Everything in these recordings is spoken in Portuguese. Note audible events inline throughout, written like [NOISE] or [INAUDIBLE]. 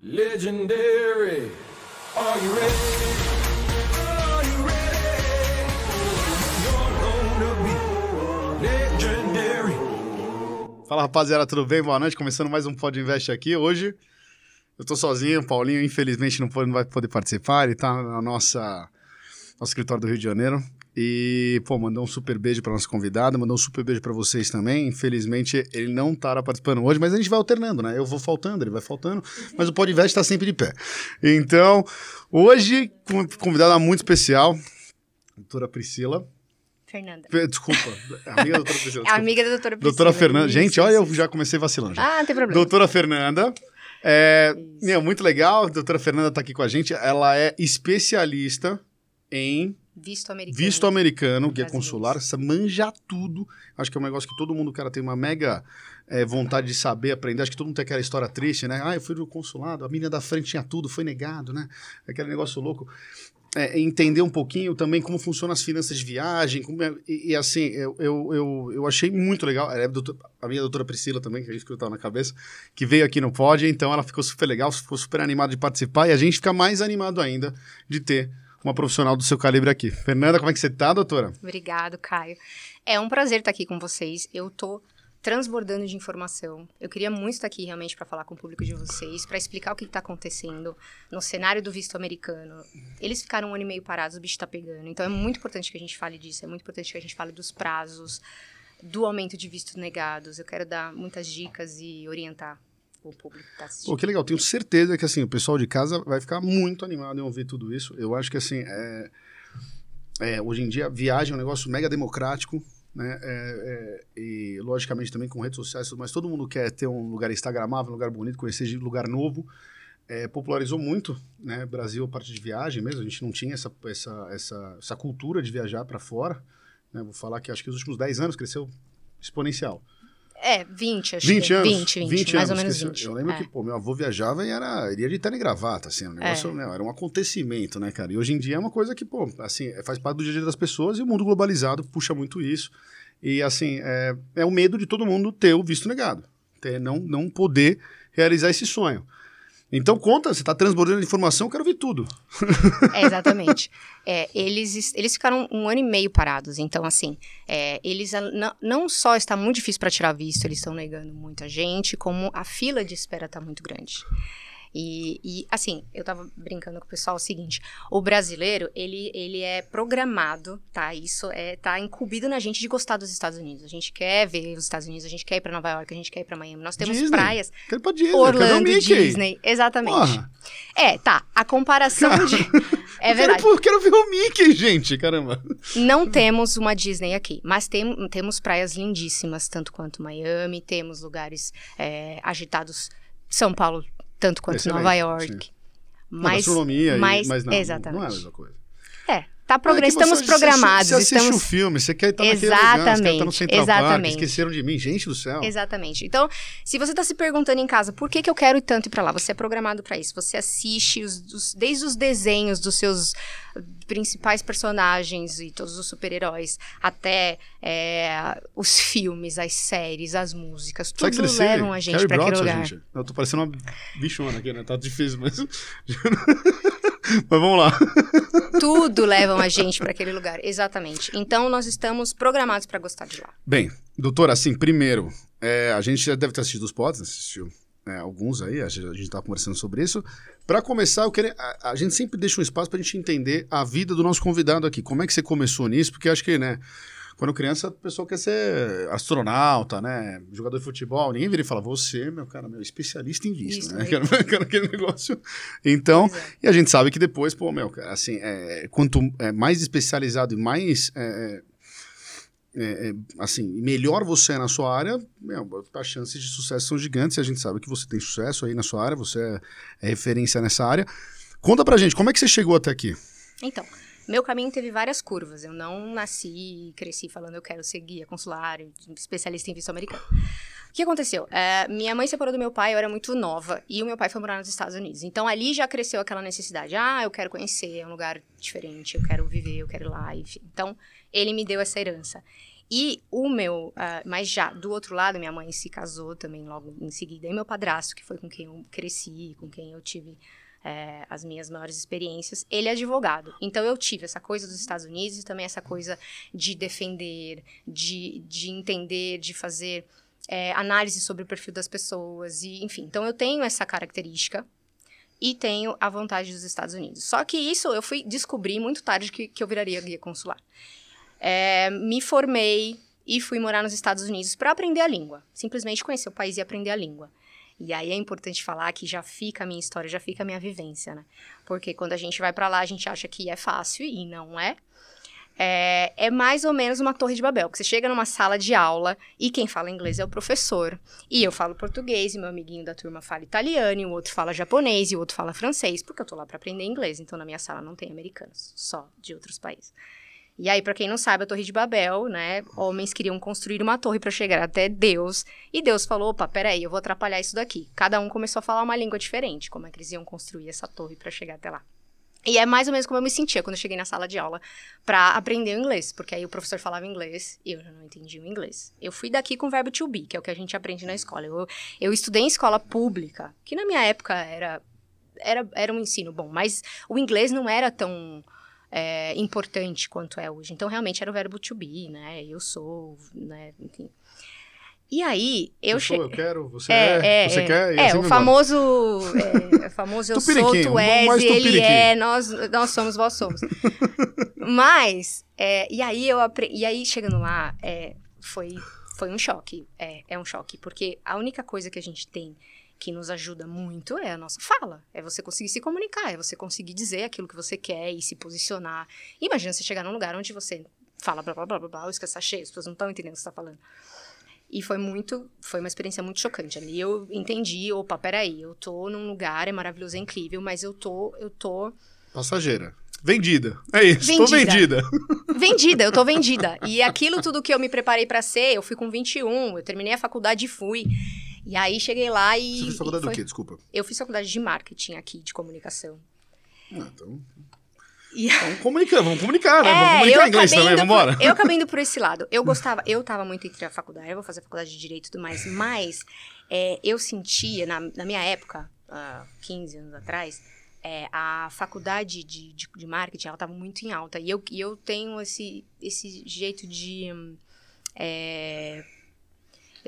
Legendary. Are you ready? Fala rapaziada, tudo bem? Boa noite. Começando mais um Pod Invest aqui. Hoje eu tô sozinho, o Paulinho infelizmente não, pode, não vai poder participar, ele tá na nossa nosso escritório do Rio de Janeiro. E, pô, mandou um super beijo para nossa convidada, mandou um super beijo para vocês também. Infelizmente, ele não estará participando hoje, mas a gente vai alternando, né? Eu vou faltando, ele vai faltando, mas o Podvest está sempre de pé. Então, hoje, convidada muito especial, doutora Priscila. Fernanda. Desculpa, amiga da doutora Priscila. [LAUGHS] Desculpa. amiga da doutora Priscila. Doutora Fernanda. Gente, olha, eu já comecei vacilando. Já. Ah, não tem problema. Doutora Fernanda. É, meu, muito legal. A doutora Fernanda está aqui com a gente. Ela é especialista em Visto americano. visto americano, guia consular. Essa manja tudo. Acho que é um negócio que todo mundo, cara, tem uma mega é, vontade de saber, aprender. Acho que todo mundo tem aquela história triste, né? Ah, eu fui no consulado, a menina da frente tinha tudo, foi negado, né? Aquele negócio louco. É, entender um pouquinho também como funcionam as finanças de viagem. como é- e, e, assim, eu, eu, eu, eu achei muito legal. É, a minha doutora Priscila também, que a gente escutava na cabeça, que veio aqui no Pod, então ela ficou super legal, ficou super animada de participar e a gente fica mais animado ainda de ter uma profissional do seu calibre aqui. Fernanda, como é que você tá, doutora? Obrigado, Caio. É um prazer estar aqui com vocês. Eu tô transbordando de informação. Eu queria muito estar aqui realmente para falar com o público de vocês, para explicar o que está acontecendo no cenário do visto americano. Eles ficaram um ano e meio parados, o bicho está pegando. Então é muito importante que a gente fale disso, é muito importante que a gente fale dos prazos, do aumento de vistos negados. Eu quero dar muitas dicas e orientar o público que está assistindo. Pô, que legal. Tenho certeza que assim, o pessoal de casa vai ficar muito animado em ouvir tudo isso. Eu acho que assim, é, é, hoje em dia, viagem é um negócio mega democrático, né? É, é, e logicamente também com redes sociais, mas todo mundo quer ter um lugar instagramável, um lugar bonito, conhecer de lugar novo. É, popularizou muito, né? Brasil a parte de viagem mesmo. A gente não tinha essa, essa, essa, essa cultura de viajar para fora. Né? Vou falar que acho que nos últimos 10 anos cresceu exponencial. É, 20, acho 20 que. anos. 20, 20, mais ou anos, menos que 20. Eu lembro é. que, pô, meu avô viajava e era, iria de terno e gravata, assim, o negócio, É. meu, era um acontecimento, né, cara? E hoje em dia é uma coisa que, pô, assim, é- faz parte do dia a dia das pessoas e o mundo globalizado puxa muito isso. E, assim, é, é o medo de todo mundo ter o visto negado, ter, não, não poder realizar esse sonho. Então, conta, você tá transbordando de informação, eu quero ver tudo. É, exatamente. É, eles, eles ficaram um ano e meio parados. Então, assim, é, eles não só está muito difícil para tirar visto, eles estão negando muita gente, como a fila de espera está muito grande. E, e, assim, eu tava brincando com o pessoal o seguinte: o brasileiro, ele, ele é programado, tá? Isso é, tá incumbido na gente de gostar dos Estados Unidos. A gente quer ver os Estados Unidos, a gente quer ir para Nova York, a gente quer ir para Miami. Nós temos Disney. praias. Quero pra Disney, quero Orlando, Mickey. Disney. Exatamente. Porra, É, tá. A comparação [LAUGHS] de. É eu verdade. Quero, quero ver o Mickey, gente, caramba. Não temos uma Disney aqui, mas tem, temos praias lindíssimas, tanto quanto Miami, temos lugares é, agitados, São Paulo, tanto quanto Excelente, Nova York. Não, Mas, gastronomia, e- mas, mas não, não é a exatamente. mesma coisa. Tá progra- É você- estamos você programados, Você assiste estamos o filme, você quer estar naquele lugar, você quer estar no Exatamente, Central Park, exatamente. esqueceram de mim, gente do céu. Exatamente. Então, se você está se perguntando em casa por que, que eu quero ir tanto ir para lá, você é programado para isso. Você assiste os, os- desde os desenhos dos seus principais personagens e todos os super-heróis, até é, os filmes, as séries, as músicas, tudo que você levam a gente para aquele lugar. gente. Eu tô parecendo uma bichona aqui, né? Tá difícil, mas... [LAUGHS] [LAUGHS] mas vamos lá. Tudo levam a gente para aquele lugar, exatamente. Então, nós estamos programados para gostar de lá. Bem, doutora, assim, primeiro, é, a gente já deve ter assistido os pods, assistiu é, alguns aí, a gente, a gente tá conversando sobre isso. Pra começar, eu queria, a, a gente sempre deixa um espaço pra gente entender a vida do nosso convidado aqui. Como é que você começou nisso? Porque acho que, né, quando criança, a pessoa quer ser astronauta, né, jogador de futebol, ninguém vira e fala, você, meu cara, meu, especialista em visto, Isso, né? [LAUGHS] Quero- quero aquele negócio. Então, é. e a gente sabe que depois, pô, meu, cara, assim, é, quanto é, mais especializado e mais, é, é, é, assim, melhor você é na sua área, meu, as chances de sucesso são gigantes e a gente sabe que você tem sucesso aí na sua área, você é, é referência nessa área. Conta pra gente, como é que você chegou até aqui? Então, meu caminho teve várias curvas. Eu não nasci e cresci falando eu quero ser guia consular, especialista em visto americano. O que aconteceu? É, minha mãe separou do meu pai, eu era muito nova, e o meu pai foi morar nos Estados Unidos. Então ali já cresceu aquela necessidade. Ah, eu quero conhecer, é um lugar diferente, eu quero viver, eu quero ir lá, enfim. Então ele me deu essa herança. E o meu, ah, mas já do outro lado, minha mãe se casou também logo em seguida. E meu padrasto, que foi com quem eu cresci, com quem eu tive é, as minhas maiores experiências, ele é advogado. Então eu tive essa coisa dos Estados Unidos e também essa coisa de defender, de, de entender, de fazer é, análise sobre o perfil das pessoas, e enfim. Então eu tenho essa característica e tenho a vontade dos Estados Unidos. Só que isso eu fui descobrir muito tarde que, que eu viraria guia consular. É, me formei e fui morar nos Estados Unidos para aprender a língua. Simplesmente conhecer o país e aprender a língua. E aí é importante falar que já fica a minha história, já fica a minha vivência, né? Porque quando a gente vai para lá, a gente acha que é fácil e não é. É, é, mais ou menos uma torre de Babel, que você chega numa sala de aula e quem fala inglês é o professor. E eu falo português, e meu amiguinho da turma fala italiano, e o outro fala japonês, e o outro fala francês, porque eu tô lá para aprender inglês, então na minha sala não tem americanos, só de outros países. E aí, para quem não sabe, a Torre de Babel, né? Homens queriam construir uma torre para chegar até Deus. E Deus falou: opa, peraí, eu vou atrapalhar isso daqui. Cada um começou a falar uma língua diferente. Como é que eles iam construir essa torre para chegar até lá? E é mais ou menos como eu me sentia quando eu cheguei na sala de aula para aprender o inglês, porque aí o professor falava inglês e eu já não entendia o inglês. Eu fui daqui com o verbo to be, que é o que a gente aprende na escola. Eu, eu estudei em escola pública, que na minha época era, era, era um ensino bom, mas o inglês não era tão é, importante quanto é hoje. Então, realmente era o verbo to be, né? Eu sou, né? Enfim. E aí, eu Eu, sou, cheguei. eu quero, você é, você quer, e É, assim o famoso, é, [LAUGHS] o famoso eu sou, tu és, ele é, nós, nós somos, vós somos. [LAUGHS] Mas, é, e aí eu apre... e aí chegando lá, é, foi, foi um choque, é, é um choque, porque a única coisa que a gente tem que nos ajuda muito é a nossa fala, é você conseguir se comunicar, é você conseguir dizer aquilo que você quer e se posicionar. Imagina você chegar num lugar onde você fala blá blá blá blá, blá o esquece cheio, as pessoas não estão entendendo o que você está falando. E foi muito, foi uma experiência muito chocante. Ali eu entendi, opa, peraí, eu tô num lugar, é maravilhoso, é incrível, mas eu tô, eu tô Passageira. Vendida. É isso, tô Vendida. vendida. [LAUGHS] vendida, eu tô vendida. E aquilo tudo que eu me preparei pra ser, eu fui com 21, eu terminei a faculdade e fui. E aí cheguei lá e. Você fez faculdade foi- do quê? Desculpa. Eu fiz faculdade de marketing aqui, de comunicação. Ah, então, E vamos comunicar, vamos comunicar, né? É, vamos comunicar em inglês também, vambora. Por, eu acabei indo [LAUGHS] por esse lado. Eu gostava, eu tava muito entre a faculdade, eu vou fazer faculdade de Direito e tudo mais, mas é, eu sentia, na, na minha época, há 15 anos atrás, é, a faculdade de, de, de marketing, ela tava muito em alta. E eu, e eu tenho esse, esse jeito de... hum, é,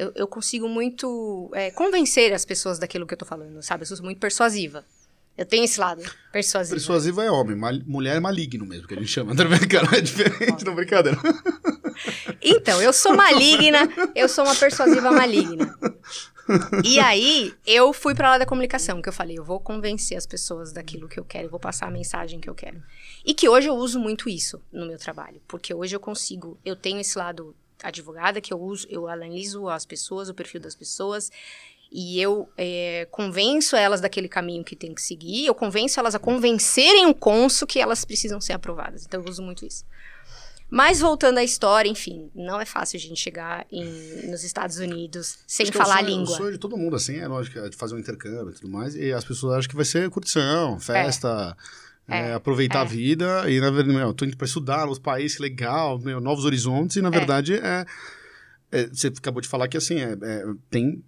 eu, eu consigo muito é, convencer as pessoas daquilo que eu tô falando, sabe? Eu sou muito persuasiva. Eu tenho esse lado persuasivo. Persuasiva é homem, mal- mulher é maligno mesmo, que a gente chama. Tá cara? É diferente, não brincadeira. Então, eu sou maligna, eu sou uma persuasiva maligna. E aí, eu fui pra lá da comunicação, que eu falei, eu vou convencer as pessoas daquilo que eu quero, eu vou passar a mensagem que eu quero. E que hoje eu uso muito isso no meu trabalho, porque hoje eu consigo, eu tenho esse lado advogada que eu uso, eu analiso as pessoas, o perfil das pessoas, e eu é, convenço elas daquele caminho que tem que seguir, eu convenço elas a convencerem o cônsul que elas precisam ser aprovadas. Então, eu uso muito isso. Mas voltando à história, enfim, não é fácil a gente chegar em- nos Estados Unidos sem é falar a sonho- língua. O sonho de todo mundo, assim, é lógico, é de fazer um intercâmbio e tudo mais. E as pessoas acham que vai ser curtição, festa, é, aproveitar a vida. E, na verdade, meu, eu tô indo pra estudar nos países, legal, meu, novos horizontes. E, na verdade, é, é- Você acabou de falar que, assim, é, é- tem...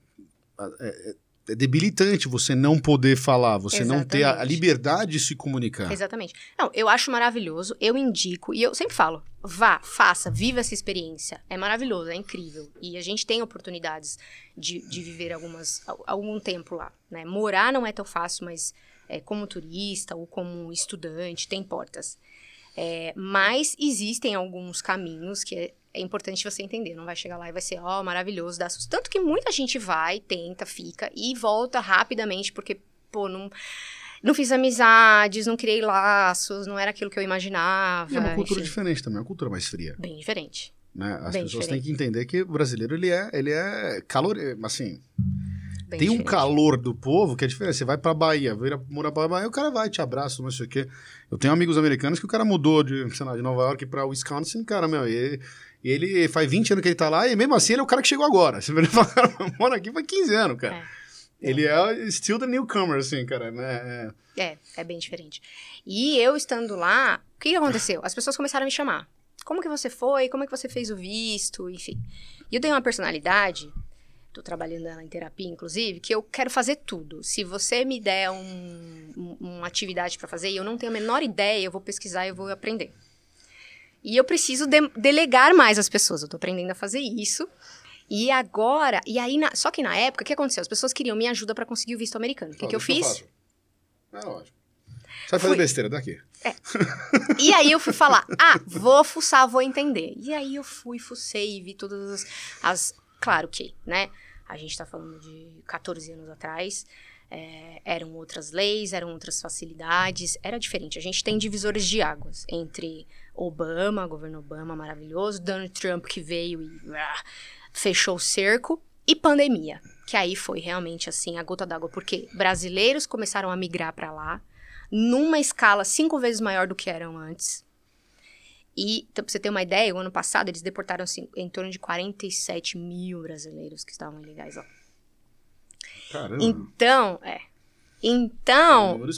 É, é- é debilitante você não poder falar, você não ter a, a Exatamente. liberdade de se comunicar. Exatamente. Não, eu acho maravilhoso, eu indico, e eu sempre falo, vá, faça, viva essa experiência. É maravilhoso, é incrível. E a gente tem oportunidades de, de viver algumas, al- algum tempo lá. Né? Morar não é tão fácil, mas é, como turista ou como estudante, tem portas. É, mas existem alguns caminhos que é, é importante você entender. Não vai chegar lá e vai ser, ó, maravilhoso, dá susto. Tanto que muita gente vai, tenta, fica e volta rapidamente, porque, pô, não, não fiz amizades, não criei laços, não era aquilo que eu imaginava. E é uma cultura enfim, diferente também, é uma cultura mais fria. Bem diferente. Né? As Bem pessoas diferente. têm que entender que o brasileiro, ele é, ele é calor... Assim, bem Tem um calor do povo que é diferente. Você vai pra Bahia, vira morar pra Bahia, o cara vai, te abraça, não sei o quê. Eu tenho amigos americanos que o cara mudou de, sei lá, de Nova York pra Wisconsin, cara, meu, e ele, ele faz 20 anos que ele tá lá, e mesmo assim ele é o cara que chegou agora. [LAUGHS] Você vê, ele fala, cara, mora aqui faz 15 anos, cara. É. Ele é still the newcomer, assim, cara, né? É. É, é bem diferente. E eu estando lá, o que aconteceu? As pessoas começaram a me chamar. como que você foi? Como é que você fez o visto? Enfim. E eu tenho uma personalidade, tô trabalhando ela em terapia, inclusive, que eu quero fazer tudo. Se você me der um, um- uma atividade para fazer e eu não tenho a menor ideia, eu vou pesquisar e eu vou aprender. E eu preciso de- delegar mais as pessoas. Eu tô aprendendo a fazer isso. E agora, e aí, na- só que na época, o que aconteceu? As pessoas queriam minha ajuda para conseguir o visto americano. O que, que eu fiz? É lógico. Sai fazer Fui. besteira daqui. E aí eu fui falar, [LAUGHS] ah, vou fuçar, vou entender. E aí eu fui, fucei e vi todas as, as- Claro que, né? A gente tá falando de 14 anos atrás. é, eram outras leis, eram outras facilidades, era diferente. A gente tem divisores de águas entre Obama, governo Obama maravilhoso, Donald Trump que veio e ah, fechou o cerco, e pandemia, que aí foi realmente assim a gota d'água, porque brasileiros começaram a migrar para lá, numa escala cinco vezes maior do que eram antes. E, então, pra você ter uma ideia, o ano passado eles deportaram assim, em torno de 47 mil brasileiros que estavam ilegais lá. Caramba. Então, é. É um Então, número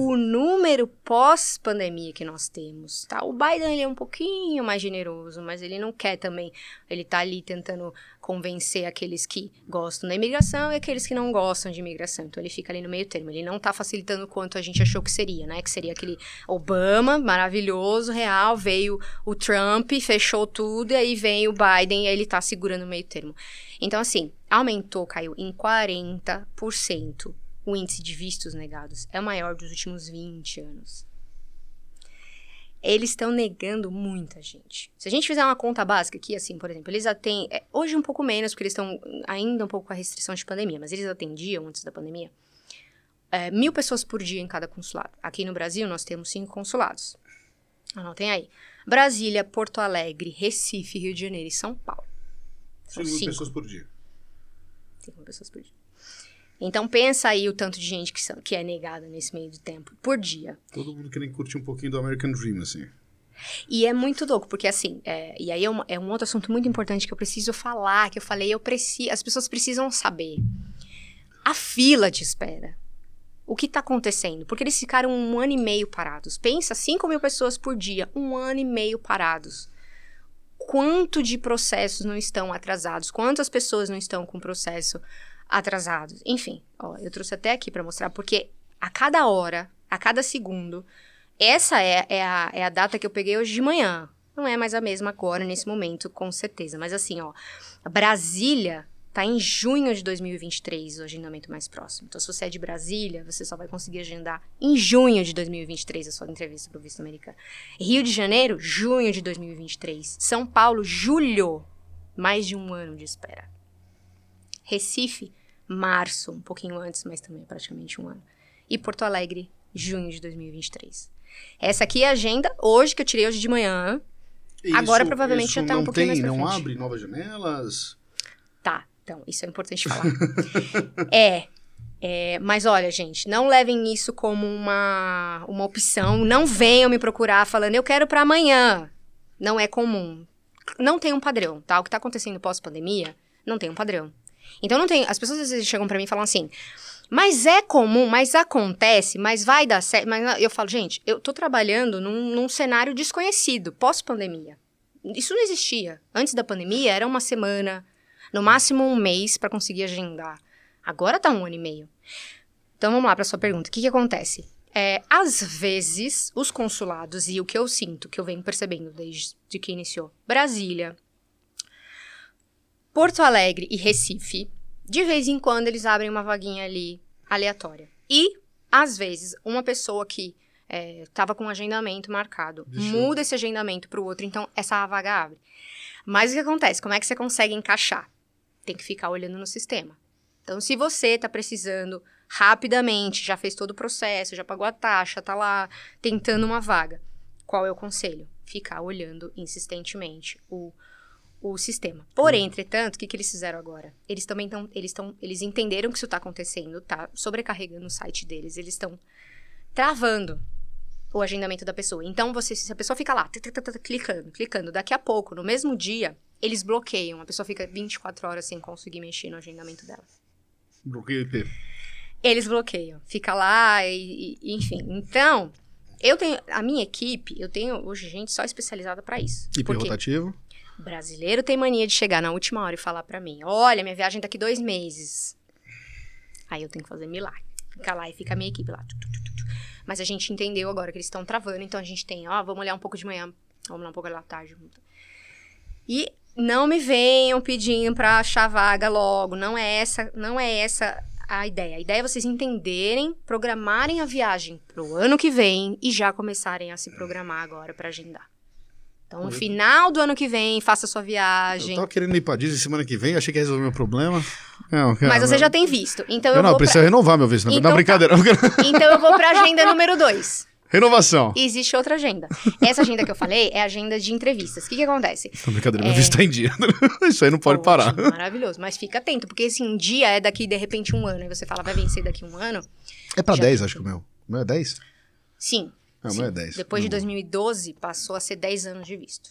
o número pós-pandemia que nós temos, tá? O Biden, ele é um pouquinho mais generoso, mas ele não quer também. Ele tá ali tentando convencer aqueles que gostam da imigração e aqueles que não gostam de imigração. Então, ele fica ali no meio termo. Ele não tá facilitando quanto a gente achou que seria, né? Que seria aquele Obama, maravilhoso, real, veio o Trump, fechou tudo, e aí vem o Biden e aí ele tá segurando o meio termo. Então, assim, aumentou, caiu em 40% o índice de vistos negados. É o maior dos últimos 20 anos. Eles estão negando muita gente. Se a gente fizer uma conta básica aqui, assim, por exemplo, eles atendem. é, hoje um pouco menos, porque eles estão ainda um pouco com a restrição de pandemia, mas eles atendiam antes da pandemia. é, mil pessoas por dia em cada consulado. Aqui no Brasil, nós temos cinco consulados. Anotem aí. Brasília, Porto Alegre, Recife, Rio de Janeiro e São Paulo. São 5 cinco. pessoas por dia. Cinco pessoas por dia. Então pensa aí o tanto de gente que, são, que é negada nesse meio de tempo por dia. Todo mundo querendo curtir um pouquinho do American Dream, assim. E é muito louco, porque assim, é, e aí é, uma- é um outro assunto muito importante que eu preciso falar, que eu falei, eu preciso, as pessoas precisam saber. A fila de espera. O que tá acontecendo? Porque eles ficaram um ano e meio parados. Pensa, 5 mil pessoas por dia, um ano e meio parados. Quanto de processos não estão atrasados? Quantas pessoas não estão com processo atrasados? Enfim, ó, eu trouxe até aqui para mostrar, porque a cada hora, a cada segundo, essa é, é, a, é a data que eu peguei hoje de manhã. Não é mais a mesma agora, nesse momento, com certeza. Mas assim, ó, Brasília tá em junho de 2023 o agendamento mais próximo. Então, se você é de Brasília, você só vai conseguir agendar em junho de 2023 a sua entrevista para o visto americano. Rio de Janeiro, junho de 2023. São Paulo, julho. Mais de um ano de espera. Recife, março, um pouquinho antes, mas também praticamente um ano. E Porto Alegre, junho de 2023. Essa aqui é a agenda hoje, que eu tirei hoje de manhã. Agora, provavelmente, já tá um pouquinho tem, mais pra Não frente. abre novas janelas? Tá, então, isso é importante falar. [LAUGHS] é, é, mas olha, gente, não levem isso como uma, uma opção. Não venham me procurar falando, eu quero pra amanhã. Não é comum. Não tem um padrão, tá? O que tá acontecendo pós-pandemia, não tem um padrão. Então, não tem. As pessoas às vezes chegam pra mim e falam assim, mas é comum, mas acontece, mas vai dar certo. Mas eu falo, gente, eu tô trabalhando num, num cenário desconhecido, pós-pandemia. Isso não existia. Antes da pandemia, era uma semana, no máximo um mês para conseguir agendar. Agora tá um ano e meio. Então vamos lá para sua pergunta. O que, que acontece? É, às vezes, os consulados, e o que eu sinto, que eu venho percebendo desde que iniciou, Brasília, Porto Alegre e Recife, de vez em quando eles abrem uma vaguinha ali aleatória. E, às vezes, uma pessoa que estava com um agendamento marcado Deixa eu- muda esse agendamento para o outro, então essa vaga abre. Mas o que acontece? Como é que você consegue encaixar? Tem que ficar olhando no sistema. Então, se você está precisando rapidamente, já fez todo o processo, já pagou a taxa, tá lá tentando uma vaga, qual é o conselho? Ficar olhando insistentemente o, o sistema. Porém, entretanto, o que, que eles fizeram agora? Eles também estão, eles estão, eles entenderam que isso está acontecendo, tá sobrecarregando o site deles, eles estão travando o agendamento da pessoa. Então, você, se a pessoa fica lá, clicando, clicando, daqui a pouco, no mesmo dia, eles bloqueiam. A pessoa fica 24 horas sem conseguir mexer no agendamento dela. Bloqueio IP. Eles bloqueiam. Fica lá e, e- enfim. Então, Eu tenho. A minha equipe, eu tenho hoje gente só especializada pra isso. Equipe Por quê? Rotativo. Brasileiro tem mania de chegar na última hora e falar pra mim: olha, minha viagem daqui dois meses. Aí eu tenho que fazer milagre. Ficar lá e fica a minha equipe lá. Mas a gente entendeu agora que eles estão travando, então a gente tem, ó, vamos olhar um pouco de manhã, vamos olhar um pouco da tarde. E não me venham pedindo pra achar vaga logo. Não é essa, não é essa a ideia. A ideia é vocês entenderem, programarem a viagem pro ano que vem e já começarem a se programar agora pra agendar. Então, no final do ano que vem, faça sua Eu viagem. tava querendo ir pra Disney semana que vem, achei que ia resolver meu problema. Não, cara, Mas você não. já tem visto. Então eu, Eu não, vou precisa pra... renovar meu visto. Não, Então não brincadeira. [LAUGHS] Então eu vou pra agenda número 2. Renovação. Existe outra agenda. Essa agenda que eu falei é a agenda de entrevistas. O que, que acontece? Não, brincadeira, meu visto tá em dia. [LAUGHS] Isso aí não pode parar. Ótimo, Maravilhoso. Mas fica atento, porque esse um dia é daqui, de repente, um ano. Aí você fala, vai vencer daqui um ano. É pra Já 10, tem acho que o meu. O meu é 10? Sim. Sim. é 10. Depois de Não. 2012, passou a ser 10 anos de visto.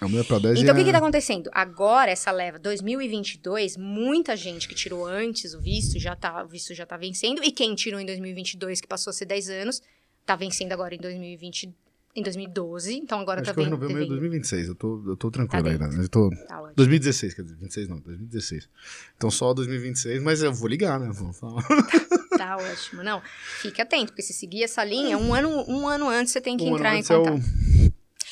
É pra 10 Então, o e que que é- tá acontecendo? Agora, essa leva 2022, muita gente que tirou antes o visto, já tá, o visto já tá vencendo. E quem tirou em 2022, que passou a ser 10 anos, tá vencendo agora em 2020, em 2012. Então, agora Acho tá que eu renovei o meu em devendo. 2026. Eu tô, eu tô tranquilo Tá ainda. dentro. Eu tô... Tá ótimo. 2016, quer dizer, 26 não, 2016. Então só 2026, mas eu vou ligar, né? Vou falar. [LAUGHS] Tá ótimo. Não, fique atento, porque se seguir essa linha, um ano, um ano antes você tem que Um entrar em antes é o- contato.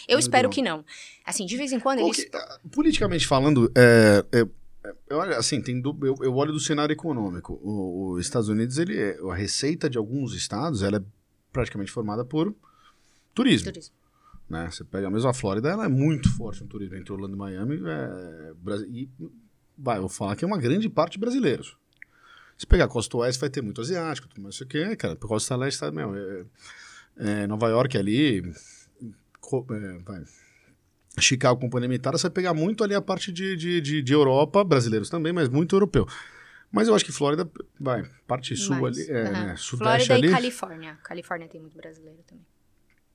Eu espero que não. Assim, de vez em quando eles. ah, politicamente falando, é, é, é, eu olho assim, tem du- eu, eu olho do cenário econômico. Os Estados Unidos, ele é- a receita de alguns estados, ela é praticamente formada por turismo. Turismo. né? Você pega mesmo a Flórida, ela é muito forte no turismo. Entre Orlando e Miami, é, e vai, eu vou falar que é uma grande parte de brasileiros. Se pegar a Costa Oeste, vai ter muito asiático, tudo mais isso aqui, cara. A Costa Leste, tá, meu, é, é, Nova York ali, é, vai, Chicago, Companhia Militar, você vai pegar muito ali a parte de, de, de, de Europa, brasileiros também, mas muito europeu. Mas eu acho que Flórida, vai, parte sul mais. ali, é, né, sudeste Flórida ali. e Califórnia. Califórnia tem muito brasileiro também.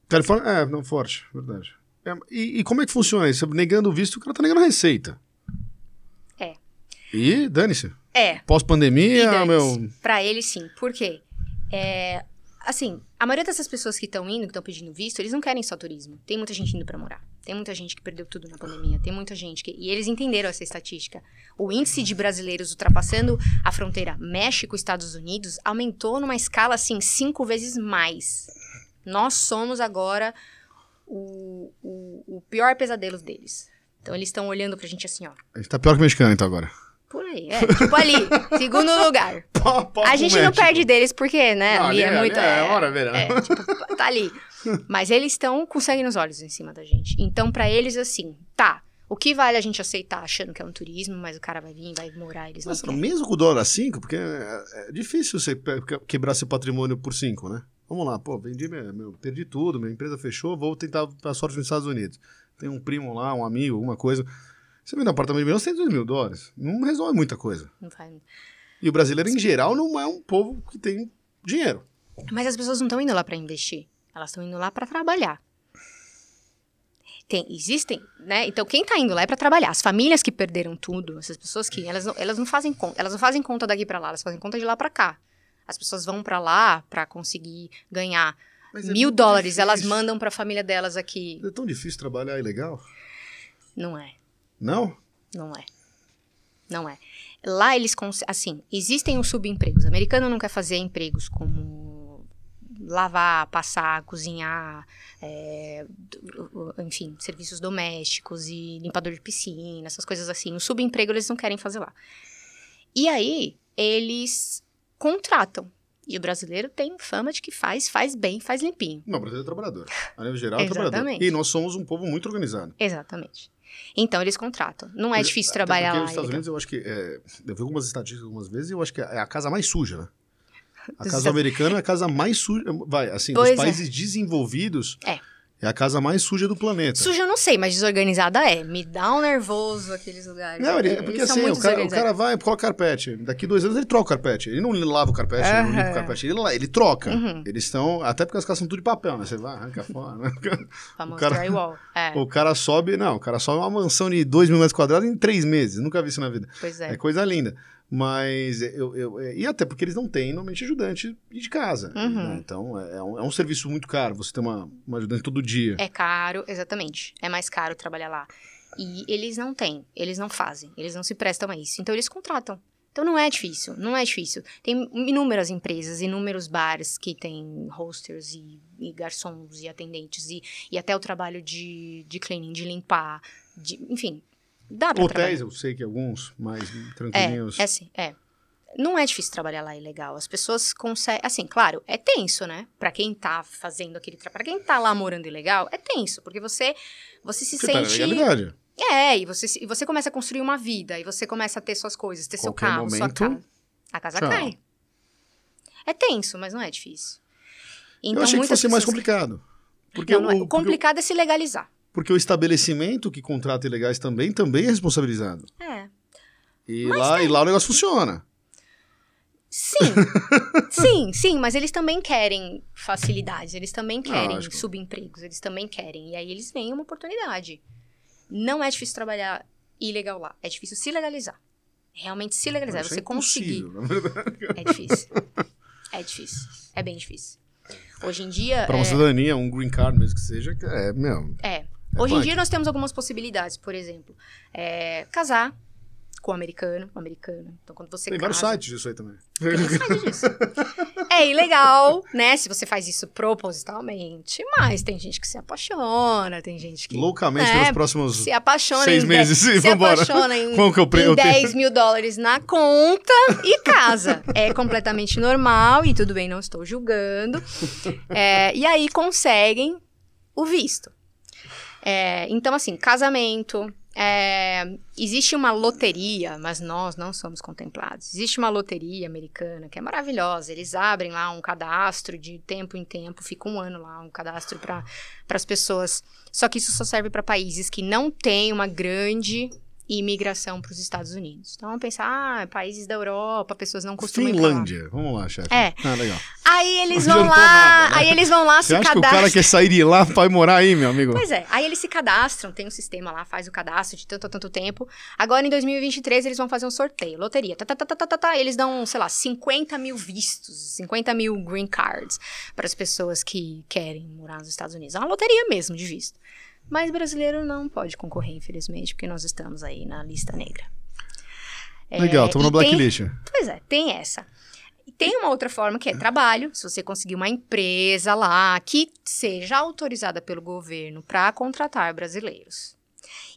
Califórnia, é, não, forte, verdade. É, e, e como é que funciona isso? Negando o visto, o cara tá negando a receita. E dane-se. É, Pós-pandemia, meu. Pra ele, sim. Por quê? É, assim, a maioria dessas pessoas que estão indo, que estão pedindo visto, eles não querem só turismo. Tem muita gente indo pra morar. Tem muita gente que perdeu tudo na pandemia. Tem muita gente que... E eles entenderam essa estatística. O índice de brasileiros ultrapassando a fronteira México-Estados Unidos aumentou numa escala, assim, cinco vezes mais. Nós somos agora o, o, o pior pesadelo deles. Então, eles estão olhando pra gente assim, ó. A gente tá pior que o mexicano, então, agora. Por aí, é. Tipo ali, [LAUGHS] segundo lugar. A gente não perde deles porque, né? Não, ali é ali é- muito. ali é hora, verão. é, tipo, tá ali. [LAUGHS] Mas eles estão com sangue nos olhos em cima da gente. Então, pra eles, assim, tá. O que vale a gente aceitar achando que é um turismo, mas o cara vai vir, vai morar, eles não Mas, querem. mesmo com o dólar a 5, porque é, é difícil você quebrar seu patrimônio por 5, né? Vamos lá, pô, vendi, meu, meu- perdi tudo, minha empresa fechou, vou tentar a sorte nos Estados Unidos. Tem um primo lá, um amigo, alguma coisa. Você vende um apartamento de milhões, tem 2 mil dólares. Não resolve muita coisa. Não faz- E o brasileiro, em geral, não é um povo que tem dinheiro. Mas as pessoas não estão indo lá pra investir. Elas estão indo lá pra trabalhar. Tem, existem, né? Então quem tá indo lá é pra trabalhar. As famílias que perderam tudo, essas pessoas que elas não, elas não fazem conta, elas não fazem conta daqui pra lá, elas fazem conta de lá pra cá. As pessoas vão pra lá pra conseguir ganhar Mas é mil muito dólares, elas difícil. mandam pra família delas aqui. É tão difícil trabalhar ilegal? Não é. Não? Não é. Não é. Lá eles, assim, existem os subempregos. O americano não quer fazer empregos como lavar, passar, cozinhar, é, enfim, serviços domésticos e limpador de piscina, essas coisas assim. O subemprego eles não querem fazer lá. E aí, eles contratam. E o brasileiro tem fama de que faz, faz bem, faz limpinho. Não, o brasileiro é trabalhador. A nível geral, é trabalhador. E nós somos um povo muito organizado. Exatamente. Então, eles contratam. Não é difícil até trabalhar lá. Nos Estados. Unidos, eu acho que. É, eu vi algumas estatísticas algumas vezes e eu acho que é a casa mais suja, né? A casa americana é a casa mais suja. Vai, assim, Pois dos é. países desenvolvidos. É. É a casa mais suja do planeta. Suja eu não sei, mas desorganizada é. Me dá um nervoso aqueles lugares. Não, ele, é porque assim, o cara, o cara vai, coloca carpete. Daqui dois anos ele troca o carpete. Ele não lava o carpete, ele não limpa o carpete. Ele, ele troca. Uhum. Eles estão. Até porque as casas são tudo de papel, né? Você vai, arranca fora. Né? [LAUGHS] Famoso cara- drywall. É, O cara sobe. Não, o cara sobe uma mansão de 2 mil metros quadrados em três meses. Nunca vi isso na vida. pois É. é. coisa linda. Mas eu, eu- é, E até porque eles não têm normalmente ajudante de casa. Uhum. né? Então é, é um, é um serviço muito caro você ter uma, uma ajudante todo dia. É caro, exatamente. É mais caro trabalhar lá. E eles não têm, eles não fazem, eles não se prestam a isso. Então eles contratam. Então não é difícil, não é difícil. Tem inúmeras empresas, inúmeros bares que têm hosters e, e garçons e atendentes e, e até o trabalho de, de cleaning, de limpar, de, enfim, dá pra Hotéis, eu sei que alguns mais É, tranquilinhos. é assim, é. Não é difícil trabalhar lá, é legal. As pessoas conseguem. Assim, claro, é tenso, né? Pra quem tá fazendo aquele trabalho. Pra quem tá lá morando ilegal, é tenso. Porque você, você se Porque tá na sente. legalidade. É, e você, e você começa a construir uma vida. E você começa a ter suas coisas, ter seu Qualquer carro, sua momento, casa. A casa tchau. cai. É tenso, mas não é difícil. Então, eu achei que muitas fosse mais pessoas- complicado. Porque, Não, não é. o, O porque, complicado é se legalizar. Porque o estabelecimento que contrata ilegais também, também é responsabilizado. É. E lá, e lá o negócio funciona. Sim, [LAUGHS] sim, sim, mas eles também querem facilidades, eles também querem Lógico. subempregos, eles também querem. E aí eles veem uma oportunidade. Não é difícil trabalhar ilegal lá, é difícil se legalizar. Realmente se legalizar, você é conseguir. É difícil. É difícil. É bem difícil. Hoje em dia. Pra é, uma cidadania, um green card mesmo que seja, é, meu. É. É Hoje em dia nós temos algumas possibilidades, por exemplo, é, casar com um americano, um americano. Então quando você Tem casa, vários sites disso aí também. Tem disso. É ilegal, né? Se você faz isso propositalmente, mas tem gente que se apaixona, tem gente que Loucamente É, pelos próximos. se apaixona Seis em meses [LAUGHS] e se vambora. apaixona em, Qual que o pre- em eu tenho- 10 mil dólares na conta e casa. É completamente normal e tudo bem, não estou julgando. [LAUGHS] É, e aí conseguem o visto. É, então, assim, casamento. é, existe uma loteria, mas nós não somos contemplados. Existe uma loteria americana que é maravilhosa. Eles abrem lá um cadastro de tempo em tempo, fica um ano lá, um cadastro para as pessoas. Só que isso só serve para países que não têm uma grande imigração para os Estados Unidos. Então, vamos pensar, ah, países da Europa, pessoas não costumam ir pra lá. Finlândia. Vamos lá, chefe. É. Ah, legal. Aí [LAUGHS] eles vão lá, nada, né? aí eles vão lá, Você se acha que o cara quer sair de lá vai morar aí, meu amigo? Pois é, aí eles se cadastram, tem um sistema lá, faz o cadastro de tanto a tanto tempo. Agora, em 2023, eles vão fazer um sorteio, loteria. Tá, tá, tá, tá, tá, tá, tá. Eles dão, sei lá, 50 mil vistos, 50 mil green cards para as pessoas que querem morar nos Estados Unidos. É uma loteria mesmo de visto. Mas brasileiro não pode concorrer, infelizmente, porque nós estamos aí na lista negra. É, Legal, estamos e no tem- blacklist. Pois é, tem essa. E tem uma outra forma que é trabalho. Se você conseguir uma empresa lá que seja autorizada pelo governo para contratar brasileiros.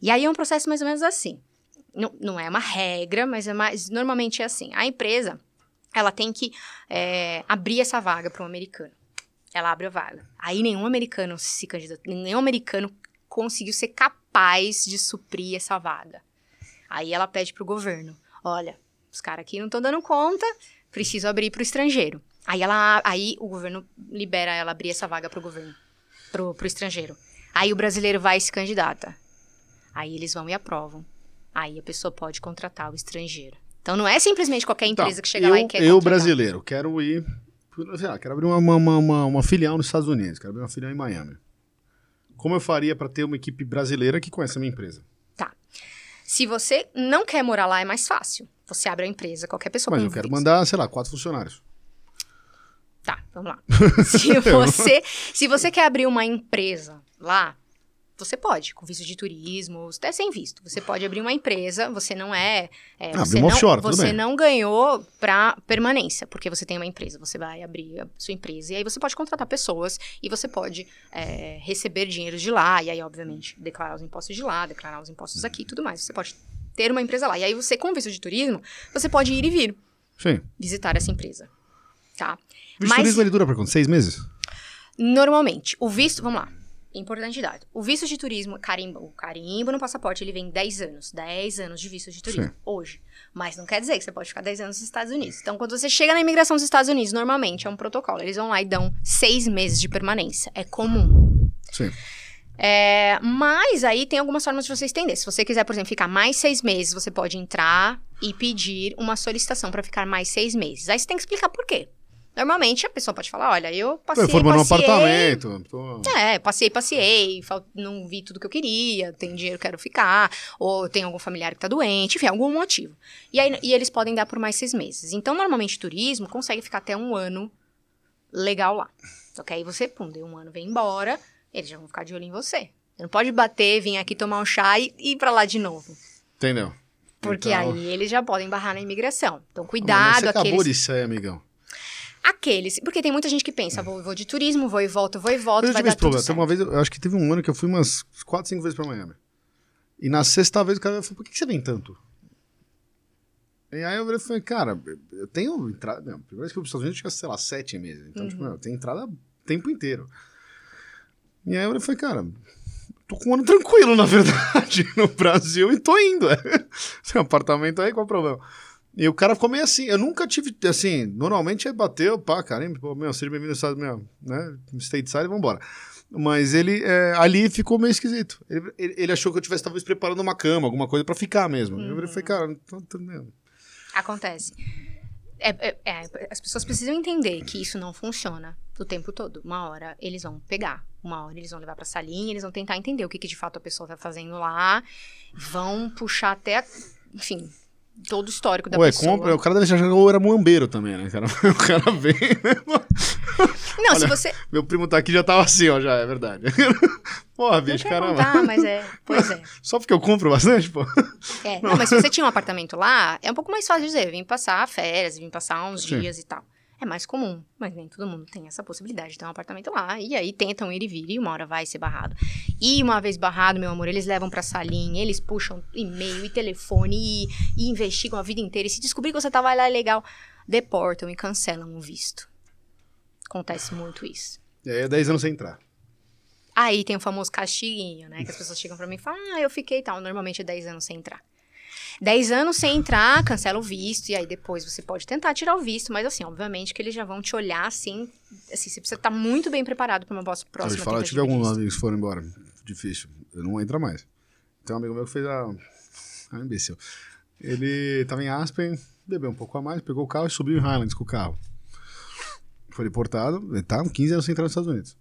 E aí é um processo mais ou menos assim. Não, não é uma regra, mas é mais. Normalmente é assim. A empresa ela tem que é, abrir essa vaga para um americano. Ela abre a vaga. Aí nenhum americano se candidata, nenhum americano conseguiu ser capaz de suprir essa vaga. Aí ela pede pro governo: olha, os caras aqui não estão dando conta, preciso abrir pro estrangeiro. Aí ela, aí o governo libera ela abrir essa vaga pro governo, pro, pro estrangeiro. Aí o brasileiro vai e se candidata. Aí eles vão e aprovam. Aí a pessoa pode contratar o estrangeiro. Então não é simplesmente qualquer empresa Tá, que chega eu, lá e quer Eu, contratar. brasileiro, quero ir. sei lá, quero abrir uma, uma, uma, uma filial nos Estados Unidos, quero abrir uma filial em Miami. Como eu faria para ter uma equipe brasileira que conhece a minha empresa? Se você não quer morar lá, é mais fácil. Você abre a empresa, qualquer pessoa Mas eu quero mandar, sei lá, quatro funcionários. Tá, vamos lá. [LAUGHS] se, você, se você quer abrir uma empresa lá, você pode, com visto de turismo, até sem visto. Você pode abrir uma empresa, você não é. é, Ah, você não, offshore, você não ganhou pra permanência, porque você tem uma empresa. Você vai abrir a sua empresa e aí você pode contratar pessoas e você pode é, receber dinheiro de lá, e aí, obviamente, declarar os impostos de lá, declarar os impostos aqui e tudo mais. Você pode ter uma empresa lá. E aí você, com visto de turismo, você pode ir e vir Sim. visitar essa empresa. Tá? Visto Mas- turismo ele dura para quanto? Seis meses? Normalmente, o visto, vamos lá, importante dado. O visto de turismo, carimbo, o carimbo no passaporte, ele vem 10 anos. 10 anos de visto de turismo, Sim. hoje. Mas não quer dizer que você pode ficar 10 anos nos Estados Unidos. Então, quando você chega na imigração dos Estados Unidos, normalmente é um protocolo. Eles vão lá e dão 6 meses de permanência. É comum. Sim. É, mas aí tem algumas formas de você estender. Se você quiser, por exemplo, ficar mais seis meses, você pode entrar e pedir uma solicitação para ficar mais seis meses. Aí você tem que explicar por quê. Normalmente a pessoa pode falar, olha, eu passei, reformando um passei, apartamento. Tô... É, passei, passei, não vi tudo que eu queria, tem dinheiro, quero ficar, ou tem algum familiar que tá doente, enfim, algum motivo. E, aí, e eles podem dar por mais seis meses. Então, normalmente, turismo consegue ficar até um ano legal lá. Só que aí você, pum, deu um ano, vem embora, eles já vão ficar de olho em você. Você não pode bater, vir aqui tomar um chá e ir pra lá de novo. Entendeu? Porque Então- aí eles já podem barrar na imigração. Então, mas cuidado, você acabou aqueles... sair, amigão. Aqueles, porque tem muita gente que pensa, vou, vou de turismo, vou e volto, vou e volto, eu vai tive dar esse problema. certo. uma vez, eu acho que teve um ano que eu fui umas 4, 5 vezes pra Miami. E na sexta vez o cara falou, por que que você vem tanto? E aí eu falei, falei, cara, eu tenho entrada. Não, a primeira vez que eu fui para os Estados Unidos eu tinha, sei lá, sete meses. Então, Uhum. tipo, meu, tem entrada o tempo inteiro. E aí eu falei, cara, tô com um ano tranquilo, na verdade, [LAUGHS] no Brasil, e tô indo. É. Seu apartamento aí, qual o problema? E o cara ficou meio assim. Eu nunca tive, assim, normalmente é bateu, pá, caramba, pô, meu, seja bem-vindo ao estado, meu, né, stateside vambora. Mas ele, é, ali ficou meio esquisito. Ele, ele- ele achou que eu tivesse, talvez, preparando uma cama, alguma coisa pra ficar mesmo. Eu falei, cara, não tô entendendo. Acontece. É- é- é, as pessoas precisam entender que isso não funciona o tempo todo. Uma hora eles vão pegar, uma hora eles vão levar pra salinha, eles vão tentar entender o que, que de fato a pessoa tá fazendo lá, vão puxar até, enfim, todo o histórico da Ué, pessoa. compra, o cara deve achar que eu era muambeiro também, né, cara? O cara [LAUGHS] vem, Não, se Olha, você. meu primo tá aqui já tava assim, ó, já, é verdade. [LAUGHS] Porra, bicho, caramba. contar, mas é. Pois é. [LAUGHS] Só porque eu compro bastante, pô. É, não, mas se você tinha um apartamento lá, é um pouco mais fácil de dizer, vim passar férias, vim passar uns Sim. dias e tal. É mais comum, mas nem todo mundo tem essa possibilidade de ter um apartamento lá. E aí tentam ir e vir, e uma hora vai ser barrado. E uma vez barrado, meu amor, eles levam pra salinha, eles puxam e-mail e telefone e, e investigam a vida inteira. E se descobrir que você tava lá legal, deportam e cancelam o visto. Acontece muito isso. E aí é 10 anos sem entrar. Aí tem o famoso castiguinho, né? Que as pessoas chegam pra mim e falam, ah, eu fiquei e tal. Normalmente é 10 anos sem entrar. 10 anos sem entrar, cancela o visto, e aí depois você pode tentar tirar o visto, mas assim, obviamente que eles já vão te olhar assim. Assim, você precisa estar muito bem preparado pra uma boa- Eu próxima te falar, eu tive alguns amigos que foram embora. Difícil. Eu não entra mais. Tem um amigo meu que fez a. Ah, imbecil. Ele tava em Aspen, bebeu um pouco a mais, pegou o carro e subiu em Highlands com o carro. Foi deportado, ele tá com 15 anos sem entrar nos Estados Unidos.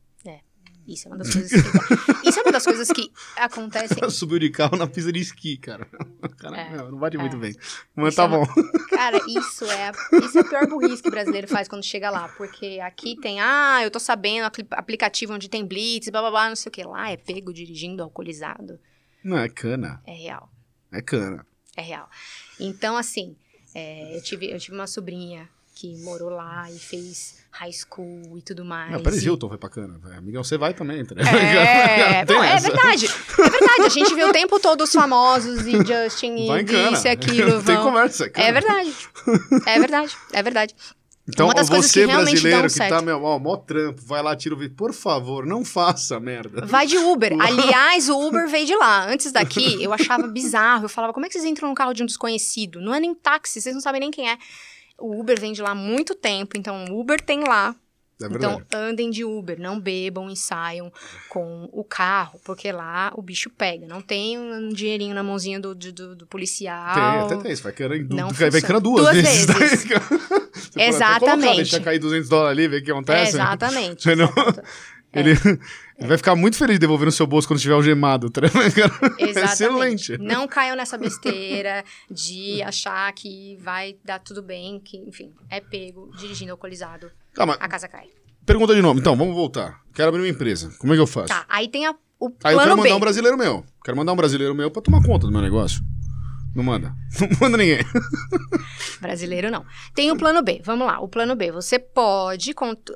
Isso é uma das coisas que. [LAUGHS] Isso é uma das coisas que acontecem. Subiu de carro na pista de esqui, cara. Cara, É, não, não bate é. muito bem. Mas Isso tá é uma- bom. [LAUGHS] Cara, isso é, isso é a pior burrice que o brasileiro faz quando chega lá. Porque aqui tem, ah, eu tô sabendo, apli- aplicativo onde tem blitz, blá blá blá, não sei o que. Lá é pego dirigindo alcoolizado. Não, é cana. É real. É cana. É real. Então, assim, é, eu, tive, eu tive uma sobrinha que morou lá e fez high school e tudo mais. Não, Paris Hilton foi pra cana. Amigão, você vai também, tá [LAUGHS] É, Tem não, é verdade. É verdade. A gente vê o tempo todo os famosos e [LAUGHS] Justin Vai e isso e [LAUGHS] aquilo. Tem vão. conversa. É, cana. É verdade. É verdade. É verdade. Então, Uma das coisas você que brasileiro que certo. tá, meu, ó, mó trampo, vai lá, tira o vídeo. Por favor, não faça merda. Vai de Uber. Aliás, o Uber veio de lá. Antes daqui, eu achava bizarro. Eu falava, como é que vocês entram no carro de um desconhecido? Não é nem táxi, vocês não sabem nem quem é. O Uber vem de lá há muito tempo, então o Uber tem lá. É Então, andem de Uber, não bebam e saiam com o carro, porque lá o bicho pega. Não tem um dinheirinho na mãozinha do, do, do- policial. Tem, até tem. Você vai Não vai, cana duas, Duas vezes. vezes. [LAUGHS] Você pode até colocar, Exatamente. deixar cair 200 dólares ali, ver o que acontece. né? Exatamente. [LAUGHS] Você não- exato. Ele, [LAUGHS] ele vai ficar muito feliz de devolver no seu bolso quando estiver algemado. tá? [LAUGHS] Exatamente. Excelente. Não caiam nessa besteira de achar que vai dar tudo bem, que, enfim, é pego dirigindo alcoolizado. Tá, mas A casa cai. pergunta de novo. Então, vamos voltar. Quero abrir uma empresa. Como é que eu faço? Tá, aí tem a, o Aí eu quero plano mandar B. um brasileiro meu. Quero mandar um brasileiro meu pra tomar conta do meu negócio. Não manda. [LAUGHS] Não manda ninguém. Brasileiro não. Tem o plano B. Vamos lá. O plano B. Você pode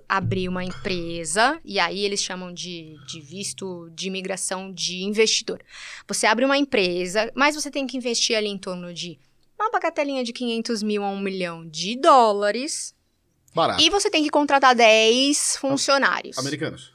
abrir uma empresa, e aí eles chamam de, de visto de imigração de investidor. Você abre uma empresa, mas você tem que investir ali em torno de uma bagatelinha de 500 mil a 1 milhão de dólares. Barato. E você tem que contratar 10 funcionários. Americanos.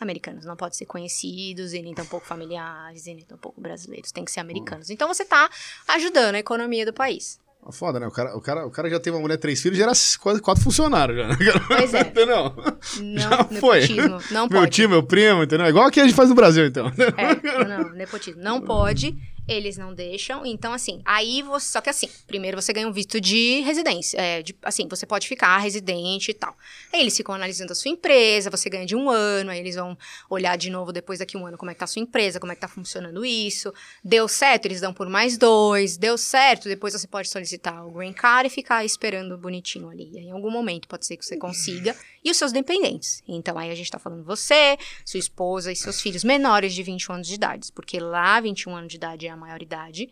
Americanos, não pode ser conhecidos, e nem tampouco familiares, e nem tampouco brasileiros. Tem que ser americanos. Então você tá ajudando a economia do país. Foda, né? O cara, o, cara, o cara já tem uma mulher, três filhos, já era quase quatro funcionários já. né? [LAUGHS] Pois é. Entendeu? Não, Já foi. nepotismo. Não [LAUGHS] Meu pode. tio, meu primo, entendeu? Igual que a gente faz no Brasil, então. É, não, nepotismo. Não pode. Eles não deixam. Então, assim, aí você. Só que assim, primeiro você ganha um visto de residência. é, de- assim, você pode ficar residente e tal. Aí eles ficam analisando a sua empresa, você ganha de um ano, aí eles vão olhar de novo depois daqui um ano como é que tá a sua empresa, como é que tá funcionando isso. Deu certo, eles dão por mais dois. Deu certo, depois você pode solicitar o green card e ficar esperando bonitinho ali. Aí, em algum momento pode ser que você consiga. E os seus dependentes. Então aí a gente tá falando você, sua esposa e seus filhos menores de 21 anos de idade. Porque lá 21 anos de idade é a maioridade.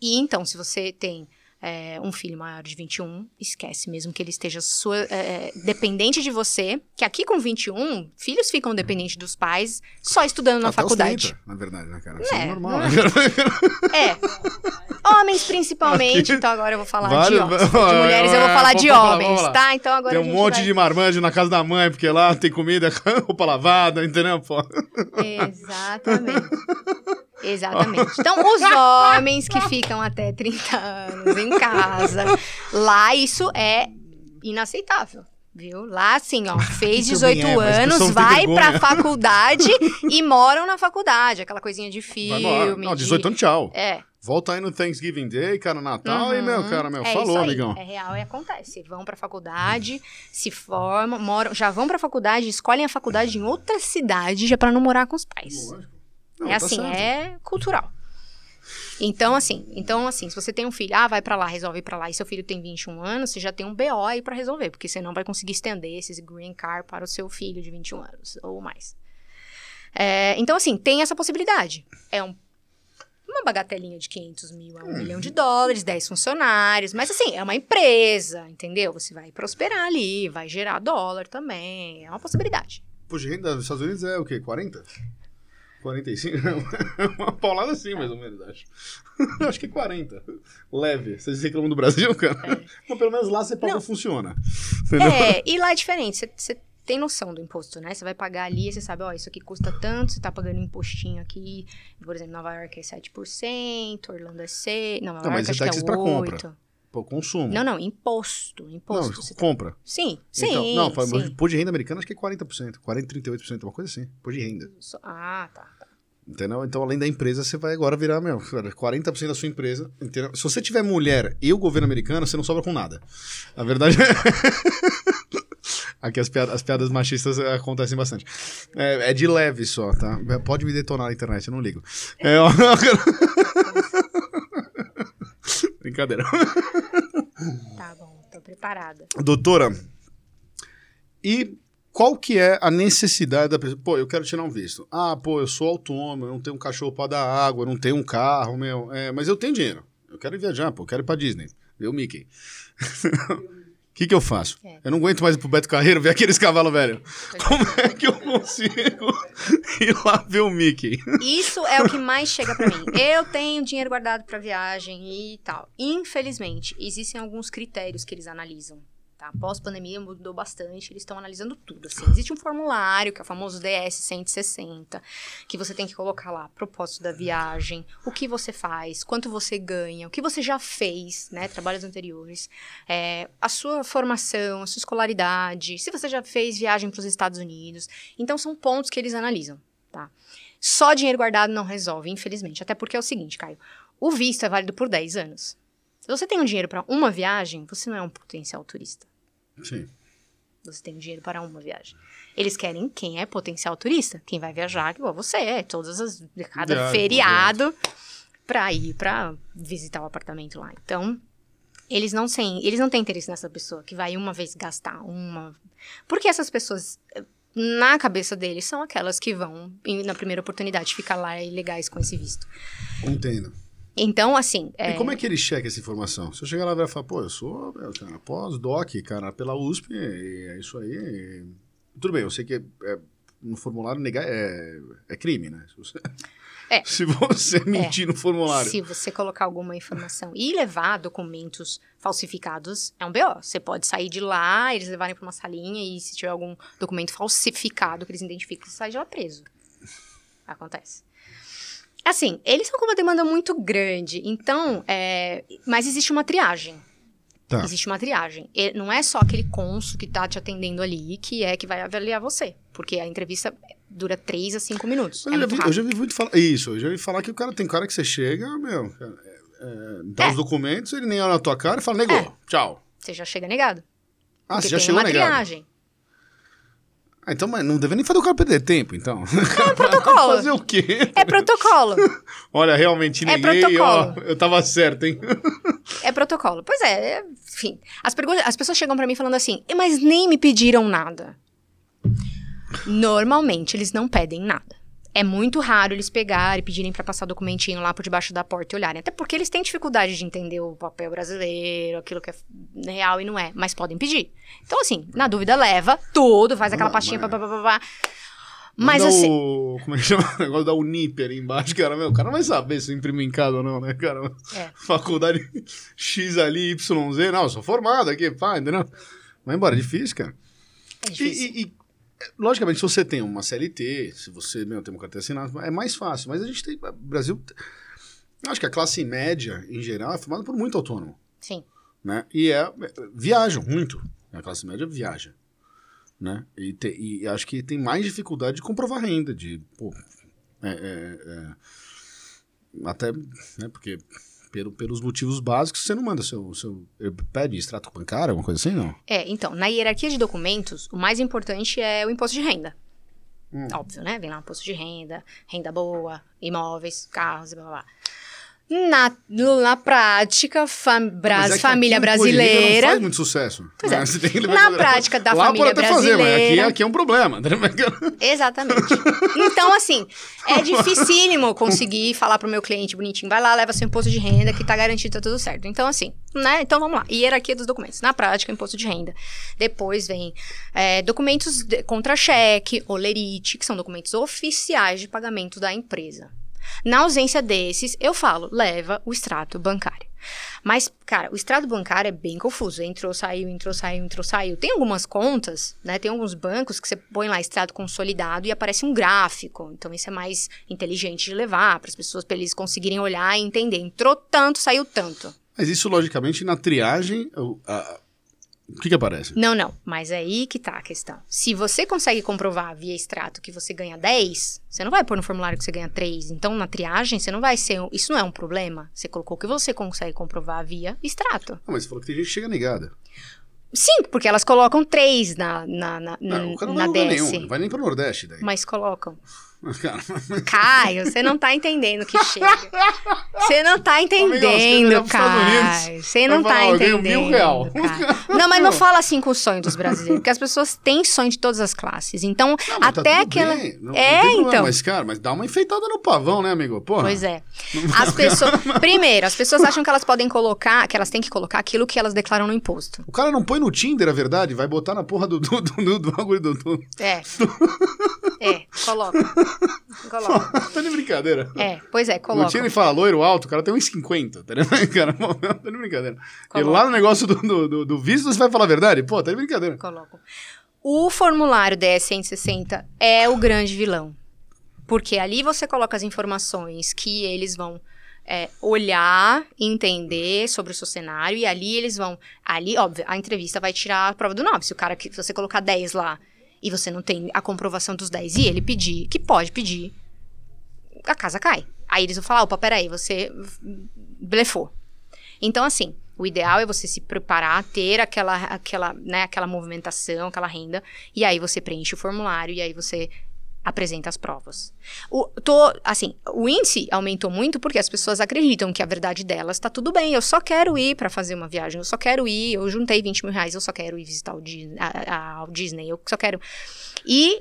E então, se você tem é, um filho maior de 21, esquece mesmo que ele esteja sua, é, dependente de você. Que aqui com 21, filhos ficam dependentes dos pais só estudando na Até faculdade. 30, na verdade, né, cara? Isso é, É, normal. né? É. Homens principalmente, então agora eu vou falar de homens. [LAUGHS] De mulheres eu vou falar de lá, homens, tá? Então agora Tem um monte vai... de marmanjo na casa da mãe, porque lá tem comida, [LAUGHS] roupa lavada, entendeu? Pô? Exatamente. Exatamente. Então, os homens que ficam até 30 anos em casa, lá isso é inaceitável. Viu? Lá, assim, ó, fez Que também 18 é, anos, vai vergonha. pra faculdade e moram na faculdade. Aquela coisinha de filme. Não, de- 18 anos, tchau. É. Volta aí no Thanksgiving Day, cara, Natal, e, Uhum. meu, cara, meu, É falou, amigão. É real e acontece. Vão pra faculdade, se formam, moram, já vão pra faculdade, escolhem a faculdade em outra cidade já pra não morar com os pais. Não, é tá assim, certo. é cultural. Então, assim, então, assim, se você tem um filho, ah, vai pra lá, resolve ir pra lá, e seu filho tem 21 anos, você já tem um BO aí pra resolver, porque você não vai conseguir estender esses green card para o seu filho de 21 anos ou mais. É, então, assim, tem essa possibilidade. É um- uma bagatelinha de 500 mil a um milhão de dólares, 10 funcionários, mas assim, é uma empresa, entendeu? Você vai prosperar ali, vai gerar dólar também, é uma possibilidade. De renda dos Estados Unidos é o quê? 40? 45? [LAUGHS] Uma paulada assim, mais ou menos, acho. [LAUGHS] acho que 40. Leve. Vocês reclamam do Brasil, [LAUGHS] cara? Mas pelo menos lá você paga Não. funciona. Entendeu? É, e lá é diferente. Você- Você tem noção do imposto, né? Você vai pagar ali, você sabe, ó, isso aqui custa tanto, você tá pagando um impostinho aqui. Por exemplo, Nova York é 7%, Orlando é 6%. Não, Nova Não, mas York isso acho que é pra compra. 8%. Pô, consumo. Não, não, imposto. Não, Imposto. Você tá- compra. Sim, sim. Então, não, sim. imposto de renda americana acho que é 40%. 40, 38%, uma coisa assim. Imposto de renda. Ah, tá. Entendeu? Então, além da empresa, você vai agora virar, meu, cara, 40% da sua empresa. Entendeu? Se você tiver mulher e o governo americano, você não sobra com nada. A verdade é. [LAUGHS] Aqui as piadas, as piadas machistas eh, acontecem bastante. É, é de leve só, tá? Pode me detonar na internet, eu não ligo. É, ó. [LAUGHS] Brincadeira. Tá bom, tô preparada. Doutora, e qual que é a necessidade da pessoa? Pô, eu quero tirar um visto. Ah, pô, eu sou autônomo, eu não tenho um cachorro para dar água, eu não tenho um carro, meu. É, mas eu tenho dinheiro. Eu quero viajar, pô, eu quero ir pra Disney, ver o Mickey. O [LAUGHS] que que eu faço? É. Eu não aguento mais ir pro Beto Carreiro ver aqueles cavalos velhos. Como é que eu consigo [LAUGHS] ir lá ver o Mickey? Isso é o que mais chega pra mim. Eu tenho dinheiro guardado pra viagem e tal. Infelizmente, existem alguns critérios que eles analisam. Tá? Pós-pandemia mudou bastante, eles estão analisando tudo. Assim. Existe um formulário, que é o famoso DS 160, que você tem que colocar lá propósito da viagem, o que você faz, quanto você ganha, o que você já fez, né? Trabalhos anteriores, é, a sua formação, a sua escolaridade, se você já fez viagem para os Estados Unidos. Então, são pontos que eles analisam. Tá? Só dinheiro guardado não resolve, infelizmente. Até porque é o seguinte, Caio. O visto é válido por 10 anos. Se você tem um dinheiro para uma viagem, você não é um potencial turista. Sim. Você tem dinheiro para uma viagem. Eles querem quem é potencial turista, quem vai viajar, igual você é, todas as cada Viagem, feriado para ir para visitar o apartamento lá. Então, eles não têm, eles não têm interesse nessa pessoa que vai uma vez gastar uma. Porque essas pessoas na cabeça deles são aquelas que vão na primeira oportunidade ficar lá ilegais com esse visto. Entendo. Então, assim, é, E como é que ele checa essa informação? Se eu chegar lá e falar, pô, eu sou meu, cara, pós-doc, cara, pela USP, e é isso aí. Tudo bem, eu sei que é- é- no formulário negar é, é crime, né? Se você, [LAUGHS] É. se você mentir no formulário. Se você colocar alguma informação e levar documentos falsificados, é um BO. Você pode sair de lá, eles levarem para uma salinha e se tiver algum documento falsificado que eles identificam, você sai de lá preso. Acontece. Assim, eles estão com uma demanda muito grande, então, é, mas existe uma triagem. Tá. Existe uma triagem. E não é só aquele cônsul que tá te atendendo ali que é que vai avaliar você. Porque a entrevista dura 3 a cinco minutos. Eu, é já vi, eu já vi muito falar. Isso, eu já vi falar que o cara tem cara que você chega, meu, é, é, dá É. os documentos, ele nem olha na tua cara e fala, negou, tchau. Você já chega negado. Ah, Porque você já tem chegou uma negado. triagem. Ah, então, mas não deve nem fazer o cara perder tempo, então. É [LAUGHS] protocolo. fazer o quê? É protocolo. [LAUGHS] Olha, realmente É neguei, ó, protocolo. eu tava certo, hein? É protocolo. Pois é, é- enfim. As, perguntas, as pessoas chegam pra mim falando assim, "Eh, mas nem me pediram nada. Normalmente, eles não pedem nada. É muito raro eles pegarem e pedirem pra passar documentinho lá por debaixo da porta e olharem. Até porque eles têm dificuldade de entender o papel brasileiro, aquilo que é real e não é. Mas podem pedir. Então, assim, na dúvida, leva tudo, faz aquela Ah, pastinha, mas- pá, pá, pá, pá. Mas Manda assim, O, como é que chama? [LAUGHS] O negócio da Unip ali embaixo, cara. Meu, o cara não vai saber se eu imprimi em casa ou não, né, cara? É. Faculdade X ali, YZ. Não, eu sou formado aqui, pá, entendeu? Vai embora, é difícil, cara. é E, difícil. e- e, logicamente, se você tem uma CLT, se você meu, tem uma carteira assinada, é mais fácil. Mas a gente tem. O Brasil. Acho que a classe média, em geral, é formada por muito autônomo. Sim. Né? E é, viajam muito. A classe média viaja. Né? E, te- e acho que tem mais dificuldade de comprovar renda, de. Pô, é, é, é, até. Né, porque. Pelo, pelos motivos básicos, você não manda seu. seu pede extrato bancário, alguma coisa assim, não? É, então, na hierarquia de documentos, o mais importante é o imposto de renda. Hum. Óbvio, né? Vem lá imposto de renda, renda boa, imóveis, carros, blá blá blá. Na, na prática, fam, Mas é que família renda Não brasileira. faz muito sucesso. É. [LAUGHS] Né? Na prática da Lá família pode até fazer, mas aqui, brasileira. aqui é um problema. entendeu? Exatamente. Então, assim, é dificílimo conseguir falar pro meu cliente bonitinho, vai lá, leva seu imposto de renda que tá garantido, tá tudo certo. Então, assim, né? Então vamos lá. Hierarquia dos documentos. Na prática, imposto de renda. Depois vem é, documentos contra-cheque, olerite, que são documentos oficiais de pagamento da empresa. Na ausência desses, eu falo, leva o extrato bancário. Mas, cara, o extrato bancário é bem confuso. Entrou, saiu, entrou, saiu, entrou, saiu. Tem algumas contas, né? Tem alguns bancos que você põe lá extrato consolidado e aparece um gráfico. Então, isso é mais inteligente de levar para as pessoas, para eles conseguirem olhar e entender. Entrou tanto, saiu tanto. Mas isso, logicamente, na triagem, o que que aparece? Não, não. Mas é aí que tá a questão. Se você consegue comprovar via extrato que você ganha 10, você não vai pôr no formulário que você ganha 3. Então, na triagem, você não vai ser. Isso não é um problema. Você colocou que você consegue comprovar via extrato. Ah, mas você falou que tem gente que chega negada. Sim, porque elas colocam 3 na, na, na, Não, o cara não na DS. nenhum, não vai nem pro Nordeste daí. Mas colocam. Caio, você não tá entendendo que chega. Você não tá vai entendendo, Caio. Você não tá ganho entendendo. real. Não, mas não fala assim com o sonho dos brasileiros, porque as pessoas têm sonho de todas as classes. Então, Não, tá até tudo aquela. bem, não- não é, problema, então. Mas, cara, mas dá uma enfeitada no pavão, né, amigo? Porra. Pois é. As pessoas. [LAUGHS] Primeiro, as pessoas acham que elas podem colocar, que elas têm que colocar aquilo que elas declaram no imposto. O cara não põe no Tinder a verdade, vai botar na porra do, do, do, do, do do. do... É. É, coloca. Coloca. [LAUGHS] tá de brincadeira. É, pois é, coloca. Tinder ele fala loiro alto, o cara tem uns 50, tá ligado? [LAUGHS] Cara, [LAUGHS] tá de brincadeira. E Coloca. lá no negócio do, do, do, do visto, você vai falar a verdade? Pô, tá de brincadeira. Colocam. O formulário DS-160 é o grande vilão. Porque ali você coloca as informações que eles vão é, olhar, entender sobre o seu cenário, e ali eles vão. Ali, óbvio, a entrevista vai tirar a prova do 9. Se o cara que se você colocar 10 lá e você não tem a comprovação dos 10 e ele pedir, que pode pedir, a casa cai. Aí eles vão falar, opa, peraí, você blefou. Então, assim, o ideal é você se preparar, ter aquela, aquela, né, aquela movimentação, aquela renda, e aí você preenche o formulário e aí você apresenta as provas. O, tô, assim, o índice aumentou muito porque as pessoas acreditam que a verdade delas tá tudo bem, eu só quero ir para fazer uma viagem, eu só quero ir, eu juntei 20 mil reais, eu só quero ir visitar o Disney, a, a, o Disney eu só quero... E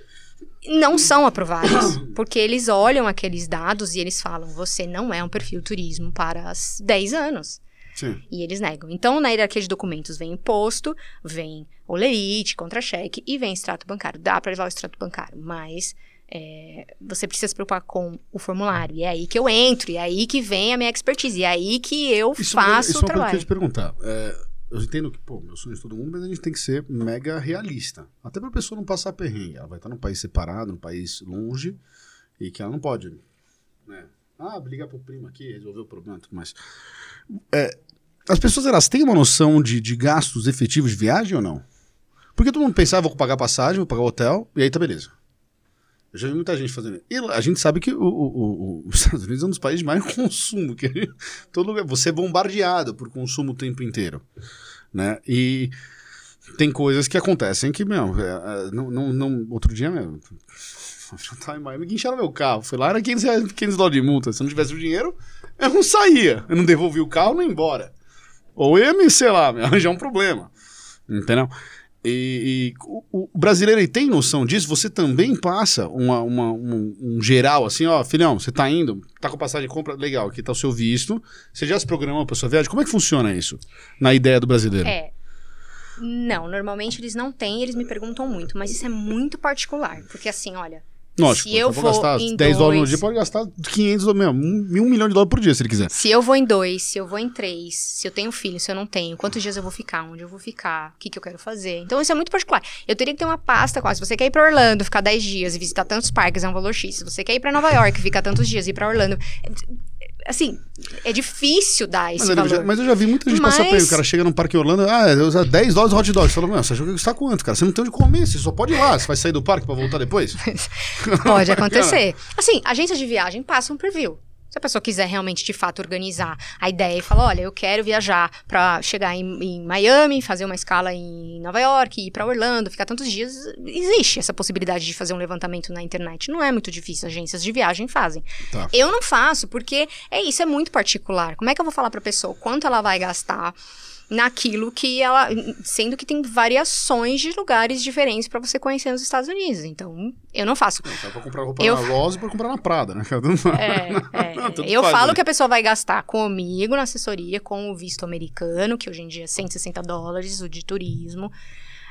não são aprovados, porque eles olham aqueles dados e eles falam, você não é um perfil turismo para as 10 anos. Sim. E eles negam. Então, na hierarquia de documentos vem imposto, vem olerite, contra-cheque e vem extrato bancário. Dá para levar o extrato bancário, mas é, você precisa se preocupar com o formulário. E é aí que eu entro, e é aí que vem a minha expertise, e é aí que eu Isso, é faço isso é o que eu trabalho. te perguntar. É, eu entendo que, pô, meu sonho de todo mundo, mas a gente tem que ser mega realista. Até pra pessoa não passar perrengue. Ela vai estar num país separado, num país longe, e que ela não pode, né? Ah, ligar pro primo aqui, resolver o problema tudo mais. É, As pessoas, elas têm uma noção de, de gastos efetivos de viagem ou não? Porque todo mundo pensava, vou pagar passagem, vou pagar hotel, e aí tá beleza. Eu já vi muita gente fazendo. E a gente sabe que o, o- o- os Estados Unidos é um dos países de maior [LAUGHS] consumo. Que todo lugar, você é bombardeado por consumo o tempo inteiro. Né? E tem coisas que acontecem que, meu, é, é, não, não, não- outro dia, meu, [LAUGHS] eu tava em Miami, guincharam meu carro. Fui lá, era 500, reais, 500 dólares de multa. Se eu não tivesse o dinheiro, eu não saía. Eu não devolvia o carro, ia embora. Ou ia me, sei lá, me arranjar um problema. Entendeu? E, e o, o brasileiro ele tem noção disso? Você também passa uma, uma- um, um geral assim, ó, filhão, você tá indo, tá com passagem de compra, legal, aqui tá o seu visto. Você já se programou pra sua viagem? Como é que funciona isso? Na ideia do brasileiro? É. Não, normalmente eles não têm, eles me perguntam muito, mas isso é muito particular. Porque assim, olha, Lógico, se eu vou for gastar em 10 dólares no dia, pode gastar 500, mesmo, um, um milhão de dólares por dia, se ele quiser. se eu vou em dois, se eu vou em três, se eu tenho filho, se eu não tenho, quantos dias eu vou ficar, onde eu vou ficar, o que, que eu quero fazer. Então isso é muito particular. Eu teria que ter uma pasta ah, se você quer ir pra Orlando, ficar 10 dias e visitar tantos parques, é um valor X. Se você quer ir pra Nova York, ficar tantos dias e ir pra Orlando. É- Assim, é difícil dar esse Mas, eu valor. já, mas eu já vi muita gente passar Mas- pra aí. O cara chega num parque em Orlando, ah, eu uso 10 dólares hot dog. Você fala, meu, você achou que custa quanto, cara? Você não tem onde comer, você só pode ir lá. Você vai sair do parque pra voltar depois? [LAUGHS] Pode [LAUGHS] acontecer. Assim, agências de viagem passam por view. Se a pessoa quiser realmente, de fato, organizar a ideia e falar, olha, eu quero viajar pra chegar em, em Miami, fazer uma escala em Nova York, ir pra Orlando, ficar tantos dias, existe essa possibilidade de fazer um levantamento na internet. Não é muito difícil, agências de viagem fazem. Tá. Eu não faço, porque é isso, é muito particular. Como é que eu vou falar pra pessoa quanto ela vai gastar naquilo que ela. Sendo que tem variações de lugares diferentes pra você conhecer nos Estados Unidos. Então, eu não faço. Dá pra comprar roupa Eu- na Rose e pra comprar na Prada, né? [LAUGHS] É, é. Não, eu faz, falo né? que a pessoa vai gastar comigo na assessoria, com o visto americano, que hoje em dia é 160 dólares, o de turismo.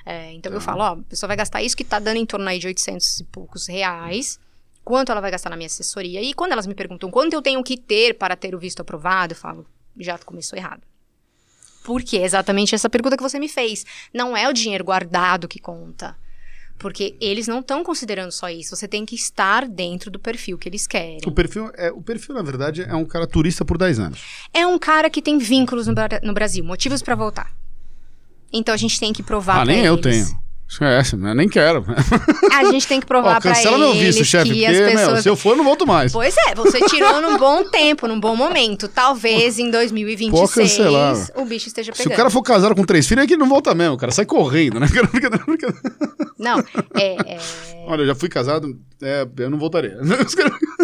É, então eu Tá. falo, ó, a pessoa vai gastar isso que tá dando em torno aí de 800 e poucos reais. Quanto ela vai gastar na minha assessoria? E quando elas me perguntam quanto eu tenho que ter para ter o visto aprovado, eu falo, já começou errado. Porque é exatamente essa pergunta que você me fez. Não é o dinheiro guardado que conta. Porque eles não estão considerando só isso. Você tem que estar dentro do perfil que eles querem. O perfil, é, o perfil, na verdade, é um cara turista por 10 anos. É um cara que tem vínculos no, no Brasil, motivos pra voltar. Então a gente tem que provar ah, nem eu eles. tenho. Esquece, né? nem quero. A gente tem que provar [LAUGHS] Ó, pra cancela eles meu visto, chefe, que porque, as meu, pessoas se eu for, eu não volto mais. Pois é, você tirou num bom tempo, num bom momento. Talvez em 2026 cancelar. o bicho esteja Se pegando. o cara for casado com três filhos, é que ele não volta mesmo, o cara sai correndo, né? [LAUGHS] Não, é, é, Olha, eu já fui casado, é, eu não voltaria. [LAUGHS]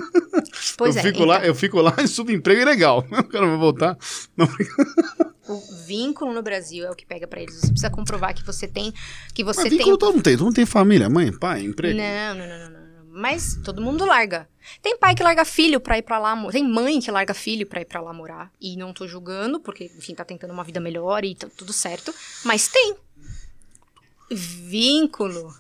pois eu é. fico então, lá, eu fico lá em subemprego ilegal. O cara vai voltar. Não, [LAUGHS] O vínculo no Brasil é o que pega pra eles. Você precisa comprovar que você tem, que você mas tem vínculo todo mundo tem, todo mundo tem família, mãe, pai, emprego. Não, não, não, não, não. Mas todo mundo larga. Tem pai que larga filho pra ir pra lá, tem mãe que larga filho pra ir pra lá morar. E não tô julgando, porque, enfim, tá tentando uma vida melhor e tá tudo certo. Mas tem. Vínculo.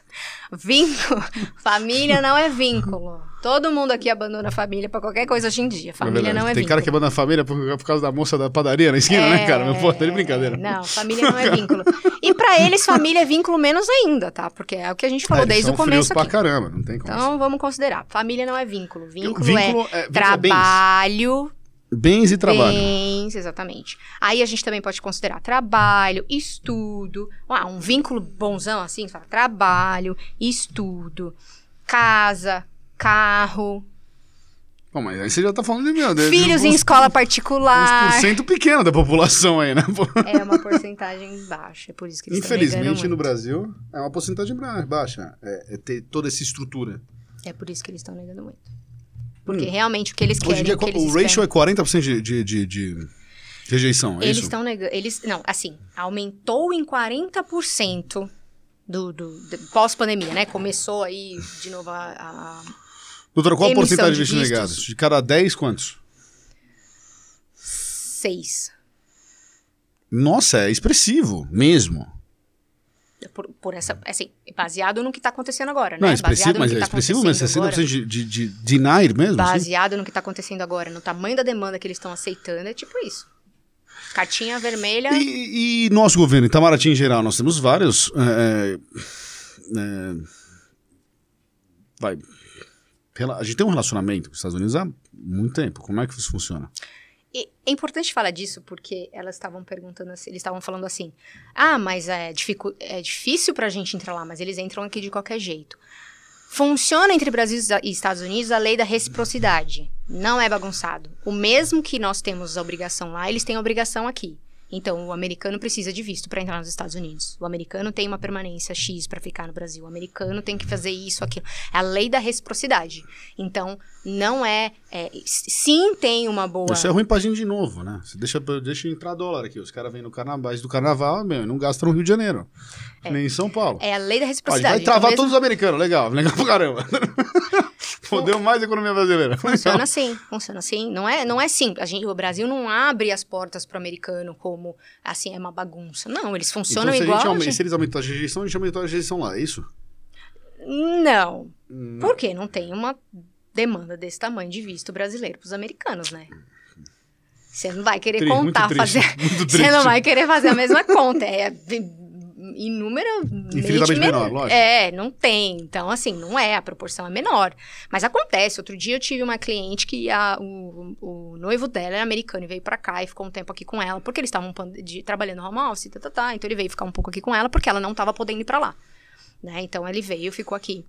[LAUGHS] Vínculo. Família não é vínculo. Todo mundo aqui abandona a família pra qualquer coisa hoje em dia. Família verdade. não é Tem vínculo. cara que abandona a família por, por causa da moça da padaria na esquina, né, cara? Meu, pô, tá de brincadeira. Não, família não é vínculo. E pra eles, família é vínculo menos ainda, tá? Porque é o que a gente falou É, desde o começo pra aqui. caramba, não tem como. Então vamos considerar. Família não é vínculo. Vínculo, vínculo é, é- é trabalho, Bens e trabalho. bens, exatamente. Aí a gente também pode considerar trabalho, estudo. Ah, um vínculo bonzão assim, fala, trabalho, estudo, casa, carro, Bom, mas aí você já tá falando de meu. de- filhos de em uns- escola Uns particular. por cento pequeno da população aí, né? Pô. É uma porcentagem baixa, é por isso que eles Infelizmente, no. Brasil, é uma porcentagem baixa. É, é ter toda essa estrutura. É por isso que eles estão negando muito. Porque realmente o que eles Hum. Hoje querem, em dia, o o ratio esperam- é 40% de, de, de, de rejeição, é Eles estão negando. Eles, não, assim, aumentou em 40% do, do, do- pós-pandemia, né? Começou aí de novo a. a Doutora, qual a porcentagem de vistos negados? De cada 10, quantos? 6. Nossa, é expressivo, mesmo. Por, por essa. Assim, baseado no que está acontecendo agora, Não, né? é expressivo, mas é tá expressivo, mas acontecendo 60% agora. de, de, de deny mesmo? assim? Baseado no que está acontecendo agora, no tamanho da demanda que eles estão aceitando, é tipo isso. Cartinha vermelha. E, e nosso governo, Itamaraty em geral, nós temos vários. é, é, vai. A gente tem um relacionamento com os Estados Unidos há muito tempo. Como é que isso funciona? E é importante falar disso porque elas estavam perguntando assim, eles estavam falando assim: ah, mas é, é difícil pra gente entrar lá, mas eles entram aqui de qualquer jeito. Funciona entre Brasil e Estados Unidos a lei da reciprocidade. Não é bagunçado. O mesmo que nós temos a obrigação lá, eles têm a obrigação aqui. Então, o americano precisa de visto para entrar nos Estados Unidos. O americano tem uma permanência X para ficar no Brasil. O americano tem que fazer isso, aquilo. É a lei da reciprocidade. Então, não é. é, sim, tem uma boa. Isso é ruim pra gente de novo, né? Você deixa, deixa entrar dólar aqui. Os caras vêm no carnaval, do carnaval, meu, não gastam no Rio de Janeiro. Nem em São Paulo. É a lei da Ó, a gente reciprocidade. vai travar Então, mesmo- todos os americanos. Legal, [LAUGHS] legal pra caramba. [LAUGHS] Fodeu mais a economia brasileira. Funciona [LAUGHS] assim, funciona assim. Não é, não é simples. A gente, o Brasil não abre as portas pro americano como assim é uma bagunça. Não, eles Então, funcionam se, a igual. gente a aumenta, gente- se eles aumentam a rejeição, a gente aumentou a rejeição lá, é isso? Não. Hum. Por quê? Não tem uma demanda desse tamanho de visto brasileiro pros americanos, né? Você não vai querer Tri- contar, fazer. Você não vai querer fazer a mesma conta. É inúmero. Infinitamente menor, lógico. É, não tem. Então, assim, não é, a proporção é menor. Mas acontece. Outro dia eu tive uma cliente que a- o, o noivo dela era americano e veio pra cá e ficou um tempo aqui com ela, porque eles estavam trabalhando home office, tá, tá, tá. Então ele veio ficar um pouco aqui com ela, porque ela não tava podendo ir pra lá. Né? Então ele veio, ficou aqui.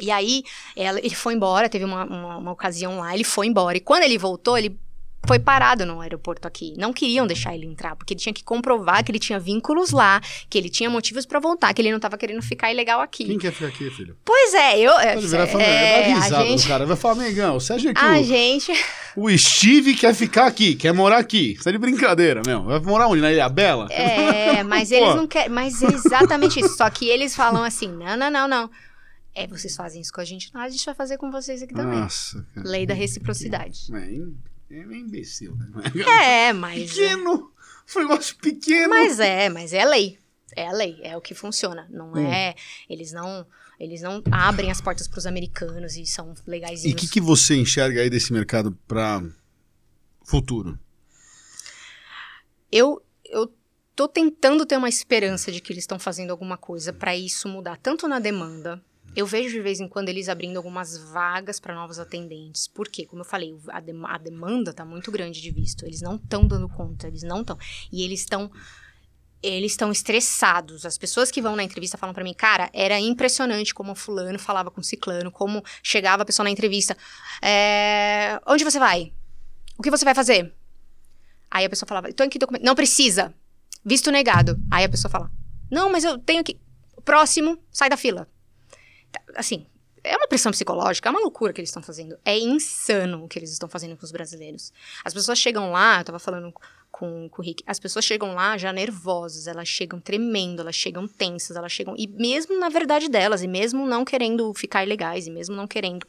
E aí, ela- ele foi embora, teve uma, uma, uma ocasião lá, ele foi embora. E quando ele voltou, ele foi parado no aeroporto aqui. Não queriam deixar ele entrar, porque ele tinha que comprovar que ele tinha vínculos lá, que ele tinha motivos pra voltar, que ele não tava querendo ficar ilegal aqui. Quem quer ficar aqui, filho? Pois é, eu. é, Pode virar é, vai dar risada a gente, do cara. Vai falar, amigão, você acha que a o, gente. [LAUGHS] o Steve quer ficar aqui, quer morar aqui? Você tá de brincadeira, meu. Vai morar onde? Na Ilha Bela? É, mas eles não querem. Mas é exatamente isso. Só que eles falam assim: não, não, não, não. É, vocês fazem isso com a gente lá, a gente vai fazer com vocês aqui também. Nossa, cara. Lei da reciprocidade. É, é imbecil, né? É, mas. Pequeno! Um negócio pequeno. Mas é, mas é lei. É a lei, é o que funciona. Não Hum. é. Eles não. Eles não abrem as portas para os americanos e são E legaisinhos. o que, que você enxerga aí desse mercado para futuro? Eu, eu tô tentando ter uma esperança de que eles estão fazendo alguma coisa para isso mudar, tanto na demanda. Eu vejo de vez em quando eles abrindo algumas vagas para novos atendentes. Por quê? Como eu falei, a, dem- a demanda tá muito grande de visto. Eles não estão dando conta, eles não estão. E eles estão eles estão estressados. As pessoas que vão na entrevista falam pra mim, cara, era impressionante como fulano falava com o ciclano, como chegava a pessoa na entrevista. "É, onde você vai? O que você vai fazer? Aí a pessoa falava, tô aqui documento. Não precisa. Visto negado. Aí a pessoa fala, não, mas eu tenho que. Próximo, sai da fila. Assim, é uma pressão psicológica, é uma loucura que eles estão fazendo. É insano o que eles estão fazendo com os brasileiros. As pessoas chegam lá, eu tava falando com, com o Rick, as pessoas chegam lá já nervosas, elas chegam tremendo, elas chegam tensas, elas chegam. E mesmo na verdade delas, e mesmo não querendo ficar ilegais, e mesmo não querendo.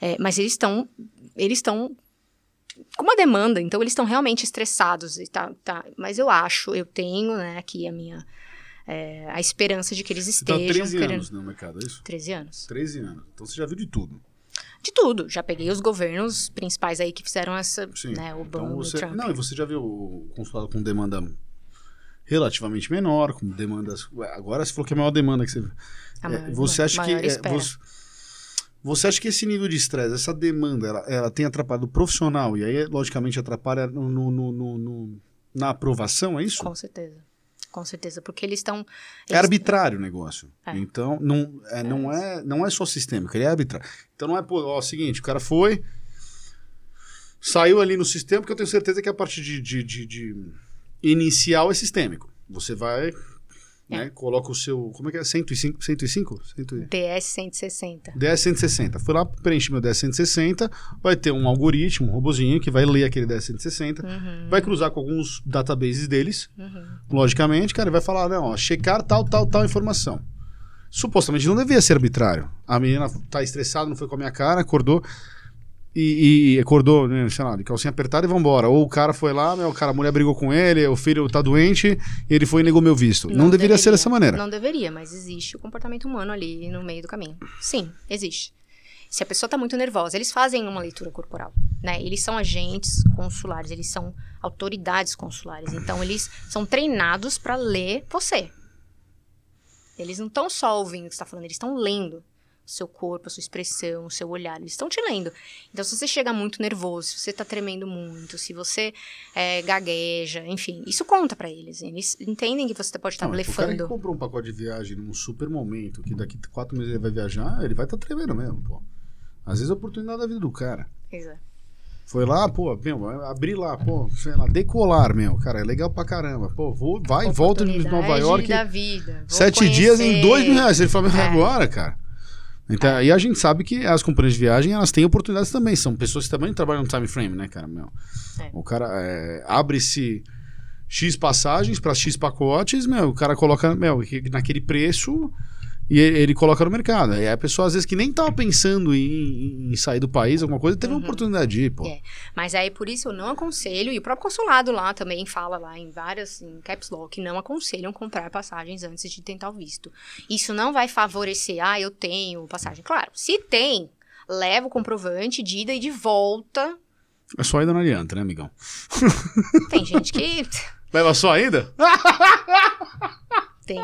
é, mas eles estão. Eles estão com uma demanda, então eles estão realmente estressados. E tá, tá, mas eu acho, eu tenho né, aqui a minha. É, a esperança de que eles tá estejam 13 querendo. anos no mercado, é isso? 13 anos. 13 anos. Então você já viu de tudo. De tudo. Já peguei os governos principais aí que fizeram essa. Sim. Né, Obama, Então você, Trump. não, e você já viu o consulado com demanda relativamente menor, com demandas. Agora você falou que é a maior demanda que você. É, maior- você acha que. é, você, você acha que esse nível de estresse, essa demanda, ela, ela tem atrapalhado o profissional e aí, logicamente, atrapalha no- no- no- no- na aprovação, é isso? Com certeza. Com certeza. Porque eles estão. É eles- arbitrário o negócio. É. Então, não é, não, é, não é só sistêmico, ele é arbitrário. Então não é, pô, ó, é o seguinte, o cara foi, saiu ali no sistema, porque eu tenho certeza que a parte de, de, de- de inicial é sistêmico. Você vai, né, coloca o seu, como é que é? 105? 105? 100 DS 160. DS 160. Fui lá, preenchi meu DS 160, vai ter um algoritmo, um robozinho que vai ler aquele DS 160, Uhum, vai cruzar com alguns databases deles, uhum. logicamente, cara, e vai falar, não, ó, checar tal, tal, tal informação. Supostamente não devia ser arbitrário. A menina tá estressada, não foi com a minha cara, acordou e, e acordou, né, sei lá, de calcinha apertada e vambora. Ou o cara foi lá, meu, o cara, a mulher brigou com ele, o filho tá doente, e ele foi e negou meu visto. Não, deveria, ser dessa maneira. Não deveria, mas existe o comportamento humano ali no meio do caminho. Sim, existe. Se a pessoa tá muito nervosa, eles fazem uma leitura corporal, né? Eles são agentes consulares, eles são autoridades consulares. Então, eles são treinados para ler você. Eles não estão só ouvindo o que você está falando, eles estão lendo. Seu corpo, a sua expressão, o seu olhar. Eles estão te lendo. Então, se você chega muito nervoso, se você tá tremendo muito, se você é, gagueja, enfim, isso conta pra eles. Eles entendem que você pode estar Não, mas o cara que blefando. comprou um pacote de viagem num super momento, que daqui quatro meses ele vai viajar, ele vai estar tremendo mesmo, pô. Às vezes é a oportunidade da vida do cara. É. Foi lá, pô, meu, abri lá, pô, sei lá, decolar, meu, cara, é legal pra caramba. Pô, vou, vai e volta de Nova York, da vida. Vou sete dias em conhecer. dois mil reais. Ele fala, mas É. agora, cara. Então, aí a gente sabe que as companhias de viagem, elas têm oportunidades também. São pessoas que também trabalham no time frame, né, cara, meu. É. O cara é, abre-se X passagens para X pacotes, meu, o cara coloca, meu, que- naquele preço e ele, coloca no mercado. Aí a pessoa, às vezes, que nem tava pensando em, em sair do país, alguma coisa, teve uma oportunidade de ir, pô. É. Mas aí, por isso, eu não aconselho, e o próprio consulado lá também fala lá em várias, em caps lock, que não aconselham comprar passagens antes de tentar o visto. Isso não vai favorecer, ah, eu tenho passagem. Claro, se tem, leva o comprovante de ida e de volta. É só ainda não adianta, né, amigão? Tem gente que [LAUGHS] Leva só ainda? [LAUGHS] tem,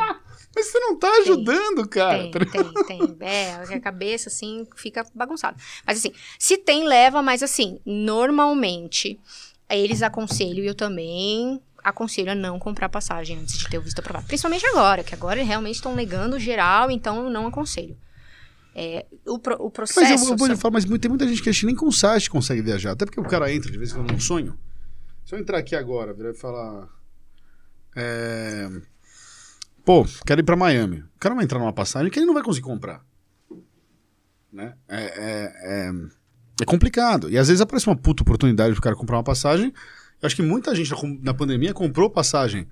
Mas você não tá ajudando, cara. tem, tem, tem. É, a cabeça, assim, fica bagunçada. Mas, assim, se tem, leva, mas, assim, normalmente, eles aconselham, e eu também aconselho a não comprar passagem antes de ter o visto aprovado. Principalmente agora, que agora realmente estão negando geral, então eu não aconselho. É, o, pro- o processo... Mas eu vou, vou só- falar, mas tem muita gente que acha que nem com site consegue viajar. Até porque o cara entra de vez em quando num sonho. Se eu entrar aqui agora, virar e falar. é, Pô, quero ir pra Miami. O cara vai entrar numa passagem que ele não vai conseguir comprar. Né? É, é, é, é complicado. E às vezes aparece uma puta oportunidade pro cara comprar uma passagem. Eu acho que muita gente na, pandemia comprou passagem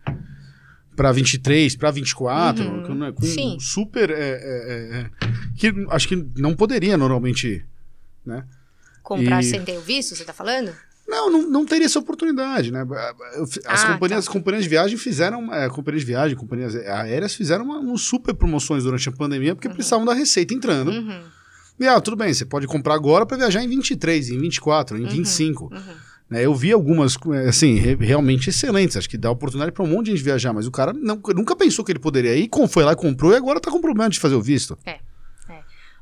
pra 23, pra 24, Uhum. com, né, com Sim. super. é, é, é, é, que acho que não poderia normalmente. Né? Comprar e- sem ter o visto, você tá falando? Não, não, não teria essa oportunidade, né? As, Ah, companhias, tá. as companhias de viagem fizeram, é, companhias de viagem, companhias aéreas fizeram uma, um super promoções durante a pandemia porque precisavam da receita entrando. Uhum, E, ah, tudo bem, você pode comprar agora para viajar em 23, em 24, em 25. uhum. Né, eu vi algumas, é, assim, re- realmente excelentes. Acho que dá oportunidade para um monte de gente viajar, mas o cara não- nunca pensou que ele poderia ir, foi lá e comprou e agora tá com problema de fazer o visto.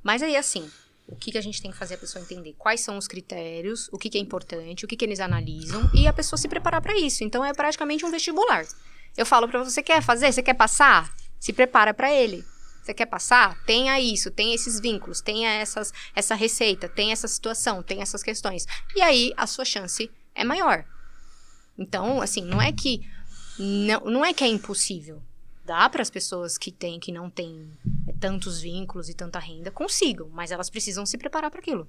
Mas aí, assim, o que, que a gente tem que fazer a pessoa entender? Quais são os critérios, o que, que é importante, o que, que eles analisam e a pessoa se preparar para isso. Então, é praticamente um vestibular. Eu falo para você, quer fazer? Você quer passar? Se prepara para ele. Você quer passar? Tenha isso, tenha esses vínculos, tenha essas, essa receita, tenha essa situação, tenha essas questões. E aí, a sua chance é maior. Então, assim, não é que não, não é que é impossível. Dá para as pessoas que têm, que não têm é, tantos vínculos e tanta renda, consigam, mas elas precisam se preparar para aquilo.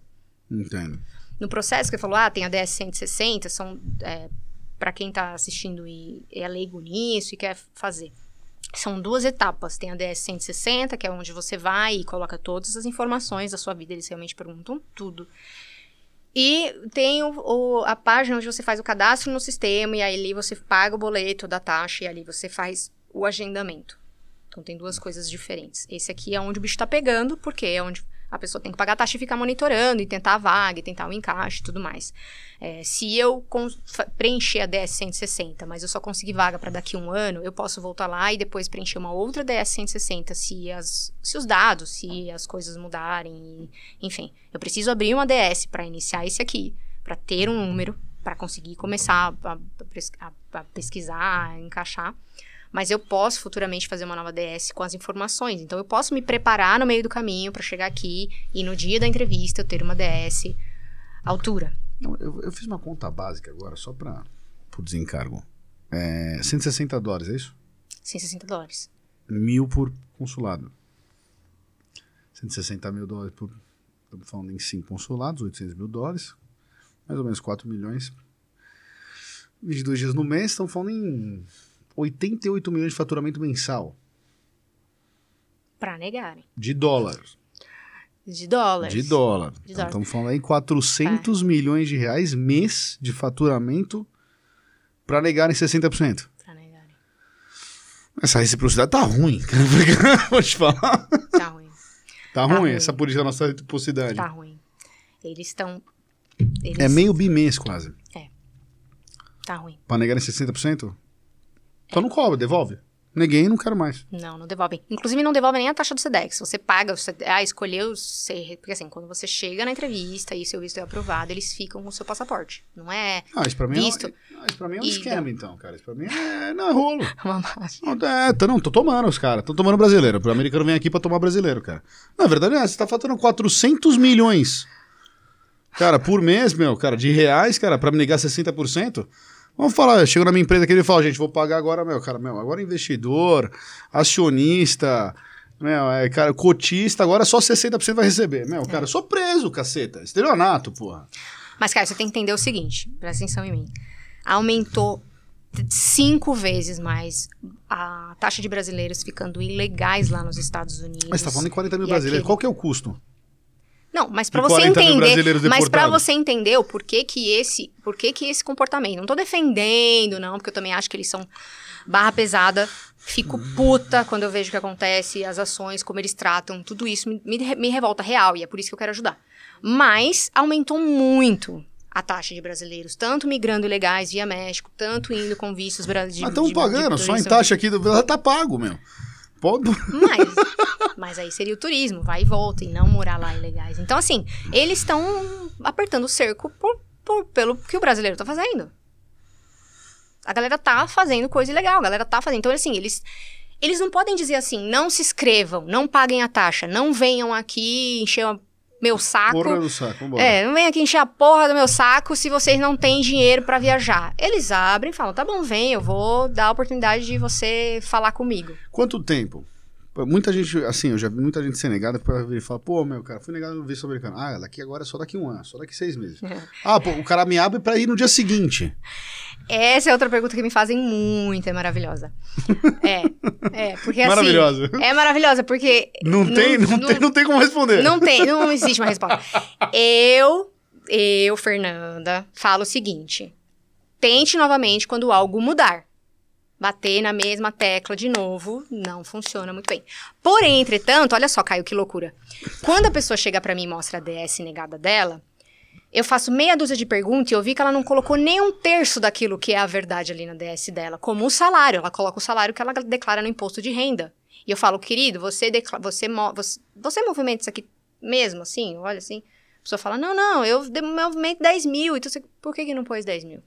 Entendo. No processo que você falou, ah, tem a DS 160, são é, para quem está assistindo e é leigo nisso e quer fazer. São duas etapas. Tem a DS 160, que é onde você vai e coloca todas as informações da sua vida, eles realmente perguntam tudo. E tem o- o- a página onde você faz o cadastro no sistema e aí ali você paga o boleto da taxa e ali você faz o agendamento. Então tem duas coisas diferentes. Esse aqui é onde o bicho tá pegando, porque é onde a pessoa tem que pagar a taxa e ficar monitorando e tentar a vaga, e tentar o encaixe e tudo mais. É, se eu preencher a DS 160, mas eu só conseguir vaga para daqui a um ano, eu posso voltar lá e depois preencher uma outra DS 160 se, as, se os dados, se as coisas mudarem, enfim. Eu preciso abrir uma DS para iniciar esse aqui, para ter um número, para conseguir começar a, a- a pesquisar, a encaixar. Mas eu posso futuramente fazer uma nova DS com as informações. Então eu posso me preparar no meio do caminho para chegar aqui e no dia da entrevista eu ter uma DS altura. Não, eu, eu fiz uma conta básica agora, só para por desencargo. É, 160 dólares, é isso? 160 dólares. Mil por consulado. 160 mil dólares por. Estamos falando em 5 consulados, 800 mil dólares. Mais ou menos 4 milhões. 22 dias no mês, estamos falando em 88 milhões de faturamento mensal. Para negarem. De dólar. De dólares. De dólar. De Então, dólar. estamos falando aí em 400 milhões de reais mês de faturamento para negarem 60%. Pra negarem. Essa reciprocidade tá ruim. [LAUGHS] Vou te falar. Tá ruim. Tá, Tá ruim, ruim. essa política da nossa reciprocidade. Tá ruim. Eles estão. Eles... É meio bimês quase. Tá ruim. Pra negar em 60%? Então não cobra, devolve. Neguei e não quero mais. Não, não devolvem. Inclusive, não devolvem nem a taxa do SEDEX. Você paga, você ah, escolheu ser. Porque assim, quando você chega na entrevista e seu visto é aprovado, eles ficam com o seu passaporte. Não é Ah, isso pra mim Visto. é, um- ah, isso pra mim é um E esquema, então, cara. Isso pra mim é, não, é rolo. [LAUGHS] uma. Não, É, tá, não, tô tomando os caras. Tô tomando brasileiro. O americano vem aqui pra tomar brasileiro, cara. Na verdade, é, você tá faltando 400 milhões. Cara, por mês, meu, cara, de reais, cara, pra me negar 60%. Vamos falar, chegou na minha empresa aqui e ele fala, gente, vou pagar agora, meu, cara, meu, agora investidor, acionista, meu, é, cara, cotista, agora só 60% vai receber. Meu, cara, eu sou preso, caceta. Estelionato, porra. Mas, cara, você tem que entender o seguinte, presta atenção em mim. Aumentou cinco vezes mais a taxa de brasileiros ficando ilegais lá nos Estados Unidos. Mas você tá falando em 40 mil brasileiros. aquele- Qual que é o custo? Não, mas pra De você 40 mil entender, mas para você entender o porquê que esse, porquê que esse comportamento, não tô defendendo, não, porque eu também acho que eles são barra pesada. Fico puta quando eu vejo o que acontece, as ações, como eles tratam, tudo isso me, me, me revolta real e é por isso que eu quero ajudar. Mas aumentou muito a taxa de brasileiros, tanto migrando ilegais via México, tanto indo com vistos brasileiros. Mas estamos pagando, só em taxa aqui, do- tá pago, meu. Pode... Mas, mas aí seria o turismo, vai e volta, e não morar lá ilegais. Então, assim, eles estão apertando o cerco por, por- pelo que o brasileiro tá fazendo. A galera tá fazendo coisa ilegal, a galera tá fazendo. Então, assim, eles, eles não podem dizer assim, não se inscrevam, não paguem a taxa, não venham aqui encher meu saco. Porra do saco, vambora. É, não vem aqui encher a porra do meu saco se vocês não têm dinheiro pra viajar. Eles abrem e falam, tá bom, vem, eu vou dar a oportunidade de você falar comigo. Quanto tempo? Muita gente, assim, eu já vi muita gente ser negada pra vir e falar, pô, meu, cara, fui negado no visto americano. Ah, daqui agora é só daqui um ano, só daqui seis meses. [LAUGHS] ah, pô, o cara me abre pra ir no dia seguinte. Essa é outra pergunta que me fazem muito, é maravilhosa. É, é, porque assim... Maravilhosa. É maravilhosa, porque... Não, tem, não, tem, não tem como responder. Não tem, não existe uma resposta. Eu, eu, Fernanda, falo o seguinte: tente novamente quando algo mudar. Bater na mesma tecla de novo não funciona muito bem. Porém, entretanto, olha só, Caio, que loucura. Quando a pessoa chega pra mim e mostra a DS negada dela, eu faço meia dúzia de perguntas e eu vi que ela não colocou nem um terço daquilo que é a verdade ali na DS dela, como o salário. Ela coloca o salário que ela declara no imposto de renda. E eu falo, querido, você, decla- você, você, você movimenta isso aqui mesmo, assim? Olha assim. A pessoa fala, não, não, eu movimento 10 mil. Então, você, por que, que não pôs 10 mil?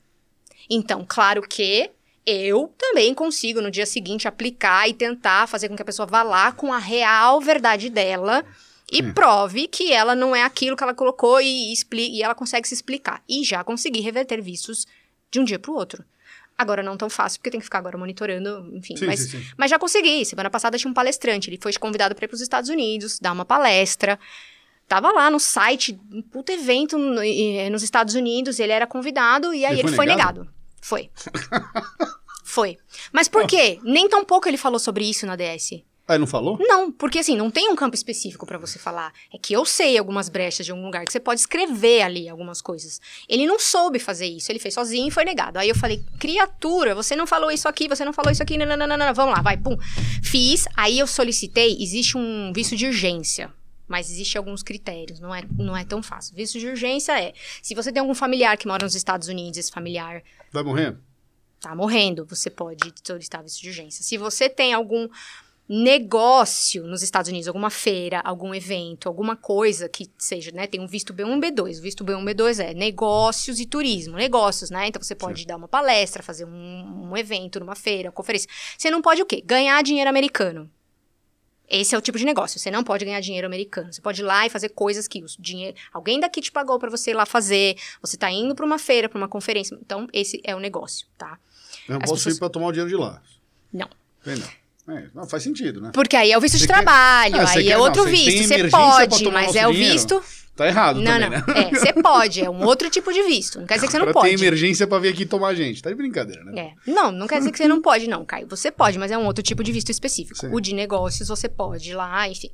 Então, claro que eu também consigo no dia seguinte aplicar e tentar fazer com que a pessoa vá lá com a real verdade dela e Hum. prove que ela não é aquilo que ela colocou e, expli e ela consegue se explicar. E já consegui reverter vistos de um dia para o outro. Agora não tão fácil, porque tem que ficar agora monitorando, enfim. Sim, mas, sim, sim. mas já consegui. Semana passada tinha um palestrante, ele foi convidado para ir para os Estados Unidos, dar uma palestra. Tava lá no site, um puto evento no- eh, nos Estados Unidos, ele era convidado e aí Ele ele, foi foi negado? negado. Foi. foi. Mas por quê? Nem tão pouco ele falou sobre isso na DS. Ele não falou? Não, porque assim, não tem um campo específico pra você falar. É que eu sei algumas brechas de algum lugar que você pode escrever ali algumas coisas. Ele não soube fazer isso, ele fez sozinho e foi negado. Aí eu falei, criatura, você não falou isso aqui, você não falou isso aqui, nananana, vamos lá, vai, pum. Fiz, aí eu solicitei, existe um visto de urgência. Mas existe alguns critérios, não é, não é tão fácil. Visto de urgência é, se você tem algum familiar que mora nos Estados Unidos, esse familiar Vai morrer? tá morrendo, você pode solicitar visto de urgência. Se você tem algum negócio nos Estados Unidos, alguma feira, algum evento, alguma coisa que seja, né, tem um visto B1 e B2. O visto B1 e B2 é negócios e turismo, negócios, né? Então você pode dar uma palestra, fazer um, um evento numa feira, uma conferência. Você não pode o quê? Ganhar dinheiro americano. Esse é o tipo de negócio. Você não pode ganhar dinheiro americano. Você pode ir lá e fazer coisas que os dinheiro, alguém daqui te pagou pra você ir lá fazer. Você tá indo pra uma feira, pra uma conferência. Então, esse é o negócio, tá? Eu não As posso pessoas- ir pra tomar o dinheiro de lá. Não. Tem não. É, não, faz sentido, né? Porque aí é o visto Você de quer- trabalho, Ah, aí quer- é não, outro tem visto. Você pode, mas é o dinheiro? visto. Tá errado Não, também, não. né? É, você [LAUGHS] pode, é um outro tipo de visto. Não quer dizer que você não Pra pode. emergência pra vir aqui tomar a gente. Tá de brincadeira, né? É. Não, não quer dizer que você não pode, não, Caio. Você [LAUGHS] pode, mas é um outro tipo de visto específico. Sim. O de negócios você pode ir lá, enfim.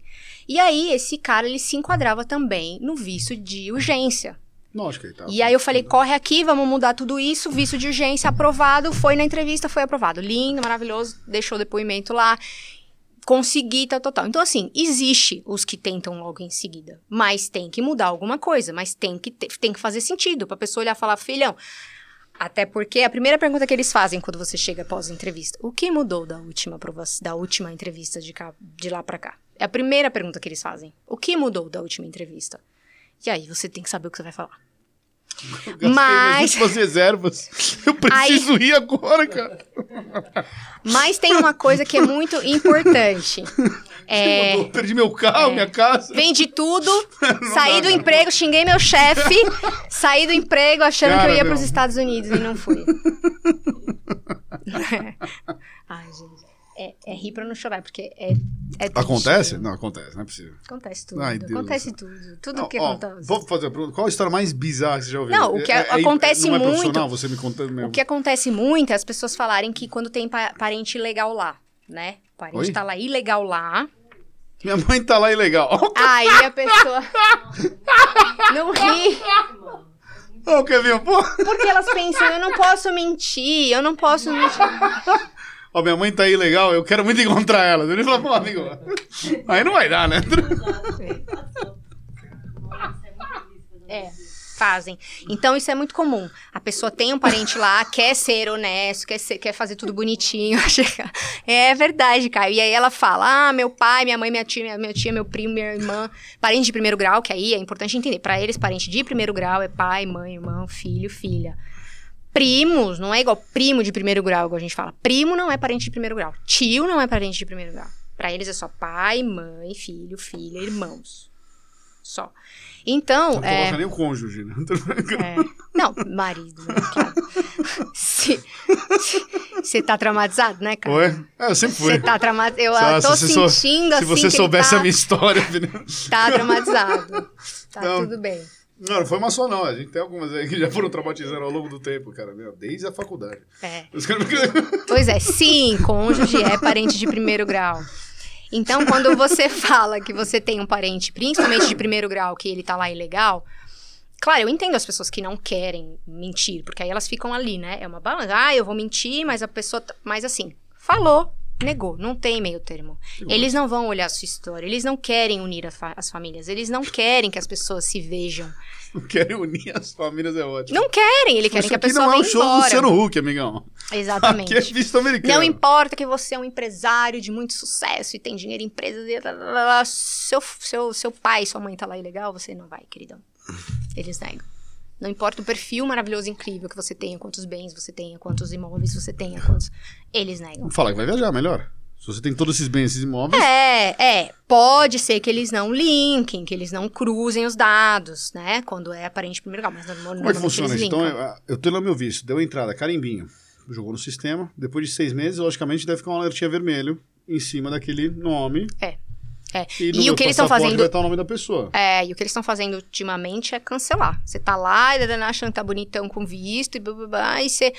E aí, esse cara, ele se enquadrava também no visto de urgência. Lógico que tá. E aí eu falei, corre aqui, vamos mudar tudo isso, visto de urgência aprovado, foi na entrevista, foi aprovado. Lindo, maravilhoso, deixou o depoimento lá. Consegui, tal, tal, tal. Então, assim, existe os que tentam logo em seguida. Mas tem que mudar alguma coisa, mas tem que, ter- tem que fazer sentido. Pra pessoa olhar e falar, filhão, Até porque a primeira pergunta que eles fazem quando você chega após a entrevista, o que mudou da última da última entrevista de, cá, de lá pra cá? É a primeira pergunta que eles fazem. O que mudou da última entrevista? E aí você tem que saber o que você vai falar. Eu Mas- minhas últimas reservas. Eu preciso ir agora, cara. Mas tem uma coisa que é muito importante. [LAUGHS] É, Eu perdi meu carro, minha casa. Vendi tudo, [LAUGHS] Não saí dá, do emprego, xinguei meu chefe, [LAUGHS] saí do emprego achando que Cara, eu ia para os Estados Unidos e não fui. Ai, gente. É, é rir pra não chorar, porque é, é. Acontece? Não, acontece, não é possível. Acontece tudo. Ai, acontece do tudo. Tudo Não, que ó, acontece. Vou fazer uma pergunta. Qual a história mais bizarra que você já ouviu? Não, o que acontece não é muito- profissional, você me contando mesmo. O que acontece muito é as pessoas falarem que quando tem pa- parente ilegal lá, né? O parente Oi? tá lá ilegal lá, Minha mãe tá lá ilegal. [LAUGHS] aí a pessoa. [LAUGHS] não ri. Ô, Kevin, pô. Porque elas pensam, eu não posso mentir, eu não posso mentir. [LAUGHS] Ó, minha mãe tá aí legal, eu quero muito encontrar ela. Ele falou, pô, amigo, aí não vai dar, né? É, fazem. Então isso é muito comum. A pessoa tem um parente lá, quer ser honesto, quer, ser- quer fazer tudo bonitinho. [LAUGHS] é verdade, cara. E aí ela fala: ah, meu pai, minha mãe, minha tia, minha, minha tia, meu primo, minha irmã, parente de primeiro grau, que aí é importante entender. Pra eles, parente de primeiro grau é pai, mãe, irmão, filho, filha. Primos, não é igual primo de primeiro grau, igual a gente fala. Primo não é parente de primeiro grau. Tio não é parente de primeiro grau. Pra eles é só pai, mãe, filho, filha, irmãos. Só. Então, Não é, coloca nem o cônjuge, né? [LAUGHS] é. Não, marido, né? [LAUGHS] Você tá traumatizado, né, cara? Oi? É, eu sempre fui. Você tá traumatizado. Eu ah, tô se você sentindo Se assim você que ele soubesse tá, a minha história, [LAUGHS] tá traumatizado. Tá Não. tudo bem. Não, não foi uma só, não. A gente tem algumas aí que já foram traumatizadas ao longo do tempo, cara. meu, Desde a faculdade. É. Caras- [LAUGHS] Pois é, sim, cônjuge é parente de primeiro grau. Então, quando você [LAUGHS] fala que você tem um parente, principalmente de primeiro grau, que ele tá lá ilegal, claro, eu entendo as pessoas que não querem mentir, porque aí elas ficam ali, né? É uma balança. Ah, eu vou mentir, mas a pessoa. tá- Mas assim, falou, negou, não tem meio termo. Eles não vão olhar a sua história, eles não querem unir fa- as famílias, eles não querem que as pessoas se vejam. [LAUGHS] Não querem unir as famílias, é ótimo. Não querem, eles querem Isso que a pessoa não é um show do embora. Luciano Huck, amigão. Exatamente. Aqui é visto americano. Não importa que você é um empresário de muito sucesso e tem dinheiro em empresas seu, seu, seu pai sua mãe tá lá ilegal, você não vai, queridão. Eles negam. Não importa o perfil maravilhoso, incrível que você tenha, quantos bens você tenha, quantos imóveis você tenha, quantos. Eles negam. Falar que vai viajar melhor. Se você tem todos esses bens, esses imóveis, É, é. Pode ser que eles não linkem, que eles não cruzem os dados, né? Quando é aparente primeiro grau. Mas não, como é que funciona isso? Então, eu, eu tenho lá meu visto, deu entrada, carimbinho, jogou no sistema, depois de seis meses, logicamente, deve ficar um alertinha vermelho em cima daquele nome. É. É. E, E o que eles estão fazendo vai estar o nome da pessoa. É, e o que eles estão fazendo ultimamente é cancelar. Você tá lá, e achando que tá bonitão com visto e blá, blá, blá, e você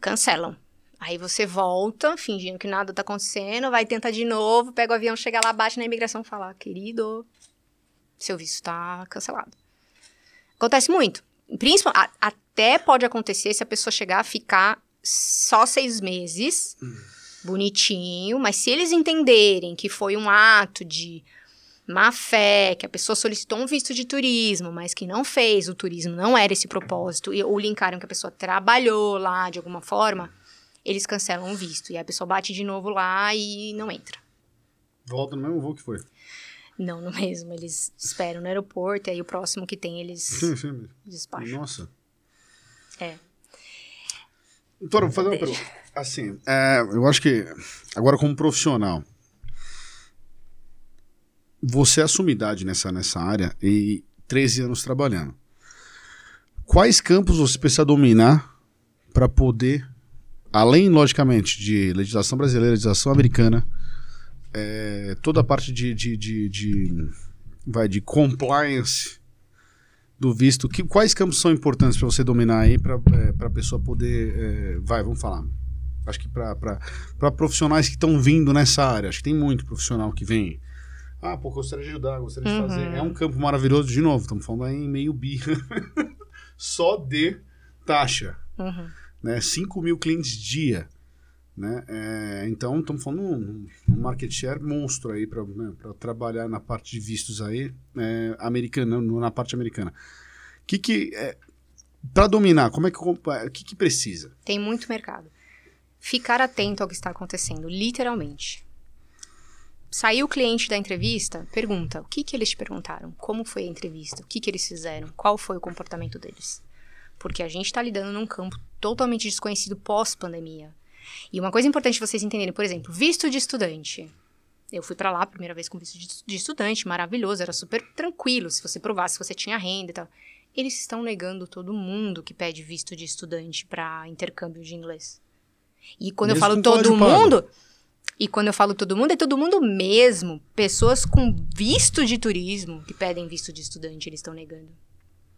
cancelam. Aí você volta, fingindo que nada tá acontecendo, vai tentar de novo, pega o avião, chega lá, bate na imigração e fala, querido, seu visto tá cancelado. Acontece muito. Principal, a- até pode acontecer se a pessoa chegar a ficar só seis meses, bonitinho, mas se eles entenderem que foi um ato de má fé, que a pessoa solicitou um visto de turismo, mas que não fez o turismo, não era esse propósito, e, ou linkaram que a pessoa trabalhou lá de alguma forma, eles cancelam o visto. E a pessoa bate de novo lá e não entra. Volta no mesmo voo que foi. Não, no mesmo. Eles esperam no aeroporto, e aí o próximo que tem eles Sim, sim. despacham. Nossa. É. Doutora, vou fazer uma pergunta. Assim, é, eu acho que, agora como profissional, você é sumidade nessa, nessa área e 13 anos trabalhando. Quais campos você precisa dominar para poder, além, logicamente, de legislação brasileira, legislação americana, é, toda a parte de, de, de, de- vai, de compliance do visto, que, quais campos são importantes para você dominar aí para a pessoa poder. é, vai, vamos falar. Acho que para profissionais que estão vindo nessa área, acho que tem muito profissional que vem. Ah, pô, gostaria de ajudar, gostaria de Uhum. fazer. É um campo maravilhoso, de novo, estamos falando aí em meio bi. [LAUGHS] Só de taxa. Uhum. Né? 5 mil clientes dia. Né? É, então, estamos falando um, um market share monstro aí para trabalhar na parte de vistos aí, é, americana, na parte americana. Que que, é, Pra dominar, como é que. o que, que precisa? Tem muito mercado. Ficar atento ao que está acontecendo, literalmente. Saiu o cliente da entrevista, pergunta: o que, que eles te perguntaram? Como foi a entrevista? O que, que eles fizeram? Qual foi o comportamento deles? Porque a gente está lidando num campo totalmente desconhecido pós-pandemia. E uma coisa importante vocês entenderem, por exemplo, visto de estudante. Eu fui para lá a primeira vez com visto de, estudante, maravilhoso, era super tranquilo, se você provasse que você tinha renda e tal. Eles estão negando todo mundo que pede visto de estudante para intercâmbio de inglês. E quando eu Mesmo falo com todo pago. mundo, e quando eu falo todo mundo, é todo mundo mesmo. Pessoas com visto de turismo que pedem visto de estudante, eles estão negando.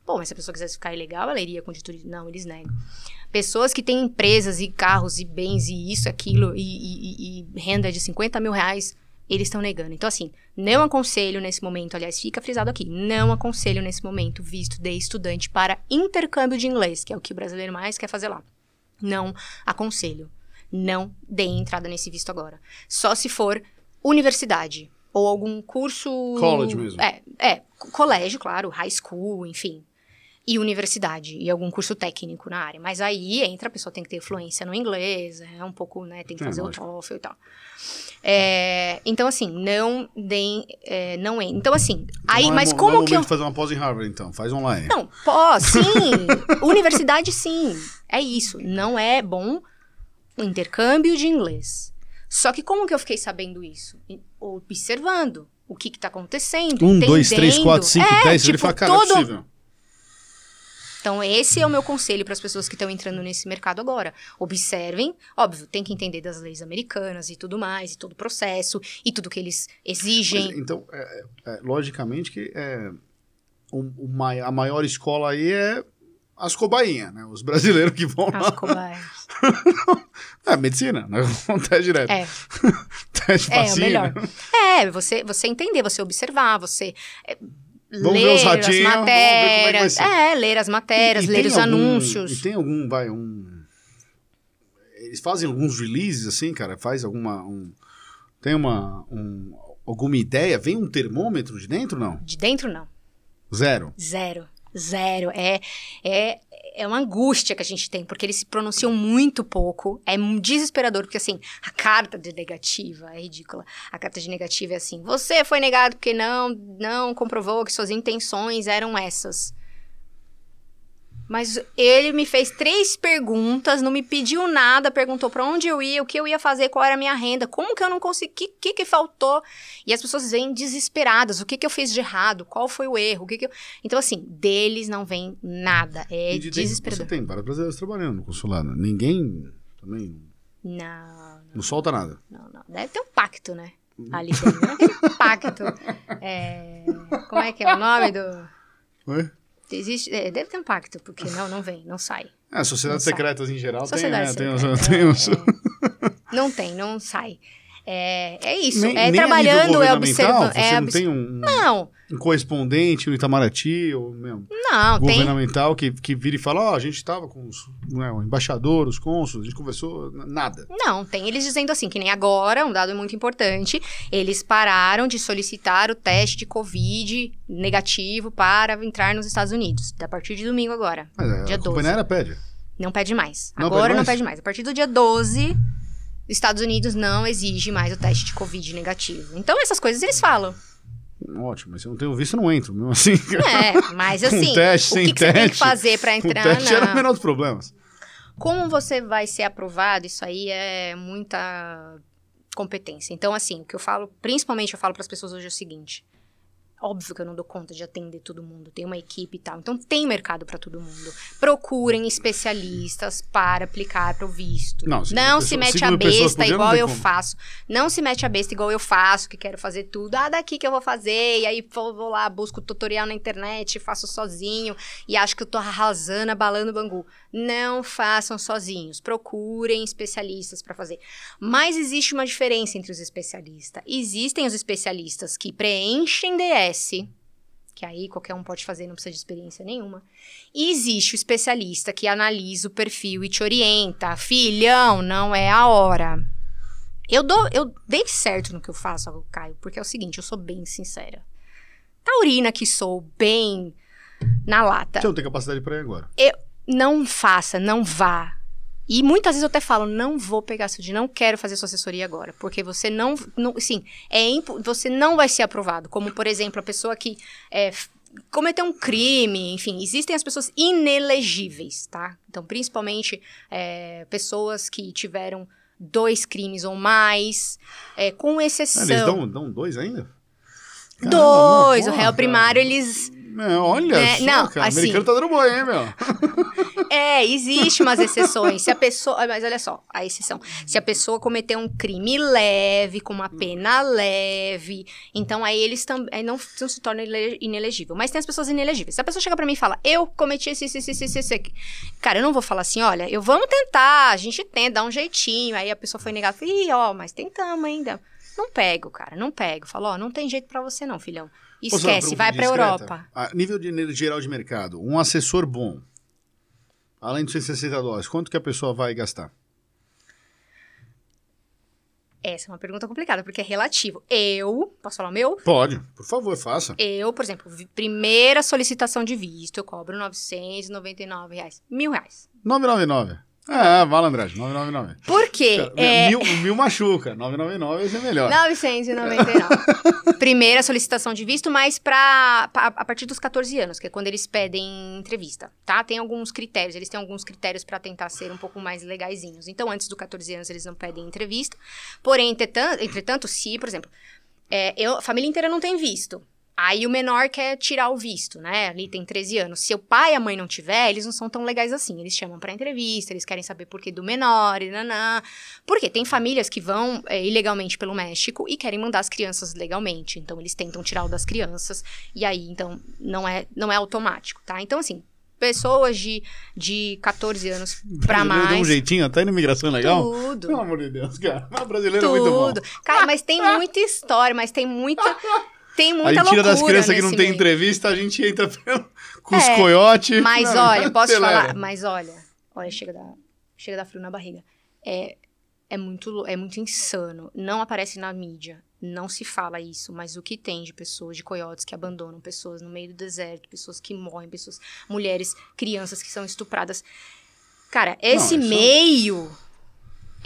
Bom, mas se a pessoa quisesse ficar ilegal, ela iria com turismo. Não, eles negam. Pessoas que têm empresas e carros e bens e isso, aquilo, e, e- e- e renda de 50 mil reais, eles estão negando. Então, assim, não aconselho nesse momento, aliás, fica frisado aqui, não aconselho nesse momento visto de estudante para intercâmbio de inglês, que é o que o brasileiro mais quer fazer lá. Não aconselho. Não deem entrada nesse visto agora. Só se for universidade ou algum curso. College mesmo. É, é, co- colégio, claro, high school, enfim. E universidade, e algum curso técnico na área. Mas aí entra, a pessoa tem que ter fluência no inglês, é um pouco, né? Tem que É, fazer lógico. o TOEFL e tal. É, então, assim, não deem. é, não en- Então, assim, aí, Não é mas mo- como é que eu. fazer uma pós em Harvard, então. Faz online. Não, pô, sim. [LAUGHS] Universidade, sim. É isso. Não é bom o intercâmbio de inglês. Só que como que eu fiquei sabendo isso? Observando o que que tá acontecendo. Um, dois, três, entendendo. quatro, cinco, É, dez. ele tipo, fala, cara, é todo- possível. Então, esse é o meu conselho para as pessoas que estão entrando nesse mercado agora. Observem, óbvio, tem que entender das leis americanas e tudo mais, e todo o processo, e tudo que eles exigem. Mas, então, é, é, logicamente que é, o, o a maior escola aí é as cobainhas, né? Os brasileiros que vão As lá. cobaias. [LAUGHS] É, medicina, né? [LAUGHS] Teste direto. É, [LAUGHS] Teste é o facinho, melhor. né? É, você, você entender, você observar, você é, Vamos ler ver os as é matérias. É, ler as matérias, E- e ler os algum- anúncios. E tem algum, vai, um... Eles fazem alguns releases, assim, cara? Faz alguma... Um, tem uma... Um, alguma ideia? Vem um termômetro de dentro, não? De dentro, não. Zero. Zero. Zero. É, é, é uma angústia que a gente tem, porque eles se pronunciam muito pouco. É desesperador, porque assim, a carta de negativa é ridícula. A carta de negativa é assim: você foi negado porque não, não comprovou que suas intenções eram essas. Mas ele me fez três perguntas, não me pediu nada, perguntou pra onde eu ia, o que eu ia fazer, qual era a minha renda, como que eu não consegui, o que, que que faltou? E as pessoas vêm desesperadas, o que que eu fiz de errado, qual foi o erro, o que que eu... Então, assim, deles não vem nada, é de desesperador. Você tem vários brasileiros trabalhando no consulado. Ninguém também Não, não solta nada. não, não. Deve ter um pacto, né? Ali dentro. Deve ter um pacto. [LAUGHS] É, Como é que é o nome do... Oi? Existe... é, deve ter um pacto, porque [LAUGHS] não, não vem, não sai. É, sociedades Não sai. secretas em geral Sociedade tem, né? secreta, Tem, [LAUGHS] tem é. Não tem, não sai. É, é isso. Nem- é nem a trabalhando, é observando. Você É não tem um, Não, um correspondente no Itamaraty ou mesmo não, tem. governamental que, que vira e fala: Ó, a gente estava com os, o embaixador, os cônsulos, a gente conversou, nada. Não, tem eles dizendo assim, que nem agora, um dado muito importante, eles pararam de solicitar o teste de Covid negativo para entrar nos Estados Unidos. A partir de domingo agora. Mas é, Dia a 12. companhia aérea pede. Não pede mais. Não agora pede não mais? pede mais. A partir do dia 12, Estados Unidos não exige mais o teste de Covid negativo. Então, essas coisas eles falam. Ótimo, mas se eu não tenho visto, eu não entro. Mesmo assim, É, mas [LAUGHS] Com assim, teste, o sem que, que você tem que teste, fazer para entrar? teste era o menor dos problemas. Como você vai ser aprovado, isso aí é muita competência. Então, assim, o que eu falo, principalmente eu falo para as pessoas hoje é o seguinte: óbvio que eu não dou conta de atender todo mundo, tem uma equipe e tal. Então, tem mercado para todo mundo. Procurem especialistas para aplicar para o visto. Não, não pessoa- se mete a besta por dia, não igual eu como. faço. Não se mete a besta igual eu faço, que quero fazer tudo. Ah, daqui que eu vou fazer. E aí vou, lá, busco tutorial na internet, faço sozinho e acho que eu tô arrasando, abalando o Bangu. Não façam sozinhos. Procurem especialistas para fazer. Mas existe uma diferença entre os especialistas. Existem os especialistas que preenchem DS, que aí qualquer um pode fazer, não precisa de experiência nenhuma. E existe o especialista que analisa o perfil e te orienta. Filhão, não é a hora. Eu dou, eu dei certo no que eu faço, Caio, porque é o seguinte, eu sou bem sincera. Taurina que sou, bem na lata. Você não tem capacidade para ir agora. não faça, não vá. E muitas vezes eu até falo, não vou pegar seu dinheiro, não quero fazer sua assessoria agora, porque você não, não sim, é impo- você não vai ser aprovado. Como por exemplo a pessoa que é, cometeu um crime, enfim, existem as pessoas inelegíveis, tá? Então principalmente é, pessoas que tiveram dois crimes ou mais, é, com Ah, exceção eles dão, dão dois ainda? dois, Caramba, o réu porra, primário cara. eles Meu, olha É, só, não, cara. O assim- americano tá dando boi, hein, meu? [LAUGHS] É, existe umas exceções. Se a pessoa. ah, Mas olha só, a exceção. Se a pessoa cometer um crime leve, com uma pena leve, então aí eles também não, não se torna ile- inelegível. Mas tem as pessoas inelegíveis. Se a pessoa chega pra mim e fala, eu cometi esse, esse, esse, esse, esse. aqui." Cara, eu não vou falar assim, olha, eu vamos tentar, a gente tenta, dá um jeitinho. Aí a pessoa foi negada, ih, ó, mas tentamos ainda. Não pego, cara, não pego. Falo, ó, não tem jeito pra você não, filhão. Esquece, vai pra indiscreta? Europa. A nível de geral de mercado, um assessor bom, além de 160 dólares, quanto que a pessoa vai gastar? Essa é uma pergunta complicada, porque é relativo. Eu, posso falar o meu? Pode, por favor, faça. Eu, por exemplo, primeira solicitação de visto, eu cobro 999 reais. Mil reais. 999. É, malandragem, 999. Por quê? É, Mil, mil machuca, 999 vai ser melhor. 999. [LAUGHS] Primeira solicitação de visto, mas pra, pa- a partir dos 14 anos, que é quando eles pedem entrevista, tá? Tem alguns critérios, eles têm alguns critérios pra tentar ser um pouco mais legaisinhos. Então, antes dos 14 anos, eles não pedem entrevista. Porém, entretanto, entretanto se, por exemplo, é, eu, a família inteira não tem visto. Aí o menor quer tirar o visto, né? Ali tem 13 anos. Se o pai e a mãe não tiver, eles não são tão legais assim. Eles chamam pra entrevista, eles querem saber por que do menor e nanã. Porque tem famílias que vão é, ilegalmente pelo México e querem mandar as crianças legalmente. Então eles tentam tirar o das crianças. E aí, então, não é, não é automático, tá? Então, assim, pessoas de, de 14 anos pra Brasileiro Deu um mais. jeitinho até na imigração legal. Tudo. Pelo amor de Deus, cara. Mas brasileiro é muito bom. Tudo. Cara, mas tem muita história, mas tem muita. [LAUGHS] Tem A muita gente tira das loucura crianças que não tem meio. entrevista, a gente entra [LAUGHS] pelo- com os É, coiotes. Mas Não, olha, posso acelera. falar, mas olha, olha, chega da, chega da frio na barriga. É, é muito, é muito insano. Não aparece na mídia, não se fala isso, mas o que tem de pessoas, de coiotes que abandonam pessoas no meio do deserto, pessoas que morrem, pessoas, mulheres, crianças que são estupradas. Cara, esse isso- meio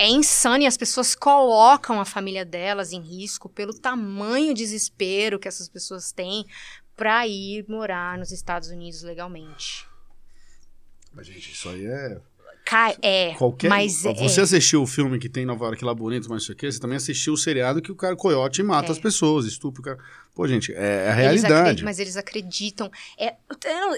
é insano e as pessoas colocam a família delas em risco pelo tamanho desespero que essas pessoas têm pra ir morar nos Estados Unidos legalmente. Mas, gente, isso aí é. Ca- é, Qualquer. mas é, Você assistiu o filme que tem em Nova York lá bonito, mas isso aqui, você também assistiu o seriado que o cara coiote mata É. as pessoas, estupra o cara. Pô, gente, é a eles realidade. acreditam- mas eles acreditam. É,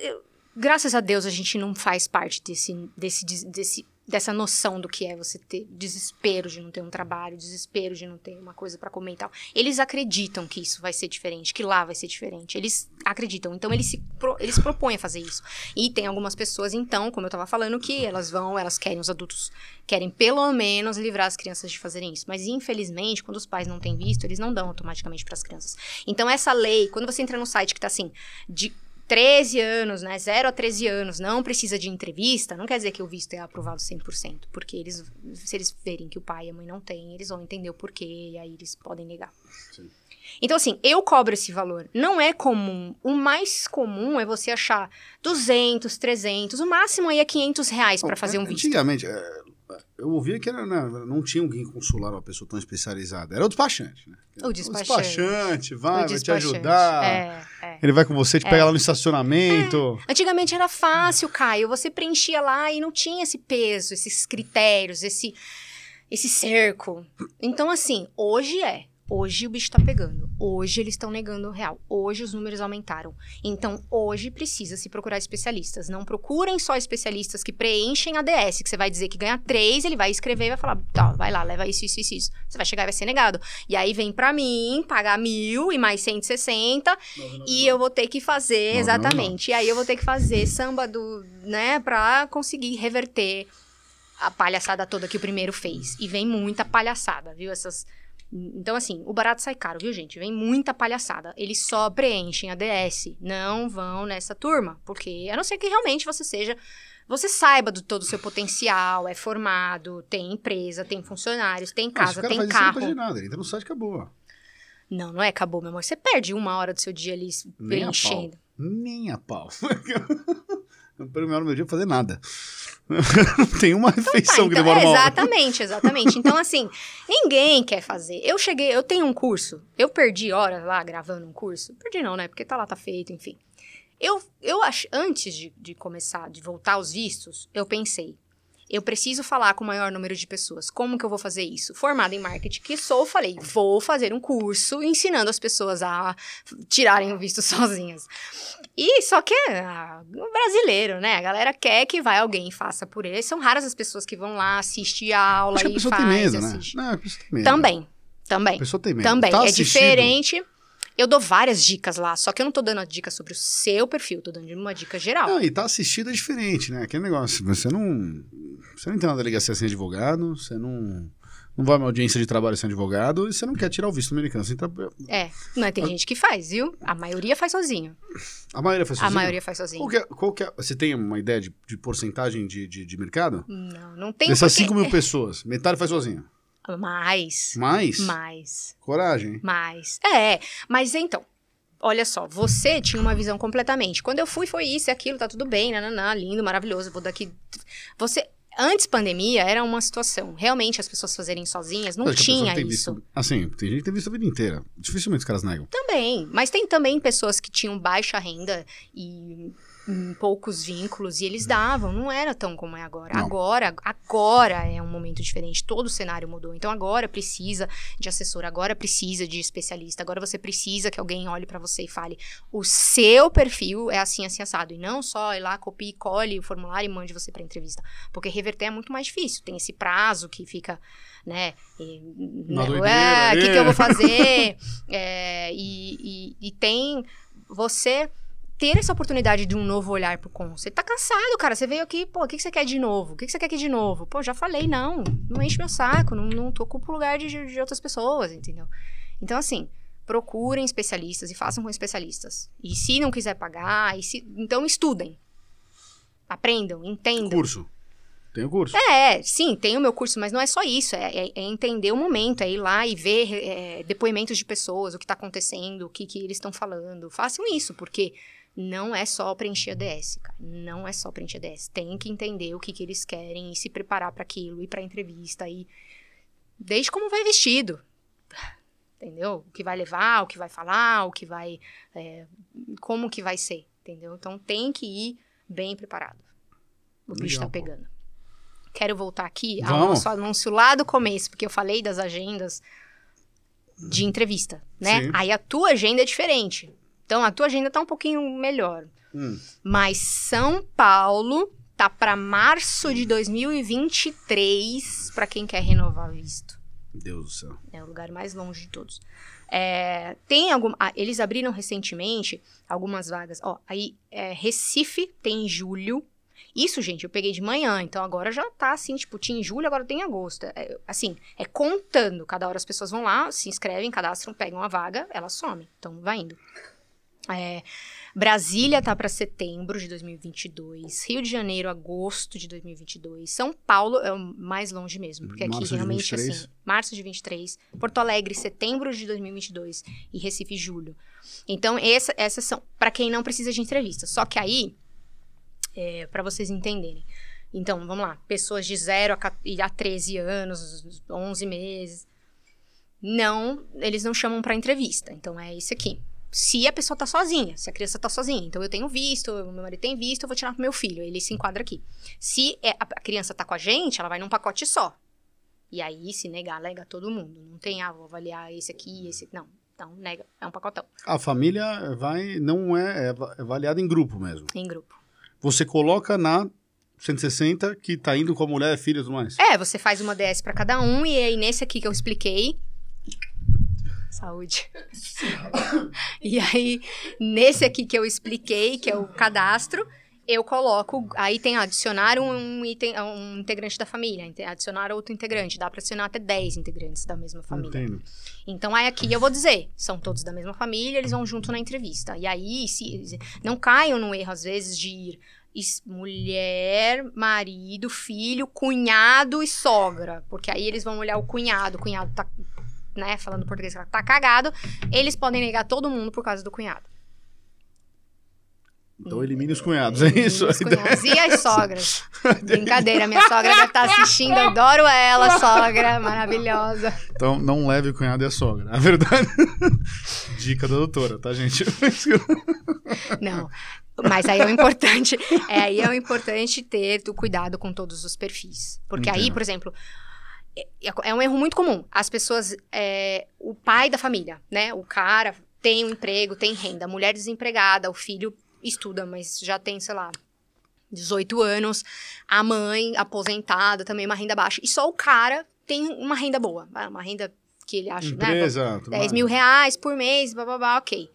eu- graças a Deus a gente não faz parte desse, desse, des- desse, dessa noção do que é você ter desespero de não ter um trabalho, desespero de não ter uma coisa pra comer e tal. Eles acreditam que isso vai ser diferente, que lá vai ser diferente. Eles acreditam. Então eles se pro- eles propõem a fazer isso. E tem algumas pessoas, então, como eu tava falando, que elas vão, elas querem, os adultos querem pelo menos livrar as crianças de fazerem isso. Mas infelizmente, quando os pais não têm visto, eles não dão automaticamente para as crianças. Então essa lei, quando você entra no site que tá assim, de 13 anos, né, 0 a 13 anos, não precisa de entrevista, não quer dizer que o visto é aprovado 100%, porque eles se eles verem que o pai e a mãe não têm, eles vão entender o porquê e aí eles podem negar. Sim. Então, assim, eu cobro esse valor. Não é comum. O mais comum é você achar 200, 300, o máximo aí é 500 reais para fazer um é, visto. Antigamente, é, eu ouvia que era, né, não tinha guia consular, uma pessoa tão especializada. Era o despachante, né? O despachante. despachante, vai, O vai te despachante. ajudar. É, é. Ele vai com você, te pega lá no estacionamento. Antigamente era fácil, Caio. Você preenchia lá e não tinha esse peso, esses critérios, esse, esse cerco. Então, assim, hoje é. Hoje o bicho tá pegando. Hoje eles estão negando o real. Hoje os números aumentaram. Então, hoje precisa se procurar especialistas. Não procurem só especialistas que preenchem a DS, que você vai dizer que ganha três, ele vai escrever e vai falar, tá, vai lá, leva isso, isso, isso, isso. Você vai chegar e vai ser negado. E aí vem pra mim, pagar mil e mais 160, e eu vou ter que fazer, Não, exatamente. E aí eu vou ter que fazer samba do, né, pra conseguir reverter a palhaçada toda que o primeiro fez. E vem muita palhaçada, viu? Essas. Então, assim, o barato sai caro, viu, gente? Vem muita palhaçada. Eles só preenchem a DS. Não vão nessa turma. Porque, a não ser que realmente você seja. Você saiba do todo o seu potencial, é formado, tem empresa, tem funcionários, tem Ah, casa, cara tem faz isso, não carro. nada. Ele entra no site e acabou. Não, não é, acabou, meu amor. Você perde uma hora do seu dia ali Nem a preenchendo. Nem a pau. Não perco minha hora do meu dia pra fazer nada. Não [LAUGHS] tem uma refeição que então, demora é, uma exatamente, exatamente. Então, assim, ninguém quer fazer. Eu cheguei, eu tenho um curso, eu perdi horas lá gravando um curso. Perdi não, né? Porque tá lá, tá feito, enfim. Eu, eu ach, antes de, de começar, de voltar aos vistos, eu pensei, eu preciso falar com o maior número de pessoas. Como que eu vou fazer isso? Formada em marketing que sou, falei, vou fazer um curso ensinando as pessoas a tirarem o visto [LAUGHS] sozinhas. E só que ah, brasileiro, né? A galera quer que vai alguém e faça por ele. São raras as pessoas que vão lá assistir a aula Acho que a e pessoa faz, tem medo, né? Não, a pessoa tem medo. Também, A também. pessoa tem medo. Também. Tá é diferente. Eu dou várias dicas lá, só que eu não tô dando a dica sobre o seu perfil, tô dando uma dica geral. Não, e tá assistido é diferente, né? Aquele negócio, você não. Você não entra na delegacia sem advogado, você não. Não vai a uma audiência de trabalho sem advogado e você não quer tirar o visto americano. Você entra- É, mas tem gente que faz, viu? A maioria faz sozinho. A maioria faz A sozinho? maioria faz sozinho. Qual que é, qual que é- você tem uma ideia de, de porcentagem de, de, de mercado? Não, não tem Dessas porque- 5 mil pessoas, metade faz sozinho. Mais, Mais? mais, Coragem, mais. É, mas então, olha só, você tinha uma visão completamente. Quando eu fui, foi isso e aquilo, tá tudo bem, nananã, lindo, maravilhoso, vou daqui... Você... Antes pandemia, era uma situação. Realmente, as pessoas fazerem sozinhas, não Acho tinha isso. Visto, assim, tem gente que tem visto a vida inteira. Dificilmente os caras negam. Também, mas tem também pessoas que tinham baixa renda e poucos vínculos e eles davam, não era tão como é agora. Não. Agora, agora é um momento diferente, todo o cenário mudou. Então agora precisa de assessor, agora precisa de especialista, agora você precisa que alguém olhe pra você e fale: "O seu perfil é assim assim assado" e não só ir lá copie, cole o formulário e mande você pra entrevista, porque reverter é muito mais difícil. Tem esse prazo que fica né? E, né, doideira, o que, é. que eu vou fazer? [LAUGHS] É, e, e- e tem você ter essa oportunidade de um novo olhar pro com. Você tá cansado, cara. Você veio aqui, pô, o que, que você quer de novo? O que, que você quer aqui de novo? Pô, já falei, não. Não enche meu saco. Não, não tô ocupa o lugar de, de outras pessoas, entendeu? Então, assim, procurem especialistas e façam com especialistas. E se não quiser pagar, e se, então estudem. Aprendam, entendam. Curso. Tem o curso. É, sim, tem o meu curso, mas não é só isso. É, é- é entender o momento, é ir lá e ver é, depoimentos de pessoas, o que está acontecendo, o que, que eles estão falando. Façam isso, porque não é só preencher a DS, cara. Não é só preencher a DS. Tem que entender o que, que eles querem e se preparar para aquilo, ir para entrevista e desde como vai vestido. Entendeu? O que vai levar, o que vai falar, o que vai. é, como que vai ser, entendeu? Então tem que ir bem preparado. O bicho Legal, tá pegando. Quero voltar aqui ao Vamos. nosso anúncio lá do começo, porque eu falei das agendas de entrevista, né? Sim. Aí a tua agenda é diferente. Então a tua agenda tá um pouquinho melhor. Hum. Mas São Paulo tá para março de 2023 para quem quer renovar visto. Deus do céu. É o lugar mais longe de todos. É, tem algum, ah, eles abriram recentemente algumas vagas. Ó, aí é, Recife tem em julho. Isso, gente, eu peguei de manhã, então agora já tá assim, tipo, tinha em julho, agora tem em agosto. É, assim, é contando. Cada hora as pessoas vão lá, se inscrevem, cadastram, pegam a vaga, ela some. Então vai indo. É, Brasília tá para setembro de 2022. Rio de Janeiro, agosto de 2022. São Paulo é o mais longe mesmo, porque aqui Março de realmente 23. assim, março de 23, Porto Alegre, setembro de 2022 e Recife, julho. Então, essa- essas são para quem não precisa de entrevista. Só que aí, é, para vocês entenderem. Então, vamos lá, pessoas de 0 a, ca- e a 13 anos, 11 meses. Não, eles não chamam para entrevista. Então, é isso aqui. Se a pessoa tá sozinha, se a criança tá sozinha. Então, eu tenho visto, o meu marido tem visto, eu vou tirar pro meu filho. Ele se enquadra aqui. Se é- a criança tá com a gente, ela vai num pacote só. E aí, se negar, alega todo mundo. Não tem, ah, vou avaliar esse aqui, esse aqui. Não. Então, nega. É um pacotão. A família vai, não é, é é avaliada em grupo mesmo. Em grupo. Você coloca na 160 que tá indo com a mulher, filho e tudo mais. É, você faz uma DS pra cada um, e aí nesse aqui que eu expliquei. Saúde. [LAUGHS] e aí, nesse aqui que eu expliquei, que é o cadastro, eu coloco. Aí tem adicionar um, item, um integrante da família, adicionar outro integrante. Dá pra adicionar até 10 integrantes da mesma família. Entendo. Então, aí aqui eu vou dizer, são todos da mesma família, eles vão junto na entrevista. E aí, se, não caiam no erro, às vezes, de ir mulher, marido, filho, cunhado e sogra. Porque aí eles vão olhar o cunhado, o cunhado tá, né, falando português, tá cagado. Eles podem negar todo mundo por causa do cunhado. Então elimine os cunhados, é isso? Os cunhados. E as sogras? [LAUGHS] Brincadeira, minha sogra deve estar assistindo, adoro ela, sogra, maravilhosa. Então não leve o cunhado e a sogra. A verdade. [LAUGHS] Dica da doutora, tá, gente? [LAUGHS] Não. Mas aí é o importante, é, aí é o importante ter o cuidado com todos os perfis. Porque aí, Entendo. por exemplo, é, é um erro muito comum. As pessoas, é, o pai da família, né? O cara tem um emprego, tem renda, a mulher desempregada, o filho estuda, mas já tem, sei lá, 18 anos, a mãe aposentada, também uma renda baixa. E só o cara tem uma renda boa, vai, uma renda que ele acha, né? Empresa. tudo 10 mais. mil reais por mês, blá, blá, blá, ok.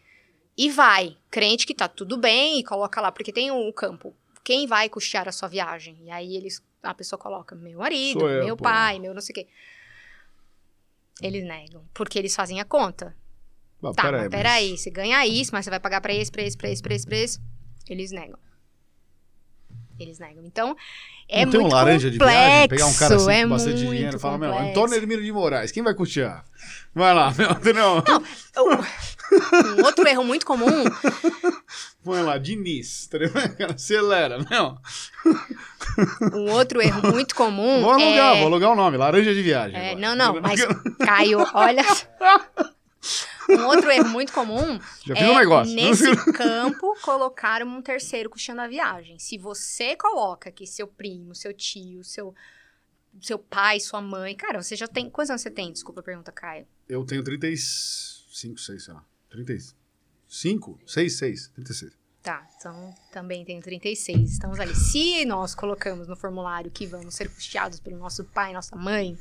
E vai, crente que tá tudo bem e coloca lá, porque tem o campo. Quem vai custear a sua viagem? E aí eles, a pessoa coloca meu marido, eu, meu pô. pai, meu não sei o quê. Eles negam, porque eles fazem a conta. Ah, Tá, peraí, mas peraí, você ganha isso, mas você vai pagar pra esse, pra esse, pra esse, pra esse, pra esse. Eles negam. Eles negam. Então, é não tem muito um laranja de viagem, pegar um cara assim complexo, com bastante é dinheiro e falar, meu, complexo. Antônio Hermínio de Moraes, quem vai custear? Vai lá, [LAUGHS] meu, entendeu? Um outro erro muito comum Põe lá, Diniz, entendeu? Acelera, não. Um outro erro muito comum Vou alugar, é... vou alugar o nome, laranja de viagem. é, não, não, [LAUGHS] mas Caio, olha. [LAUGHS] Um outro erro muito comum Já fiz é um negócio. nesse campo colocar um terceiro custeando a viagem. Se você coloca que seu primo, seu tio, seu seu pai, sua mãe, cara, você já tem quantos anos você tem? Desculpa a pergunta, Caio. Eu tenho 35, 6, sei lá. 35? 6, 6, 36. Tá, então também tenho 36. Estamos ali. Se nós colocamos no formulário que vamos ser custeados pelo nosso pai, nossa mãe,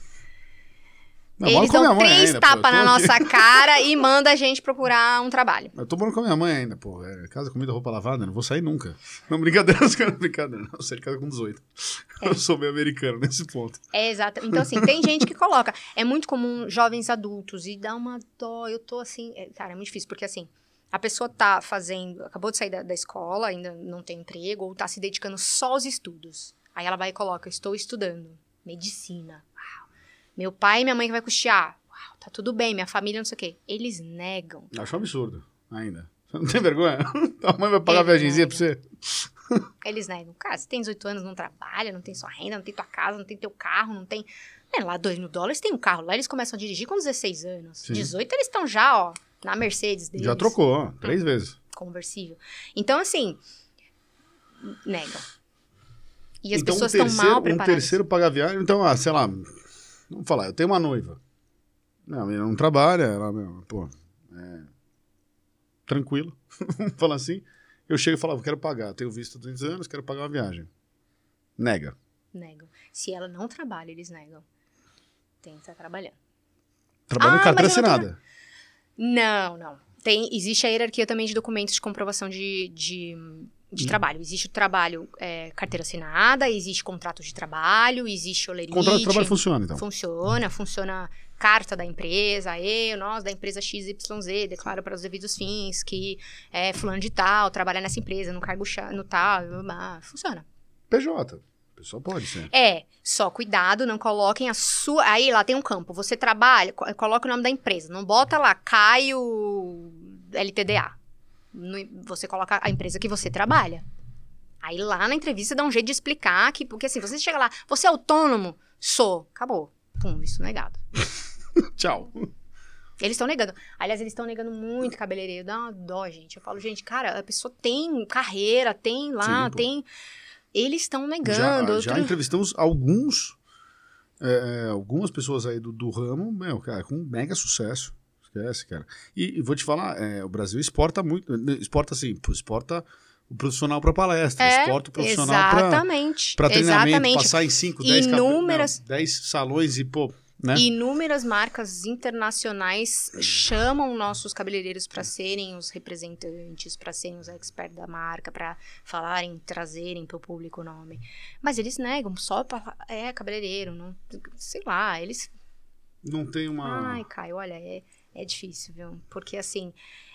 Não, eles dão três tapas na nossa cara e manda a gente procurar um trabalho. Eu tô morando com a minha mãe ainda, pô. É, casa, comida, roupa lavada, não vou sair nunca. Não, brincadeira, [LAUGHS] os caras, brincadeira. Não, eu saí de casa com 18. É. Eu sou meio americano nesse ponto. É exato. Então, assim, tem gente que coloca. É muito comum jovens adultos e dá uma dó. Eu tô assim. é, cara, é muito difícil, porque assim, a pessoa tá fazendo. Acabou de sair da, da escola, ainda não tem emprego, ou tá se dedicando só aos estudos. Aí ela vai e coloca: Estou estudando medicina. Meu pai e minha mãe que vai custear. Uau, tá tudo bem, minha família, não sei o quê. Eles negam. Acho um absurdo, ainda. [LAUGHS] Você não tem vergonha? [LAUGHS] A mãe vai pagar a viagemzinha pra você? [LAUGHS] Eles negam. Cara, você tem 18 anos, não trabalha, não tem sua renda, não tem tua casa, não tem teu carro, não tem. É, lá 2 mil dólares tem um carro. Lá eles começam a dirigir com 16 anos. Sim. 18 eles estão já, ó, na Mercedes deles. Já trocou, ó, três vezes. Conversível. Então, assim, negam. E as então, pessoas um estão terceiro, mal um preparadas. terceiro paga viagem, então, ah, sei lá, vamos falar, eu tenho uma noiva. Não, a menina não trabalha, ela, meu, pô, é, tranquilo, [LAUGHS] vamos falar assim. Eu chego e falo, eu quero pagar, tenho visto há 200 anos, quero pagar uma viagem. Nega. Negam. Se ela não trabalha, eles negam. Tem que estar trabalhando. Trabalha Ah, em carteira assinada. Não, não. Tem, existe a hierarquia também de documentos de comprovação de, de, de Hum. trabalho. Existe o trabalho é, carteira assinada, existe contrato de trabalho, existe olerite. Contrato de trabalho funciona, então. Funciona, funciona carta da empresa, eu, nós da empresa XYZ, declaro para os devidos fins que é fulano de tal, trabalha nessa empresa, no cargo no tal, funciona. PJ. Pessoal pode ser. É, só cuidado, não coloquem a sua. Aí lá tem um campo. Você trabalha, co- coloca o nome da empresa. Não bota lá Caio LTDA. No- Você coloca a empresa que você trabalha. Aí lá na entrevista dá um jeito de explicar que, porque assim, você chega lá, você é autônomo? Sou. Acabou. Pum, isso negado. [LAUGHS] Tchau. Eles estão negando. Aliás, eles estão negando muito cabeleireiro. Dá uma dó, gente. Eu falo, gente, cara, a pessoa tem carreira, tem lá, Sim, tem. Eles estão Já, negando. já outro- entrevistamos alguns, é, é, algumas pessoas aí do, do ramo, meu, cara, com mega sucesso. Esquece, cara. E, e vou te falar, é, o Brasil exporta muito, exporta assim, exporta o profissional para palestra, É, exporta o profissional para Exatamente. para treinamento, exatamente. passar em 5, 10 Inúmeras- 10 salões e, pô, né? Inúmeras marcas internacionais chamam nossos cabeleireiros para serem os representantes, para serem os experts da marca, para falarem, trazerem para o público o nome. Mas eles negam, só pra, é cabeleireiro, não, sei lá, eles Não tem uma... Ai, Caio, olha, é, é difícil, viu? Porque, assim,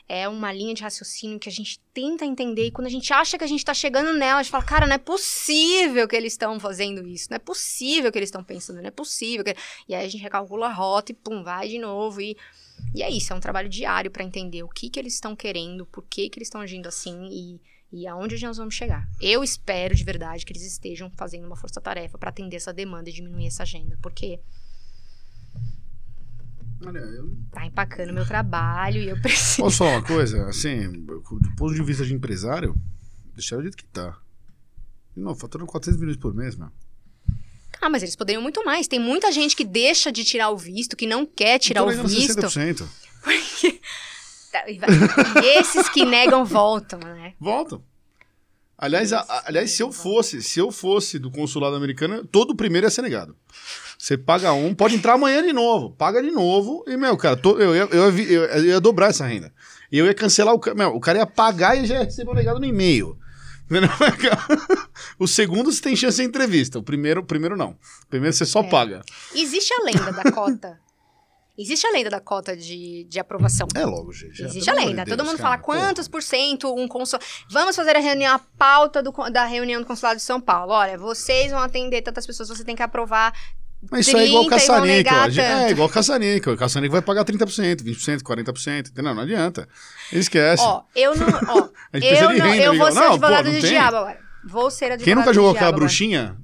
é uma linha de raciocínio que a gente tenta entender e quando a gente acha que a gente tá chegando nela, a gente fala, cara, não é possível que eles estão fazendo isso, não é possível que eles estão pensando, não é possível. Que... E aí a gente recalcula a rota e, pum, vai de novo e... E é isso, é um trabalho diário para entender o que que eles estão querendo, por que que eles estão agindo assim e, E aonde nós vamos chegar? Eu espero de verdade que eles estejam fazendo uma força-tarefa para atender essa demanda e diminuir essa agenda, porque Olha, eu tá empacando meu trabalho e eu preciso. posso falar uma [LAUGHS] coisa? Assim, do ponto de vista de empresário, deixar do jeito que tá. Não, faturando 400 milhões por mês, meu. Ah, mas eles poderiam muito mais. Tem muita gente que deixa de tirar o visto, que não quer tirar Tô o visto. 60%. [LAUGHS] Tá, E e esses que negam voltam, né? Voltam. Aliás, a- aliás, se eu fosse, se eu fosse do consulado americano, todo primeiro ia ser negado. Você paga um, pode entrar amanhã de novo, paga de novo, e, meu, cara, to- eu, ia, eu, ia eu- eu ia dobrar essa renda. E eu ia cancelar o cara. Meu, o cara ia pagar e já ia receber o negado no e-mail. [LAUGHS] O segundo você tem chance de entrevista. O primeiro, o primeiro não. O primeiro você só É. paga. Existe a lenda da cota. [LAUGHS] Existe a lenda da cota de, de aprovação. É logo, gente. já, Existe a lenda. de Todo Deus, mundo cara. fala quantos por cento um consulado. Vamos fazer a reunião, a pauta do da reunião do consulado de São Paulo. Olha, vocês vão atender tantas pessoas, você tem que aprovar. Mas isso é igual 30 vão caçanico. É igual caçanico. O caçanico vai pagar 30%, 20%, 40%. Entendeu? Não adianta. Esquece. Ó, eu não. Ó, [LAUGHS] eu não. renda, eu vou ser Não, pô, advogado não do diabo agora. Vou ser advogado Quem nunca jogou aquela bruxinha?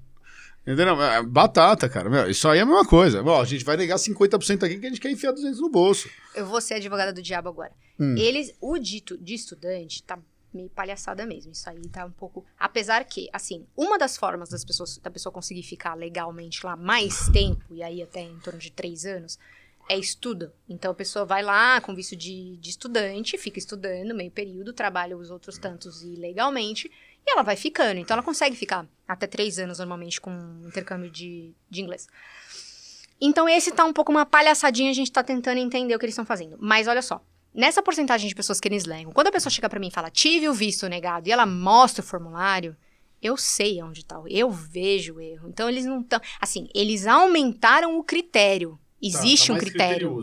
Entendeu? É batata, cara. Meu, isso aí é a mesma coisa. Bom, a gente vai negar 50% aqui que a gente quer enfiar 200 no bolso. Eu vou ser advogada do diabo agora. Hum. Eles, o dito de estudante tá meio palhaçada mesmo. Isso aí tá um pouco. Apesar que, assim, uma das formas das pessoas, da pessoa conseguir ficar legalmente lá mais tempo, e aí até em torno de três anos, é estudo. Então a pessoa vai lá com visto de, de estudante, fica estudando meio período, trabalha os outros tantos ilegalmente, e ela vai ficando. Então ela consegue ficar até três anos normalmente com intercâmbio de, de inglês. Então esse tá um pouco uma palhaçadinha, a gente tá tentando entender o que eles estão fazendo. Mas olha só, nessa porcentagem de pessoas que eles legam, quando a pessoa chega pra mim e fala, tive o visto negado, e ela mostra o formulário, eu sei onde tá, eu vejo o erro. Então eles não estão, assim, eles aumentaram o critério. Existe Tá, um critério.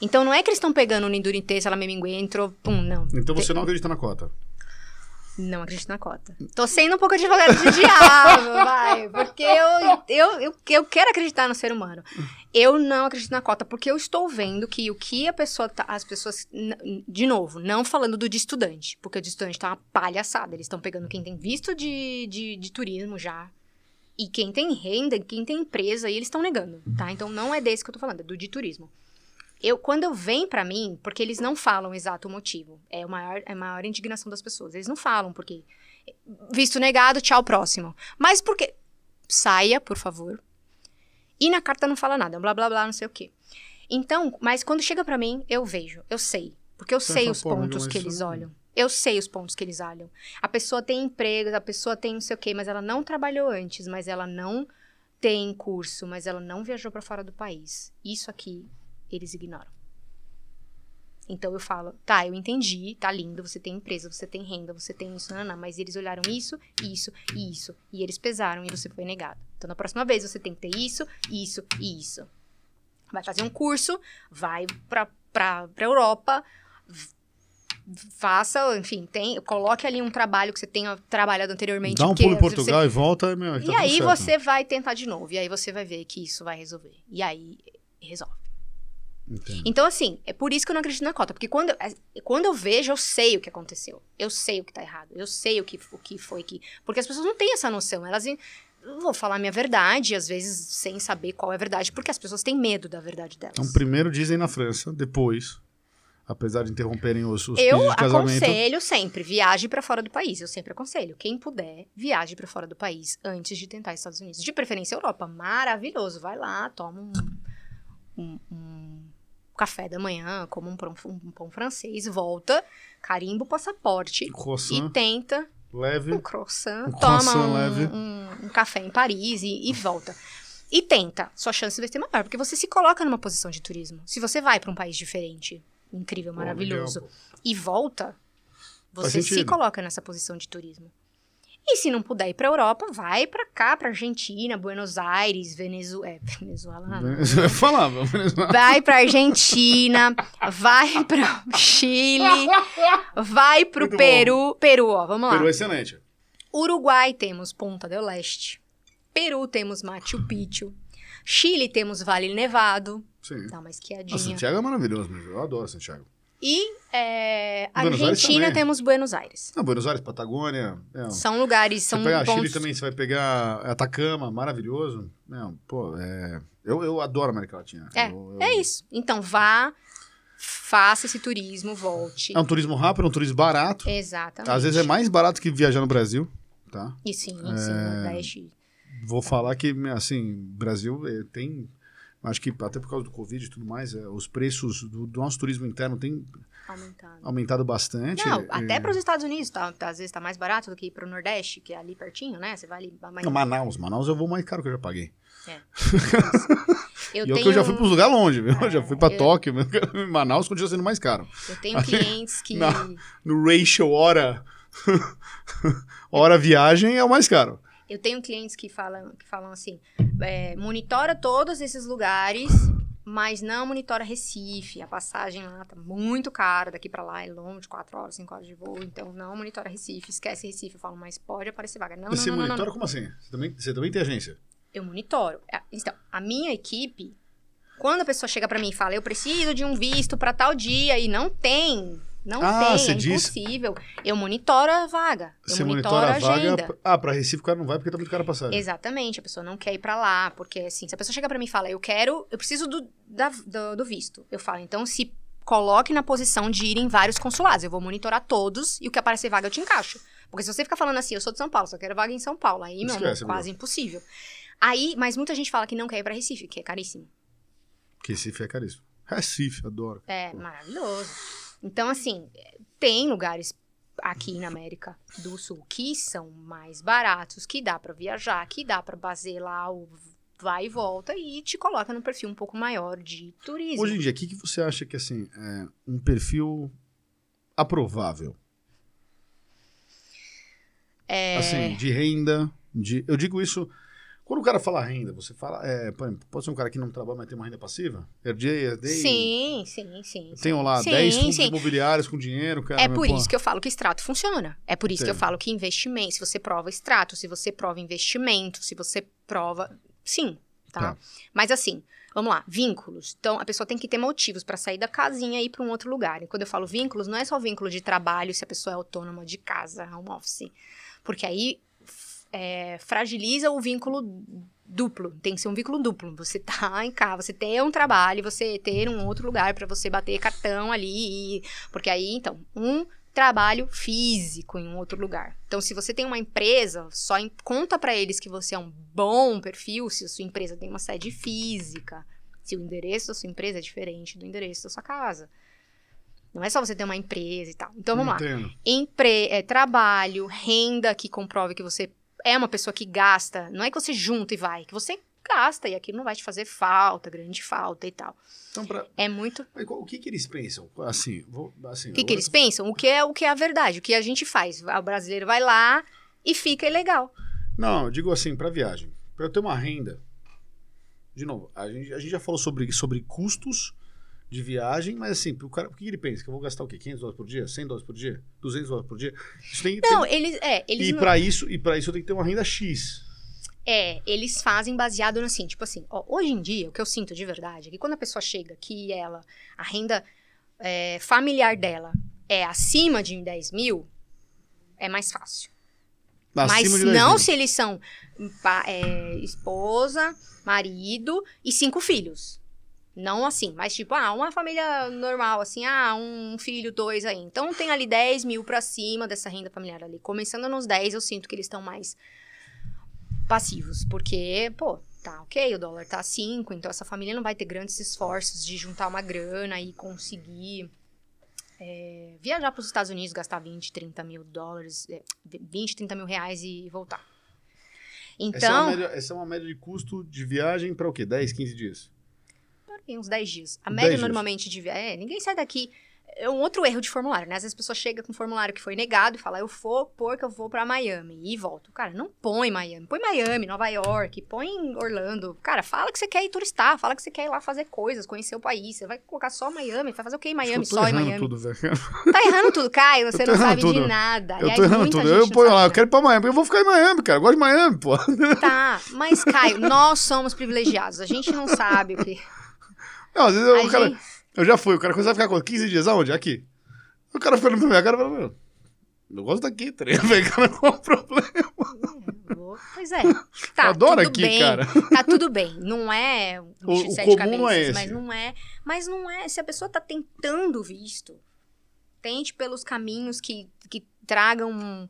Então não é que eles estão pegando o Nindurite, se ela memingue, entrou, pum, não. Então você não acredita na cota. Não acredito na cota. Tô sendo um pouco advogado de diabo, [LAUGHS] vai. Porque eu, eu, eu, eu quero acreditar no ser humano. Eu não acredito na cota, porque eu estou vendo que o que a pessoa tá. As pessoas. De novo, não falando do de estudante, porque o de estudante tá uma palhaçada. Eles estão pegando quem tem visto de, de, de turismo já. E quem tem renda, quem tem empresa, e eles estão negando, tá? Então não é desse que eu tô falando, é do de turismo. Eu, quando eu vem pra mim, porque eles não falam o exato motivo, é, o maior, é a maior indignação das pessoas. Eles não falam porque visto negado, tchau, próximo. Mas porque saia, por favor. E na carta não fala nada, blá blá blá, não sei o quê. Então, mas quando chega pra mim, eu vejo, eu sei, porque eu sei os "Pô, mas pontos que isso eles não- olham. Eu sei os pontos que eles olham. A pessoa tem emprego, a pessoa tem não sei o quê, mas ela não trabalhou antes, mas ela não tem curso, mas ela não viajou pra fora do país. Isso aqui eles ignoram. Então eu falo, tá, eu entendi, tá lindo, você tem empresa, você tem renda, você tem isso, não, não, mas eles olharam isso, isso e isso, e eles pesaram e você foi negado. Então na próxima vez você tem que ter isso, isso e isso. Vai fazer um curso, vai pra, pra, pra Europa, faça, enfim, tem, coloque ali um trabalho que você tenha trabalhado anteriormente. Dá um pulo em você- Portugal e volta, meu, tá e tudo aí certo. você vai tentar de novo, e aí você vai ver que isso vai resolver. E aí resolve. Entendo. Então, assim, é por isso que eu não acredito na cota. Porque quando, eu- é- quando eu vejo, eu sei o que aconteceu. Eu sei o que tá errado. Eu sei o que, o que foi que. Porque as pessoas não têm essa noção. Elas. eu Vou falar a minha verdade, às vezes sem saber qual é a verdade, porque as pessoas têm medo da verdade delas. Então, primeiro dizem na França, depois, apesar de interromperem os, os eu de casamento. aconselho sempre, viaje pra fora do país. Eu sempre aconselho. Quem puder, viaje pra fora do país antes de tentar Estados Unidos. De preferência Europa. Maravilhoso. Vai lá, toma um, um- um café da manhã, como um pão, um pão francês, volta, carimba o passaporte Croissant, e tenta leve. um croissant, Um toma croissant um, leve. um- um café em Paris e, e volta. E tenta. Sua chance vai ser maior, porque você se coloca numa posição de turismo. Se você vai pra um país diferente, incrível, maravilhoso, pô. e volta, você se coloca nessa posição de turismo. E se não puder ir pra Europa, vai pra cá, pra Argentina, Buenos Aires, [LAUGHS] Venezuela. É, Venezuela. vai falar, Venezuela. Vai pra Argentina, vai pra Chile, vai pro Muito Peru. Peru, ó, vamos lá. Peru é excelente. Uruguai temos Ponta del Este. Peru temos Machu Picchu. Chile temos Vale Nevado. Sim. Dá uma esquiadinha. Santiago é maravilhoso, meu. eu adoro Santiago. E é, Argentina temos Buenos Aires. Não, Buenos Aires, Patagônia. é, São lugares, Você são pegar pontos... Chile também, você vai pegar Atacama, maravilhoso. Não, pô, é... eu, eu adoro a América Latina. É, Eu- eu- É isso. Então vá, faça esse turismo, volte. É um turismo rápido, é um turismo barato. Exatamente. Às vezes é mais barato que viajar no Brasil, tá? E sim, É. sim, Nordeste. Vou falar que, assim, Brasil eh, tem... Acho que até por causa do Covid e tudo mais, eh, os preços do, do nosso turismo interno têm Aumentado. aumentado bastante. Não, eh, até para os Estados Unidos, tá, tá- às vezes tá mais barato do que ir pro Nordeste, que é ali pertinho, né? Você vai ali. Mais... Não, Manaus. Manaus eu vou mais caro que eu já paguei. [LAUGHS] Eu e eu tenho, que eu já fui para lugar longe, viu? Eu já fui para eu- Tóquio, [LAUGHS] Manaus continua sendo mais caro. eu tenho clientes que. Não. No ratio hora [LAUGHS] hora viagem é o mais caro. Eu tenho clientes que falam, que falam assim: é, monitora todos esses lugares, mas não monitora Recife. A passagem lá tá muito cara, daqui pra lá é longe, 4 horas, 5 horas de voo. Então não monitora Recife, esquece Recife. Eu falo, mas pode aparecer vaga. Não, você não, não, monitora não. como assim? Você também, você também tem agência? Eu monitoro. É, Então, a minha equipe, quando a pessoa chega pra mim e fala, eu preciso de um visto pra tal dia e não tem. Não Ah, tem, é diz- impossível. Eu monitoro a vaga. Eu Você monitora a a vaga. agenda. Ah, para Recife o cara não vai porque tá muito caro a passagem. Exatamente, a pessoa não quer ir pra lá, porque assim, se a pessoa chega pra mim e fala, eu quero, eu preciso do, da- do, do visto. Eu falo, então se coloque na posição de ir em vários consulados, eu vou monitorar todos e o que aparecer vaga eu te encaixo. Porque se você ficar falando assim, eu sou de São Paulo, só quero vaga em São Paulo, aí, meu amor, Esquece, quase impossível. Aí, mas muita gente fala que não quer ir pra Recife, que é caríssimo. Recife é caríssimo. Recife, adoro. É maravilhoso. Então, assim, tem lugares aqui na América do Sul que são mais baratos, que dá pra viajar, que dá pra fazer lá o vai e volta e te coloca num perfil um pouco maior de turismo. Hoje em dia, o que, que você acha que assim, é um perfil aprovável? É, Assim, de renda, de. Eu digo isso. Quando o cara fala renda, você fala. É, pode ser um cara que não trabalha, mas tem uma renda passiva? Herdei, herdei. sim, sim, sim. Tenho lá sim, 10 fundos sim. imobiliários com dinheiro, cara. É por isso que eu falo que extrato funciona. É por isso que eu falo que investimento, se você prova extrato, se você prova investimento, se você prova. Sim, tá? Tá. Mas assim, vamos lá, vínculos. Então, a pessoa tem que ter motivos para sair da casinha e ir para um outro lugar. E quando eu falo vínculos, não é só vínculo de trabalho, se a pessoa é autônoma de casa, home office. Porque aí é, fragiliza o vínculo duplo. Tem que ser um vínculo duplo. Você tá em casa, você ter um trabalho, e você ter um outro lugar para você bater cartão ali. Porque aí, então, um trabalho físico em um outro lugar. Então, se você tem uma empresa, só em- conta para eles que você é um bom perfil se a sua empresa tem uma sede física, se o endereço da sua empresa é diferente do endereço da sua casa. Não é só você ter uma empresa e tal. Então, vamos lá Entendo. empre é, trabalho, renda que comprove que você é uma pessoa que gasta. Não é que você junta e vai, que você gasta e aquilo não vai te fazer falta, grande falta e tal. Então, pra, É muito. o que, que eles pensam? Assim, vou, assim O que, que eles pensam? O que é o que é a verdade? O que a gente faz? O brasileiro vai lá e fica ilegal. Não, eu digo assim, para viagem. Para eu ter uma renda. De novo, a gente, a gente já falou sobre, sobre custos de viagem, mas assim, o, cara, o que ele pensa? Que eu vou gastar o quê? 500 dólares por dia? 100 dólares por dia? 200 dólares por dia? Isso tem, Não, tem- eles é, eles e não- para isso, e para isso eu tenho que ter uma renda X. É, eles fazem baseado no assim, tipo assim, ó, hoje em dia, o que eu sinto de verdade é que quando a pessoa chega que ela, a renda é, familiar dela é acima de 10 mil, é mais fácil. Mas Acima 10 não mil. se eles são é, esposa, marido e cinco filhos. Não assim, mas tipo, ah, uma família normal, assim, ah, um filho, dois aí. Então tem ali 10 mil pra cima dessa renda familiar ali. Começando nos 10, eu sinto que eles estão mais passivos. Porque, pô, tá ok, o dólar tá 5, então essa família não vai ter grandes esforços de juntar uma grana e conseguir é, viajar para os Estados Unidos, gastar 20, 30 mil dólares, é, 20, 30 mil reais e voltar. Essa, é uma Então, média, essa é uma média de custo de viagem para o quê? 10, 15 dias? Tem uns 10 dias. A 10 média dias. normalmente de viagem. É, ninguém sai daqui. É um outro erro de formulário, né? Às vezes a pessoa chega com um formulário que foi negado e fala, eu vou porque eu vou pra Miami e volto. Cara, não põe Miami. Põe Miami, Nova York, põe Orlando. Cara, fala que você quer ir turistar, fala que você quer ir lá fazer coisas, conhecer o país. Você vai colocar só Miami, vai fazer o quê em Miami? Só em Miami. tudo, velho. Tá errando tudo, Caio. [LAUGHS] Você não sabe de tudo. nada. Eu Aliás, tô errando tudo. Eu ponho lá, eu de quero ir pra Miami, eu vou ficar em Miami, cara. Eu gosto de Miami, pô. Tá, mas Caio, nós somos privilegiados. A gente não sabe o que. Não, às vezes A o cara. gente- Eu já fui, o cara começava a ficar com 15 dias aonde? Aqui. O cara ficando pra minha cara e falou, meu, eu gosto daqui, tá ligado? Eu qual o problema? Pois é. Tá, Eu adoro aqui, bem. cara. Tá tudo bem. Não é [LAUGHS] um O- o comum cabeças, não é esse. mas não é. Mas não é. Se a pessoa tá tentando visto, tente pelos caminhos que, que tragam um-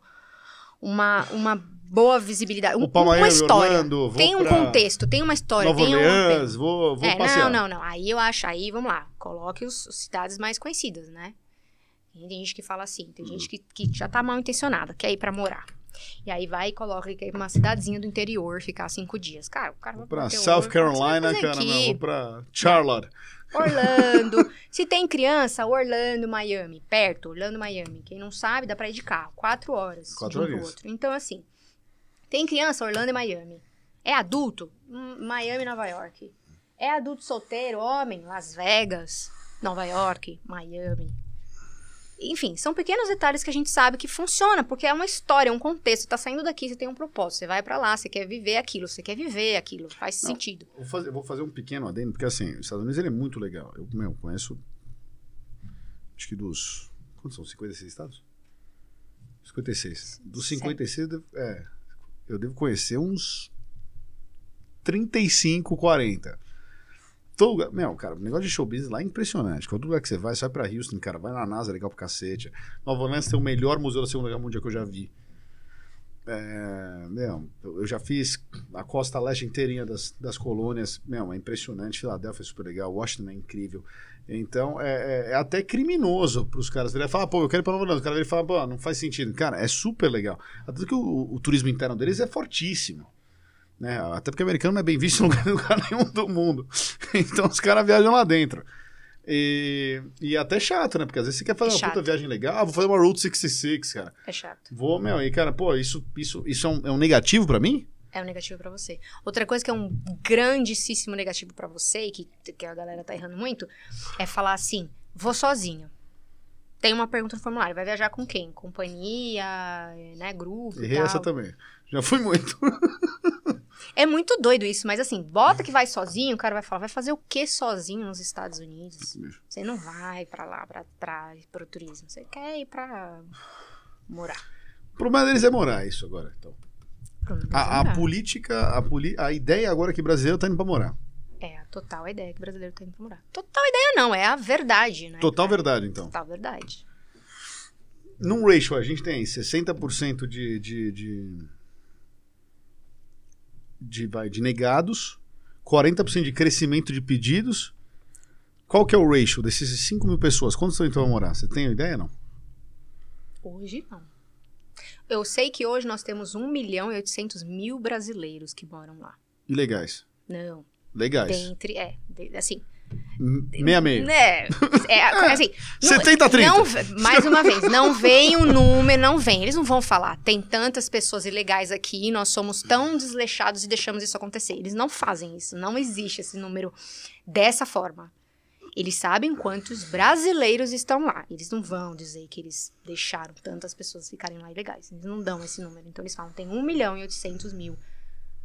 uma, uma boa visibilidade. Um, pra uma história. Orlando, tem um pra contexto, tem uma história, Nova tem um. Orleans, vou, vou É, passear. não, não, não. Aí eu acho, aí vamos lá, coloque os, as cidades mais conhecidas, né? Tem gente que fala assim, tem gente que, que já tá mal intencionada, quer ir pra morar. E aí vai e coloca que é uma cidadezinha do interior, ficar cinco dias. Cara, o cara vai pra South Carolina, cara, não, vou pra Charlotte. [LAUGHS] Orlando. Se tem criança, Orlando, Miami, perto, Orlando, Miami. Quem não sabe, dá pra ir de carro, quatro horas Quatro de um. Então, assim, tem criança, Orlando e Miami. É adulto, Hum, Miami, Nova York. É adulto solteiro, homem, Las Vegas, Nova York, Miami. Enfim, são pequenos detalhes que a gente sabe que funciona, porque é uma história, é um contexto. Você tá saindo daqui, você tem um propósito, você vai pra lá, você quer viver aquilo, você quer viver aquilo, faz Não. sentido. Vou fazer, vou fazer um pequeno adendo, porque assim, os Estados Unidos ele é muito legal. Eu, meu, conheço. Acho que dos. Quantos são? 56 estados? 56. Dos 56, eu devo, é, eu devo conhecer uns 35, 40. Todo lugar, meu, cara, o negócio de show business lá é impressionante. Todo lugar que você vai, vai pra Houston, cara, vai na NASA, legal pra cacete. Nova Orleans tem o melhor museu da Segunda Guerra Mundial que eu já vi. É, meu, eu eu já fiz a costa leste inteirinha das, das colônias. Meu, é impressionante. Filadélfia é super legal. Washington é incrível. Então, é, é- é até criminoso pros caras virarem e falar, pô, eu quero ir pra Nova Orleans. O cara vira e fala, pô, não faz sentido. Cara, é super legal. Até que o, o turismo interno deles é fortíssimo. Né? Até porque o americano não é bem visto em [LAUGHS] lugar, lugar nenhum do mundo. [LAUGHS] Então, os caras viajam lá dentro. E, e é até chato, né? Porque às vezes você quer fazer É uma chato. puta viagem legal. Ah, vou fazer uma Route 66, cara. É chato. Vou, meu, e cara, pô, isso, isso, isso é, um, é um negativo pra mim? É um negativo pra você. Outra coisa que é um grandíssimo negativo pra você, e que, que a galera tá errando muito, é falar assim: vou sozinho. Tem uma pergunta no formulário: vai viajar com quem? Companhia, né? Grupo. Errei essa também. Já fui muito. [LAUGHS] É muito doido isso, mas assim, bota que vai sozinho, o cara vai falar: vai fazer o que sozinho nos Estados Unidos? Você não vai pra lá pra, pra, pro turismo. Você quer ir pra morar. O problema deles é morar isso agora. Então. A, a morar. política, a, poli, a ideia agora é que brasileiro tá indo pra morar. É a total ideia que o brasileiro tá indo pra morar. Total ideia não, é a verdade, né? Total cara? verdade, então. Total verdade. Num ratio, a gente tem 60% de, de, de, de, vai, de negados, 40% de crescimento de pedidos. Qual que é o ratio desses 5 mil pessoas? Quantos estão indo pra morar? Você tem ideia, não? Hoje não. Eu sei que hoje nós temos 1 milhão e 800 mil brasileiros que moram lá. Ilegais. Não. Legais. Dentre, é, de- assim. Meia meia. É, é, [LAUGHS] assim. não- 70 a 30. Não, mais uma vez, não vem um número, não vem. Eles não vão falar, tem tantas pessoas ilegais aqui, nós somos tão desleixados e deixamos isso acontecer. Eles não fazem isso, não existe esse número dessa forma. Eles sabem quantos brasileiros estão lá. Eles não vão dizer que eles deixaram tantas pessoas ficarem lá ilegais. Eles não dão esse número. Então eles falam, tem 1 milhão e 800 mil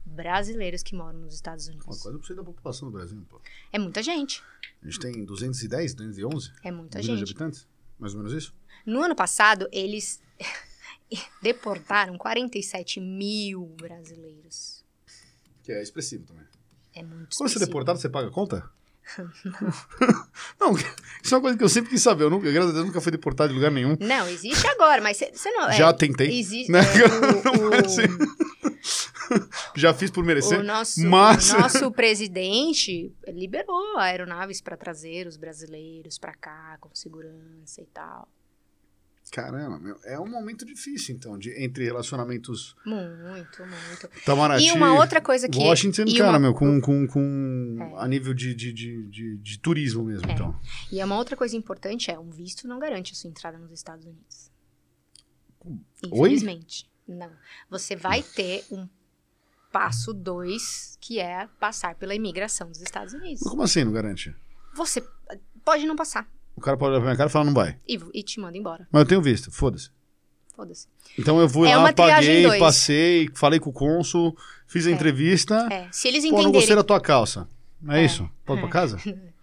brasileiros que moram nos Estados Unidos. Quase 1% da população do Brasil, pô. É muita gente. A gente tem 210, 211 É muita milhões de gente. habitantes? Mais ou menos isso? No ano passado, eles [LAUGHS] deportaram 47 mil brasileiros. Que é expressivo também. É muito Quando você é deportado, você paga a conta? [LAUGHS] não, isso é uma coisa que eu sempre quis saber. Eu nunca, graças a Deus, nunca fui deportado de lugar nenhum. Não, existe agora, mas você não... Já é, tentei. Existe, né? é, [LAUGHS] o, foi assim. [LAUGHS] Já fiz por merecer. o, o nosso, mas- o nosso presidente liberou aeronaves para trazer os brasileiros para cá com segurança e tal. Caramba, meu, é um momento difícil, então, de, entre relacionamentos Muito, muito. Itamaraty, E uma outra coisa que... Washington, cara, uma- meu, com, com, com É. a nível de, de, de, de, turismo mesmo, É. então. E uma outra coisa importante é, um visto não garante a sua entrada nos Estados Unidos. Oi? Infelizmente. Não. Você vai ter um passo dois, que é passar pela imigração dos Estados Unidos. Como assim, não garante? Você pode não passar O cara pode olhar pra minha cara e falar, não vai. e, e te manda embora. Mas eu tenho visto, foda-se. Foda-se. Então eu fui É lá, paguei, dois. passei, falei com o cônsul, fiz a É. entrevista. É, se eles Pô, não entenderem... gostei da tua calça. É, É. isso? Pode ir pra casa? [LAUGHS]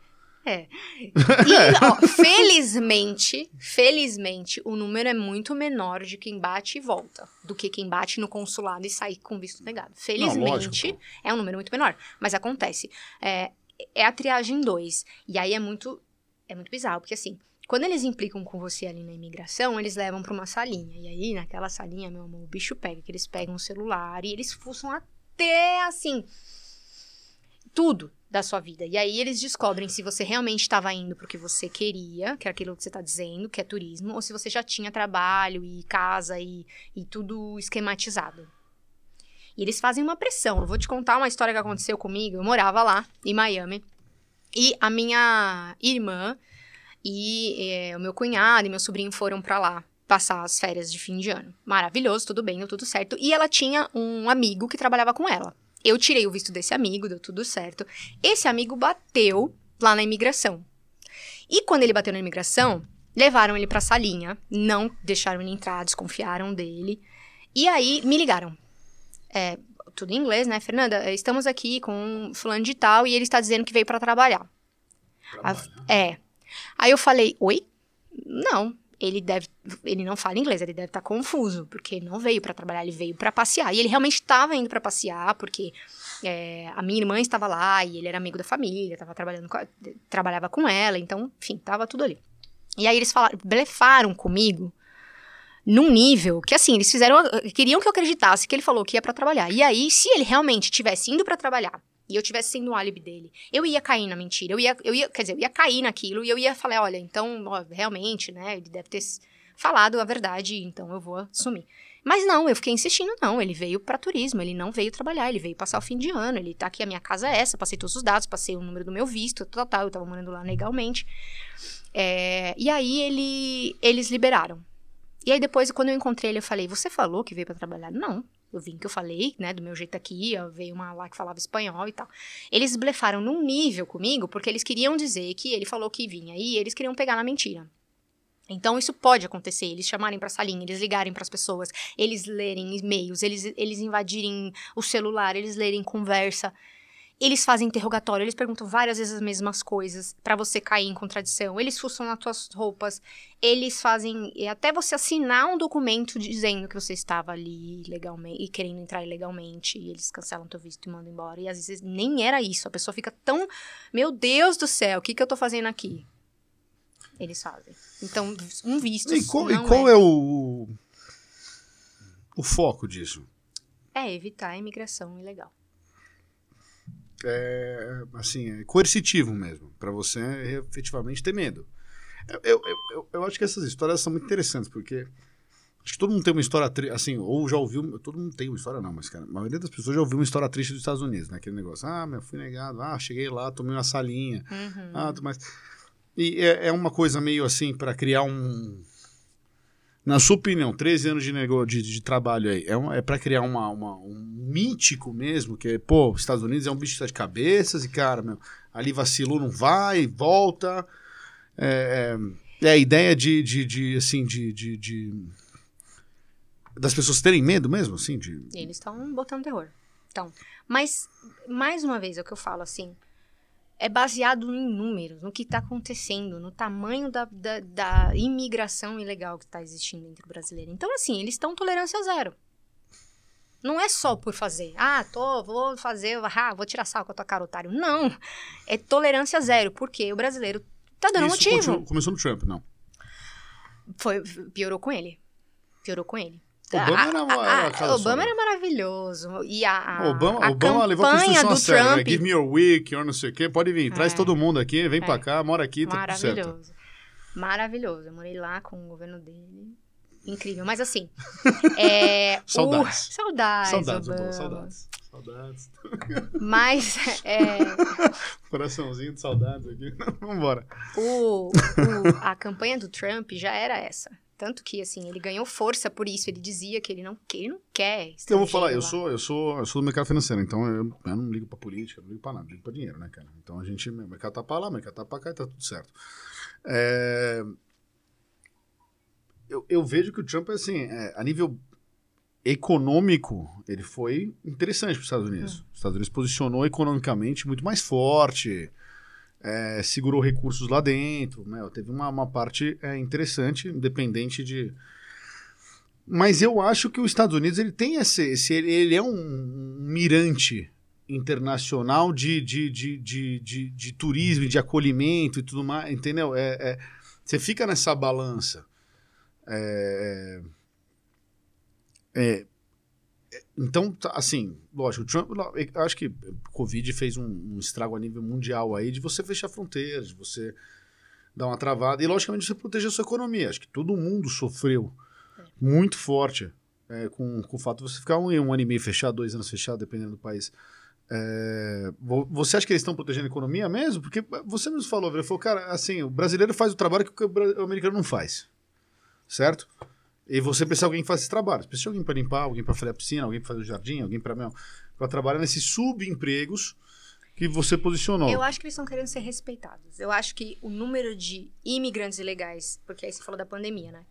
É. E, ó, felizmente, felizmente, o número é muito menor de quem bate e volta do que quem bate no consulado e sai com visto negado. Felizmente, pô. é um número muito menor. Mas acontece. É, é a triagem 2. E aí é muito, é muito bizarro, porque assim, quando eles implicam com você ali na imigração, eles levam pra uma salinha. E aí, naquela salinha, meu amor, o bicho pega, que eles pegam o celular e eles fuçam até assim. Tudo da sua vida. E aí eles descobrem se você realmente estava indo pro que você queria, que é aquilo que você está dizendo, que é turismo, ou se você já tinha trabalho e casa e, e tudo esquematizado. E eles fazem uma pressão. Eu vou te contar uma história que aconteceu comigo. Eu morava lá, em Miami. E a minha irmã e eh, o meu cunhado e meu sobrinho foram pra lá passar as férias de fim de ano. Maravilhoso, tudo bem, deu tudo certo. E ela tinha um amigo que trabalhava com ela. Eu tirei o visto desse amigo, deu tudo certo. Esse amigo bateu lá na imigração. E quando ele bateu na imigração, levaram ele pra salinha, não deixaram ele entrar, desconfiaram dele. E aí me ligaram. É, tudo em inglês, né? Fernanda, estamos aqui com fulano de tal e ele está dizendo que veio pra trabalhar. A- é. Aí eu falei, oi? Não. Ele deve, ele não fala inglês, ele deve estar confuso, porque ele não veio pra trabalhar, ele veio pra passear. E ele realmente estava indo pra passear, porque é, a minha irmã estava lá e ele era amigo da família, tava trabalhando com trabalhava com ela, então, enfim, tava tudo ali. E aí eles falaram, blefaram comigo num nível que assim, eles fizeram, queriam que eu acreditasse que ele falou que ia pra trabalhar. E aí, se ele realmente tivesse indo pra trabalhar e eu tivesse sendo o álibi dele, eu ia cair na mentira. Eu ia, eu ia, quer dizer, eu ia cair naquilo e eu ia falar, olha, então, ó, realmente, né, ele deve ter falado a verdade, então eu vou assumir. Mas não, eu fiquei insistindo, não, ele veio pra turismo, ele não veio trabalhar, ele veio passar o fim de ano, ele tá aqui, a minha casa é essa, passei todos os dados, passei o número do meu visto, tal, tal, eu tava morando lá legalmente. É, e aí ele, eles liberaram. E aí depois, quando eu encontrei ele, eu falei, você falou que veio pra trabalhar? Não, eu vim que eu falei, né, do meu jeito aqui, veio uma lá que falava espanhol e tal. Eles blefaram num nível comigo, porque eles queriam dizer que ele falou que vinha, e eles queriam pegar na mentira. Então isso pode acontecer, eles chamarem pra salinha, eles ligarem pras pessoas, eles lerem e-mails, eles, eles invadirem o celular, eles lerem conversa. Eles fazem interrogatório, eles perguntam várias vezes as mesmas coisas pra você cair em contradição. Eles fuçam nas tuas roupas, eles fazem até você assinar um documento dizendo que você estava ali legalmente e querendo entrar ilegalmente e eles cancelam teu visto e mandam embora. E às vezes nem era isso, a pessoa fica tão, meu Deus do céu, o que que eu tô fazendo aqui? Eles fazem. Então, um visto E qual, e não qual é... é o, o foco disso? é evitar a imigração ilegal. É, assim, é coercitivo mesmo, pra você efetivamente ter medo. Eu, eu, eu, eu acho que essas histórias são muito interessantes, porque acho que todo mundo tem uma história triste, assim, ou já ouviu, todo mundo tem uma história não, mas cara, a maioria das pessoas já ouviu uma história triste dos Estados Unidos, né? Aquele negócio, ah, meu, fui negado, ah, cheguei lá, tomei uma salinha, Uhum. ah, mas... E é, é uma coisa meio assim, pra criar um... Na sua opinião, 13 anos de, nego... de, de trabalho aí, é, é para criar uma, uma- um mítico mesmo, que é, pô, os Estados Unidos é um bicho de cabeças e, cara, meu, ali vacilou, não vai, volta. É, é, é a ideia de, de, de, assim, de, de, de- das pessoas terem medo mesmo, assim, de... Eles estão botando terror. Então, mas, mais uma vez, é o que eu falo, assim, é baseado em números, no que está acontecendo, no tamanho da, da, da imigração ilegal que está existindo entre o brasileiro. Então, assim, eles estão tolerância zero. Não é só por fazer. Ah, tô, vou fazer, ah, vou tirar sal com a tua cara, otário. Não. É tolerância zero, porque o brasileiro tá dando Isso motivo. começou no Trump, não. Foi, piorou com ele. Piorou com ele. Obama A- era a- a- era casa Obama era maravilhoso. E a, a, Obama, a Obama levou a Constituição a do sério, né? Trump... Give me your week, or não sei o quê. Pode vir, traz É. todo mundo aqui, vem pra É. cá, mora aqui, tá tudo certo. Maravilhoso. Maravilhoso. Eu morei lá com o governo dele. Incrível. Mas assim. [LAUGHS] é, o- Saudades. Saudades. Saudades, Obama. Obama, saudades. Saudades. Mas é, [LAUGHS] Coraçãozinho de saudades aqui. [LAUGHS] Vambora. o, o- a campanha do Trump já era essa. Tanto que, assim, ele ganhou força por isso. Ele dizia que ele não, que ele não quer. Eu vou falar, eu lá. sou, eu sou, eu sou do mercado financeiro, então eu, eu não ligo pra política, não ligo pra nada, eu ligo pra dinheiro, né, cara? Então a gente, o mercado tá pra lá, o mercado tá pra cá e tá tudo certo. É, Eu, eu vejo que o Trump, assim, é, a nível econômico, ele foi interessante para os Estados Unidos. Os Estados Unidos posicionou economicamente muito mais forte. É, segurou recursos lá dentro, né? Teve uma, uma parte é, interessante, independente de. Mas eu acho que os Estados Unidos ele tem esse, esse ele, é um mirante internacional de, de, de, de, de, de turismo, de acolhimento e tudo mais, entendeu? É, é- você fica nessa balança. É, é, é, então, tá, assim, lógico, o Trump, acho que o Covid fez um, um estrago a nível mundial aí de você fechar fronteiras, de você dar uma travada e, logicamente, você proteger a sua economia. Acho que todo mundo sofreu muito forte é, com, com o fato de você ficar um, um ano e meio fechado, dois anos fechado, dependendo do país. É, vo- você acha que eles estão protegendo a economia mesmo? Porque você mesmo falou, ele falou, cara, assim, o brasileiro faz o trabalho que o americano não faz. Certo? E você precisa de alguém que faça esse trabalho. Você precisa de alguém para limpar, alguém para fazer a piscina, alguém para fazer o jardim, alguém para trabalhar nesses subempregos que você posicionou. Eu acho que eles estão querendo ser respeitados. Eu acho que o número de imigrantes ilegais, porque aí você falou da pandemia, né?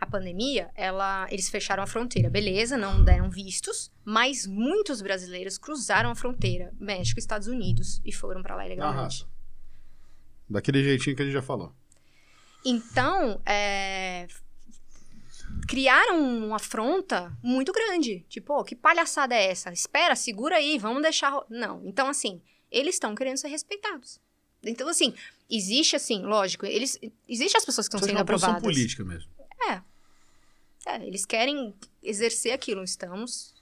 A pandemia, ela, eles fecharam a fronteira, beleza, não deram vistos, mas muitos brasileiros cruzaram a fronteira, México Estados Unidos, e foram pra lá ilegalmente. raça. Daquele jeitinho que a gente já falou. Então, é, criaram uma afronta muito grande. Tipo, "Ô, que palhaçada é essa? Espera, segura aí, vamos deixar. ro-" Não. Então, assim, eles estão querendo ser respeitados. Então, assim, existe assim, lógico, eles. Existem as pessoas que estão acha sendo uma posição aprovadas. política mesmo. É, eles querem exercer aquilo. Estamos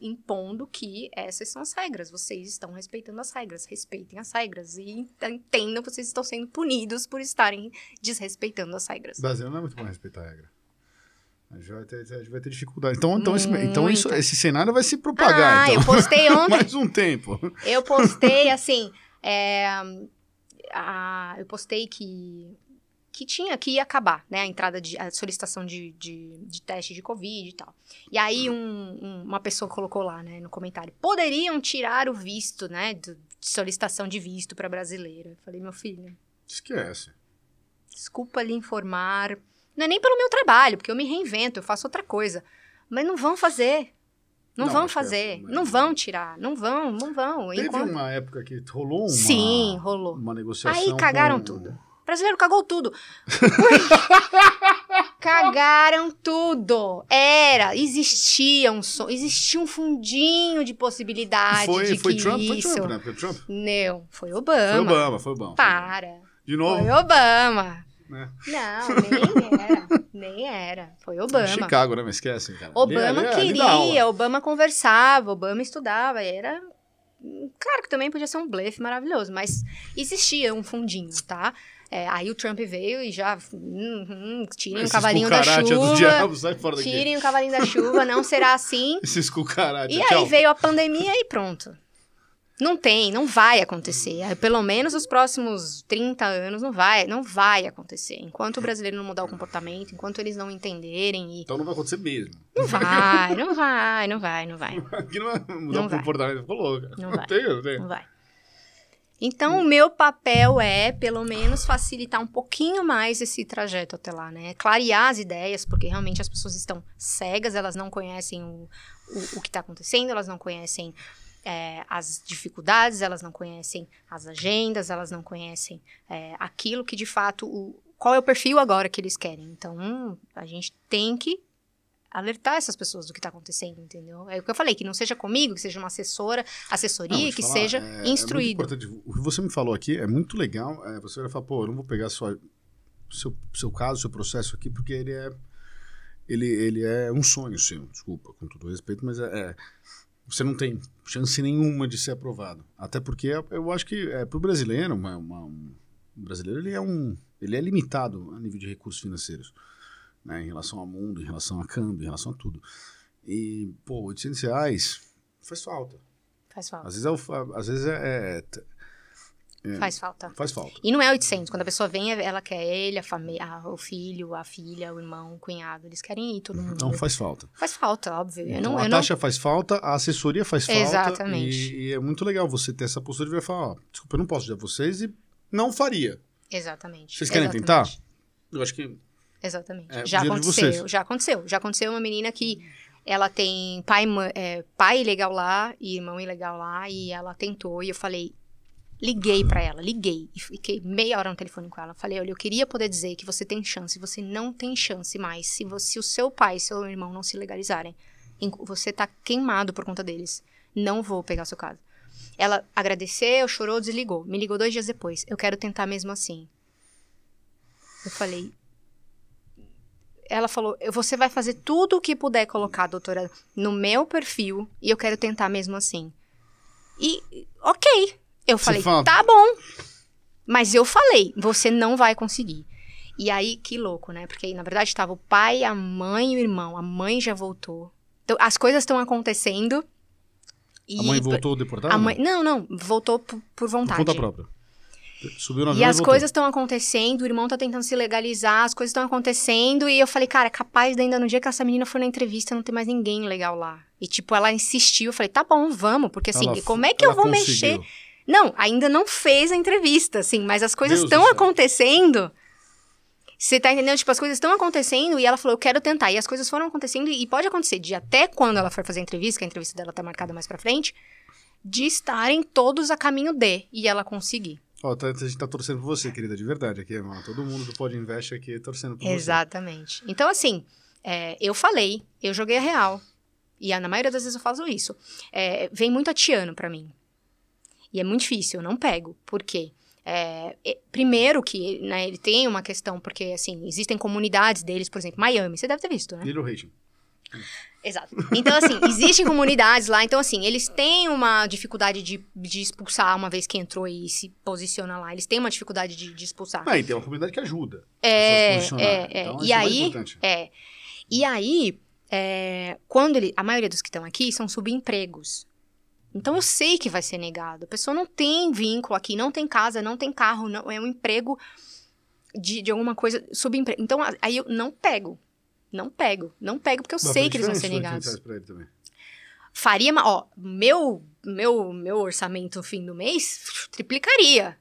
impondo que essas são as regras. Vocês estão respeitando as regras. Respeitem as regras. E entendam que vocês estão sendo punidos por estarem desrespeitando as regras. O Brasil não é muito bom respeitar a regra. A gente vai ter, a gente vai ter dificuldade. Então, então, esse, então isso- esse cenário vai se propagar. ah, então. eu postei [LAUGHS] ontem. Mais um tempo. Eu postei [LAUGHS] assim. é, a- eu postei que que tinha que ia acabar, né, a entrada de a solicitação de, de, de teste de covid e tal. E aí um- um- uma pessoa colocou lá, né, no comentário, poderiam tirar o visto, né, do- de solicitação de visto para brasileiro. Eu falei, meu filho, Esquece. desculpa lhe informar, não é nem pelo meu trabalho, porque eu me reinvento, eu faço outra coisa, mas não vão fazer. Não, Não, vão fazer, mas- não vão tirar, não vão, não vão. Teve Enquanto- uma época que rolou uma, Sim, rolou. uma negociação. Aí cagaram com- tudo. O brasileiro cagou tudo. [LAUGHS] cagaram tudo. Era, existia um, so- existia um fundinho de possibilidade Foi, de foi que Trump, foi isso... Trump, né? Foi Trump. Não, foi Obama. Foi Obama, foi Obama. Para. De novo. Foi Obama. Né? Não, nem era. [LAUGHS] nem era. Foi Obama. Chicago, né? Mas esquece, cara. Obama Ali- ali- ali aula. queria, Obama conversava, Obama estudava, era. Claro que também podia ser um blefe maravilhoso, mas existia um fundinho, tá? É, aí o Trump veio e já. Hum, hum, tirem o Esses cavalinho da chuva. diabo, sai fora daqui. Tirem o cavalinho da chuva, não será [LAUGHS] assim. Esses cucaracha, E tchau. aí veio a pandemia e pronto. Não tem, não vai acontecer. Pelo menos os próximos 30 anos não vai, não vai acontecer. Enquanto o brasileiro não mudar o comportamento, enquanto eles não entenderem e Então não vai acontecer mesmo. não vai, não vai, não vai, não vai. [LAUGHS] Aqui não vai mudar Não o vai. comportamento. Ficou louco. Não vai. tem, não tem. Não vai. Então, o meu papel é, pelo menos, facilitar um pouquinho mais esse trajeto até lá, né? Clarear as ideias, porque realmente as pessoas estão cegas, elas não conhecem o, o, o que está acontecendo, elas não conhecem é, as dificuldades, elas não conhecem as agendas, elas não conhecem é, aquilo que, de fato, o, qual é o perfil agora que eles querem. Então, a gente tem que alertar essas pessoas do que está acontecendo, entendeu? É o que eu falei, que não seja comigo, que seja uma assessora, assessoria, Não, que falar, seja é- é instruído. importante. O que você me falou aqui é muito legal. É, você vai falar, pô, eu não vou pegar sua, seu, seu caso, seu processo aqui, porque ele é. Ele, ele é um sonho seu, desculpa, com todo respeito, mas é, é- você não tem chance nenhuma de ser aprovado. Até porque é- eu acho que é, para o brasileiro, uma, uma- um o brasileiro ele é um. Ele é limitado a nível de recursos financeiros. Né, em relação ao mundo, em relação a câmbio, em relação a tudo. E, pô, 800 reais faz falta. Faz falta. Às vezes é, às vezes é, é- Faz falta. faz falta. E não é 800. Quando a pessoa vem, ela quer ele, a família, o filho, a filha, o irmão, o cunhado. Eles querem ir, todo mundo. Então faz falta. Faz falta, óbvio. Eu Então, não, a eu não... taxa faz falta, a assessoria faz falta. Exatamente. E, e é muito legal você ter essa postura e vai falar, ó, desculpa, eu não posso ajudar vocês e não faria. Exatamente. Vocês querem Exatamente. tentar? Eu acho que Exatamente. É, já de aconteceu, já aconteceu. Já aconteceu uma menina que ela tem pai, é, pai ilegal lá e irmão ilegal lá e ela tentou e eu falei, Liguei pra ela, liguei. E fiquei meia hora no telefone com ela. Falei, olha, eu queria poder dizer que você tem chance. Você não tem chance mais. Se, você, se o seu pai e seu irmão não se legalizarem, em- você tá queimado por conta deles. Não vou pegar seu caso. Ela agradeceu, chorou, desligou. Me ligou dois dias depois. Eu quero tentar mesmo assim. Eu falei. Ela falou: "Eu- você vai fazer tudo o que puder colocar, doutora, no meu perfil e eu quero tentar mesmo assim. E, ok. Eu falei: tá bom. Mas eu falei: você não vai conseguir. E aí, que louco, né? Porque aí, na verdade, estava o pai, a mãe e o irmão. A mãe já voltou. Então, as coisas estão acontecendo. A mãe e- voltou deportada? a mãe, não, não, voltou por, por Por vontade. conta própria. Subiu avião E as voltou. coisas estão acontecendo, o irmão tá tentando se legalizar, as coisas estão acontecendo, e eu falei, cara, é capaz de ainda no dia que essa menina for na entrevista não ter mais ninguém legal lá. E tipo, ela insistiu, eu falei, tá bom, vamos, porque assim, Ela- como é que eu vou conseguiu. mexer? Não, ainda não fez a entrevista, assim, mas as coisas estão acontecendo. Você tá entendendo? Tipo, as coisas estão acontecendo e ela falou, eu quero tentar. E as coisas foram acontecendo e pode acontecer de até quando ela for fazer a entrevista, que a entrevista dela tá marcada mais pra frente, de estarem todos a caminho de e ela conseguir. Ó, tá- a gente tá torcendo por você, querida, de verdade aqui, irmão. Todo mundo do Pod Invest aqui torcendo por você. Exatamente. Então, assim, é, eu falei, eu joguei a real. E na maioria das vezes eu faço isso. É, vem muito atiano pra mim. E é muito difícil, eu não pego. Por quê? É, primeiro que né, ele tem uma questão, porque assim, existem comunidades deles, por exemplo, Miami, você deve ter visto, né? Little Haitian. Exato. Então, assim, [LAUGHS] existem comunidades lá. Então, assim, eles têm uma dificuldade de, de expulsar uma vez que entrou e se posiciona lá. Eles têm uma dificuldade de, de expulsar. Ah, e tem uma comunidade que ajuda. É, é, é. Então, E é aí-. É. E aí, é, quando ele. A maioria dos que estão aqui são subempregos. Então eu sei que vai ser negado. A pessoa não tem vínculo aqui, não tem casa, não tem carro, não é um emprego de, de alguma coisa subemprego. Então aí eu não pego. Não pego. Não pego porque eu Mas sei que eles vão ser negados. 200 reais pra ele também. Faria, ó, meu, meu, meu orçamento no fim do mês triplicaria.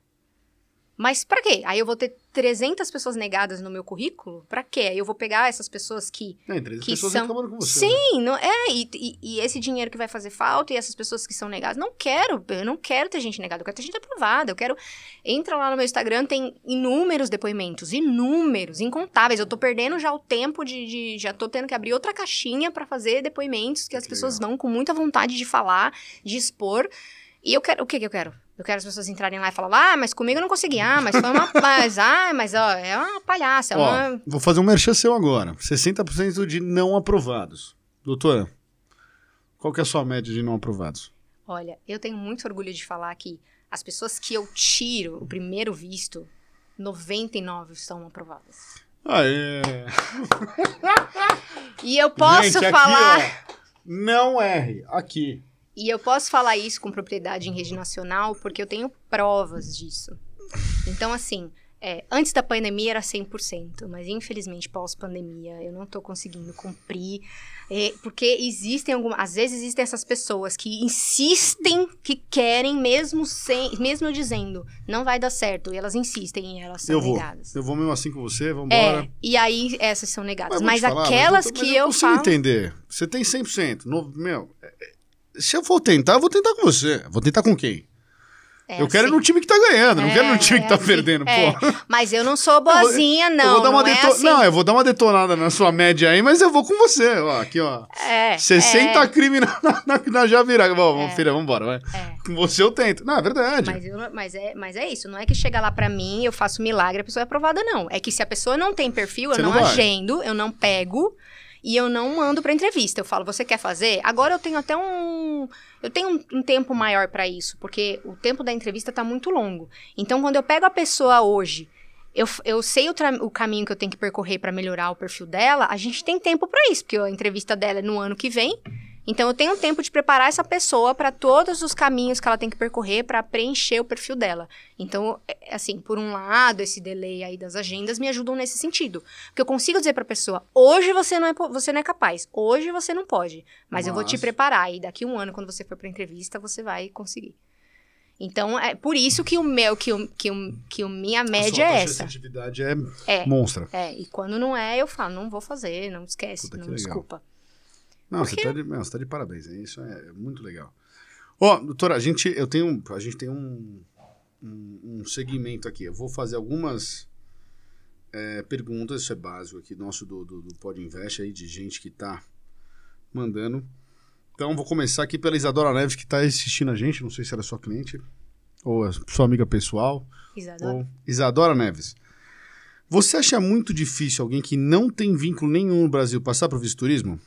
Mas pra quê? Aí eu vou ter 300 pessoas negadas no meu currículo? Pra quê? Aí eu vou pegar essas pessoas que entre as Que pessoas são- com você. né? Sim, não, é, e, e- e esse dinheiro que vai fazer falta e essas pessoas que são negadas, não quero, eu não quero ter gente negada, eu quero ter gente aprovada, eu quero, entra lá no meu Instagram, tem inúmeros depoimentos, inúmeros, incontáveis, eu tô perdendo já o tempo de, de- já tô tendo que abrir outra caixinha pra fazer depoimentos que as Que pessoas legal. vão com muita vontade de falar, de expor, e eu quero, o que que eu quero? Eu quero as pessoas entrarem lá e falar, ah, mas comigo eu não consegui, ah, mas foi uma, [LAUGHS] mas, ah, mas, ó, é uma palhaça, é Ó, uma... vou fazer um merchan seu agora. 60% de não aprovados. Doutora, qual que é a sua média de não aprovados? Olha, eu tenho muito orgulho de falar que as pessoas que eu tiro o primeiro visto, 99 estão aprovadas. Aê! [LAUGHS] E eu posso Gente, aqui, falar, ó, não erre. Aqui. E eu posso falar isso com propriedade em rede nacional porque eu tenho provas disso. Então, assim, é, antes da pandemia era 100%, mas infelizmente pós-pandemia eu não tô conseguindo cumprir, é, porque existem algumas, às vezes existem essas pessoas que insistem que querem mesmo sem, mesmo eu dizendo, não vai dar certo, e elas insistem e elas são Eu vou. negadas. Eu vou mesmo assim com você, vambora. É, e aí essas são negadas. Mas, te falar, aquelas mas eu tô- que mas eu, consigo falo. entender. Você tem 100%. No, meu, é- é- se eu for tentar, eu vou tentar com você. Vou tentar com quem? É, eu quero ir assim. no time que tá ganhando, não É, quero no time que é tá assim, perdendo, é. pô. Mas eu não sou boazinha, não. eu vou dar uma não, é deto- assim. não, eu vou dar uma detonada na sua média aí, mas eu vou com você. Ó, aqui, ó. É, 60 é, crime na, na, na Javiraga. Bom, É. filha, vambora, vai. é. Com você eu tento. Não, é verdade. Mas, eu mas, é, mas é isso, não é que chega lá pra mim, eu faço milagre, a pessoa é aprovada, não. É que se a pessoa não tem perfil, eu não, não agendo, eu não pego e eu não mando pra entrevista. Eu falo, você quer fazer? Agora eu tenho até um. Eu tenho um, um tempo maior pra isso, porque o tempo da entrevista tá muito longo. Então, quando eu pego a pessoa hoje. Eu, eu sei o, o caminho que eu tenho que percorrer pra melhorar o perfil dela, a gente tem tempo pra isso, porque a entrevista dela é no ano que vem. Então eu tenho tempo de preparar essa pessoa para todos os caminhos que ela tem que percorrer para preencher o perfil dela. Então, é, assim, por um lado, esse delay aí das agendas me ajudam nesse sentido, porque eu consigo dizer para a pessoa: hoje você não é você não é capaz, hoje você não pode, mas eu vou te preparar e daqui um ano quando você for para entrevista você vai conseguir. Então é por isso que o meu que o, que o, que o minha média a é essa. assertividade é, É. monstra. É, e quando não é, eu falo, não vou fazer, não esquece, Puta, não legal. Não, você tá, de, não, você tá de parabéns. hein? Isso é muito legal. Ó, doutora, a gente, eu tenho, a gente tem um, um, um segmento aqui. Eu vou fazer algumas é, perguntas, isso é básico aqui, nosso do, do, do Pod Invest aí, de gente que tá mandando. Então, vou começar aqui pela Isadora Neves, que tá assistindo a gente. Não sei se ela é sua cliente ou é sua amiga pessoal. Isadora. Ou... Isadora Neves. Você acha muito difícil alguém que não tem vínculo nenhum no Brasil passar para o visto turismo?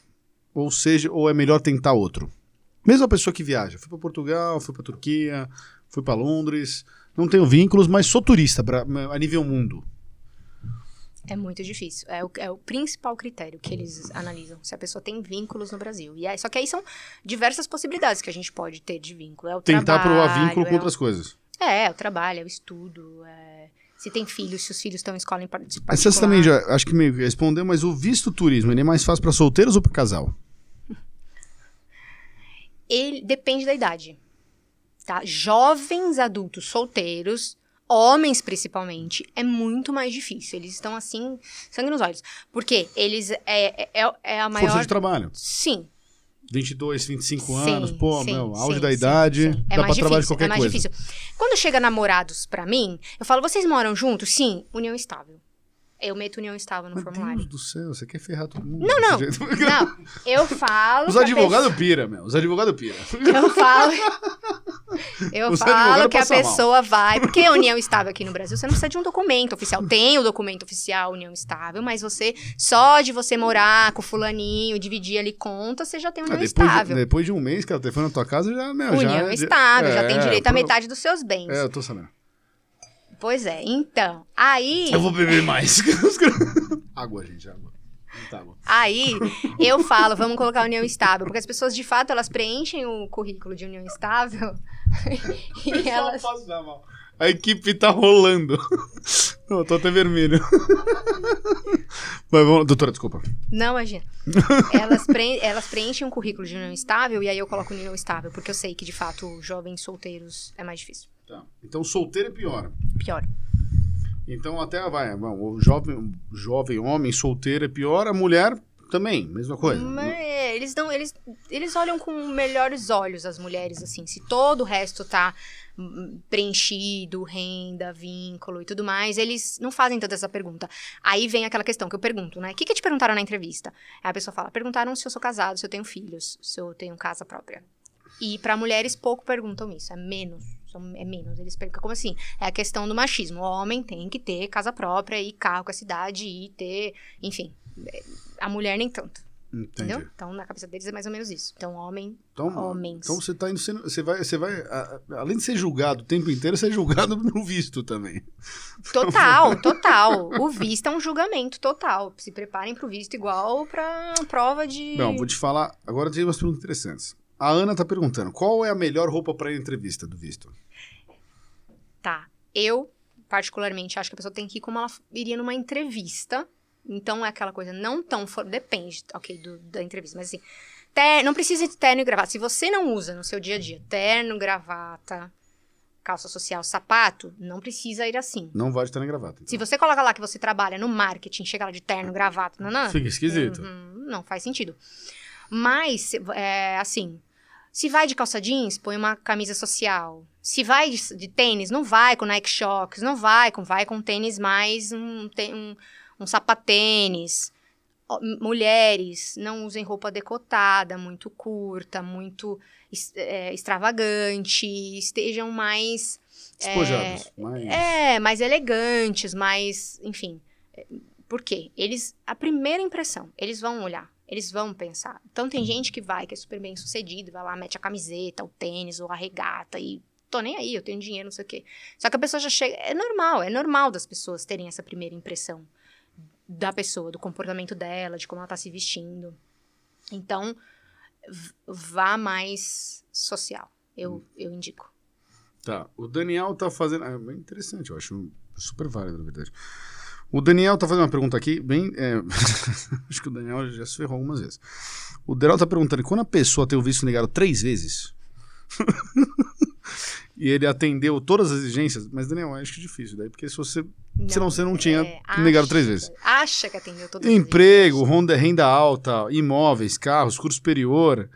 Ou seja, ou é melhor tentar outro? Mesmo a pessoa que viaja, fui para Portugal, fui para Turquia, fui para Londres, não tenho vínculos, mas sou turista pra, a nível mundo. É muito difícil. É o, é o principal critério que eles analisam, se a pessoa tem vínculos no Brasil. E aí, só que aí são diversas possibilidades que a gente pode ter de vínculo. É o Tentar trabalho, provar vínculo com é o- outras coisas. É, é o trabalho, é o estudo, é se tem filhos, se os filhos estão em escola em particular. também já, acho que meio que respondeu, mas o visto turismo, ele é mais fácil para solteiros ou para casal? [LAUGHS] Ele depende da idade. Tá? Jovens adultos solteiros, homens principalmente, é muito mais difícil. Eles estão assim, sangue nos olhos. Porque eles é, é, é a maior. Força de trabalho. Sim, 22, 25 Sim, anos, pô, sim, meu, auge sim, da idade. É dá mais pra trabalhar de difícil, qualquer é mais coisa. difícil. Quando chega namorados pra mim, eu falo, vocês moram juntos? Sim, união estável. Eu meto união estável no Meu formulário. Deus do céu, você quer ferrar todo mundo. Não, não. [LAUGHS] Não, eu falo. Os advogados pira, meu. Os advogados pira. pessoa- Eu falo. [LAUGHS] Eu Os falo que a passam mal. pessoa vai. Porque a união estável aqui no Brasil, você não precisa de um documento oficial. Tem o documento oficial, união estável, mas você, só de você morar com o fulaninho, dividir ali conta, você já tem Ah, união depois, de, estável. depois de um mês que ela telefona na tua casa, já, meu, já... União é- estável, já tem é, direito à metade dos seus bens. É, eu tô sabendo. Pois é, então. Aí. Eu vou beber mais. [LAUGHS] água, gente, água. Água. Aí eu falo, vamos colocar união estável, porque as pessoas de fato elas preenchem o currículo de união estável [LAUGHS] e elas A equipe tá rolando. Não, eu tô até vermelho. Mas vamos, doutora, desculpa. não imagina. Elas, pre- elas preenchem um currículo de união estável e aí eu coloco união estável, porque eu sei que de fato jovens solteiros é mais difícil. Tá. Então, solteiro é pior. Pior. Então, até vai. bom, O jovem, jovem homem solteiro é pior, a mulher também, mesma coisa. Mas é, eles não, eles, eles olham com melhores olhos as mulheres, assim. Se todo o resto tá hum, preenchido, renda, vínculo e tudo mais, eles não fazem tanta essa pergunta. Aí vem aquela questão que eu pergunto, né? O que, que te perguntaram na entrevista? Aí a pessoa fala, perguntaram se eu sou casado, se eu tenho filhos, se eu tenho casa própria. E para mulheres pouco perguntam isso, é menos. São- É menos. Eles perguntam como assim? É a questão do machismo. O homem tem que ter casa própria e carro com a cidade e ter, enfim. é, A mulher nem tanto. Entendi. Entendeu? Então, na cabeça deles é mais ou menos isso. Então, homem, Então, homens. então você tá indo sendo. Você vai. Você vai a- além de ser julgado o tempo inteiro, você é julgado [LAUGHS] no visto também. Total, [LAUGHS] total. O visto é um julgamento total. Se preparem pro visto igual pra prova de. Não, vou te falar. Agora tem umas perguntas interessantes. A Ana tá perguntando: qual é a melhor roupa para entrevista do visto? Tá. Eu, particularmente, acho que a pessoa tem que ir como ela iria numa entrevista. Então, é aquela coisa não tão... For... Depende, ok, do- da entrevista. Mas, assim, ter... não precisa de terno e gravata. Se você não usa no seu dia a dia terno, gravata, calça social, sapato, não precisa ir assim. Não vai estar na gravata. então. Se você coloca lá que você trabalha no marketing, chega lá de terno, gravata, não, não. Fica esquisito. Uhum, não faz sentido. Mas, se- é, assim, se vai de calça jeans, põe uma camisa social. Se vai de, de tênis, não vai com Nike Shox, não vai com, vai com tênis mais um, um, um sapatênis. Mulheres, não usem roupa decotada, muito curta, muito é, extravagante, estejam mais Despojados. mas... é, mais elegantes, mais, enfim. É, Por quê? Eles, a primeira impressão, eles vão olhar, eles vão pensar. Então tem gente que vai, que é super bem sucedido, vai lá, mete a camiseta, o tênis ou a regata e tô nem aí, eu tenho dinheiro, não sei o quê. Só que a pessoa já chega, é normal, é normal das pessoas terem essa primeira impressão da pessoa, do comportamento dela, de como ela tá se vestindo. Então, vá mais social, eu, eu indico. Tá. O Daniel tá fazendo. É bem interessante, eu acho super válido, na verdade. O Daniel tá fazendo uma pergunta aqui, bem. é, [LAUGHS] acho que o Daniel já se ferrou algumas vezes. O Daniel tá perguntando: quando a pessoa tem o visto negado três vezes [LAUGHS] e ele atendeu todas as exigências, mas Daniel, acho que é difícil daí, porque se você. Senão você não tinha negado três vezes. é, Acha que atendeu todas as Emprego, renda, renda alta, imóveis, carros, curso superior.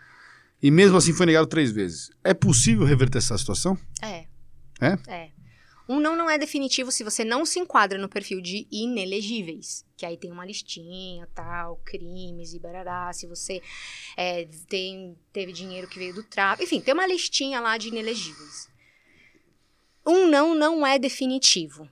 E mesmo assim foi negado três vezes. É possível reverter essa situação? É. É? É. Um não não é definitivo se você não se enquadra no perfil de inelegíveis. Que aí tem uma listinha, tal, crimes e barará. Se você é, tem, teve dinheiro que veio do tráfico. Enfim, tem uma listinha lá de inelegíveis. Um não não é definitivo.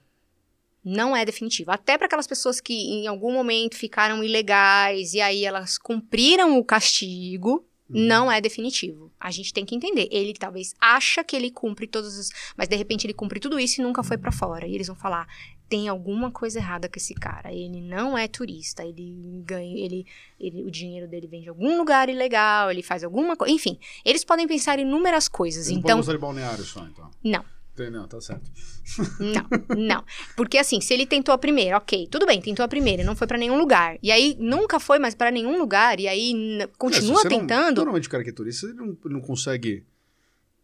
Não é definitivo. Até para aquelas pessoas que em algum momento ficaram ilegais e aí elas cumpriram o castigo, não é definitivo. A gente tem que entender. Ele talvez acha que ele cumpre todos os, mas de repente ele cumpre tudo isso e nunca foi para fora. E eles vão falar: tem alguma coisa errada com esse cara. Ele não é turista. Ele ganha, ele, ele o dinheiro dele vem de algum lugar ilegal. Ele faz alguma coisa. Enfim, eles podem pensar em inúmeras coisas. Não então, pode gostar de balneário só, então. não. Entendeu? Tá certo. Não, [LAUGHS] não. Porque assim, se ele tentou a primeira, ok, tudo bem, tentou a primeira e não foi pra nenhum lugar. E aí nunca foi mais pra nenhum lugar, e aí É, continua você não- tentando. normalmente o cara que é turista, ele não, não consegue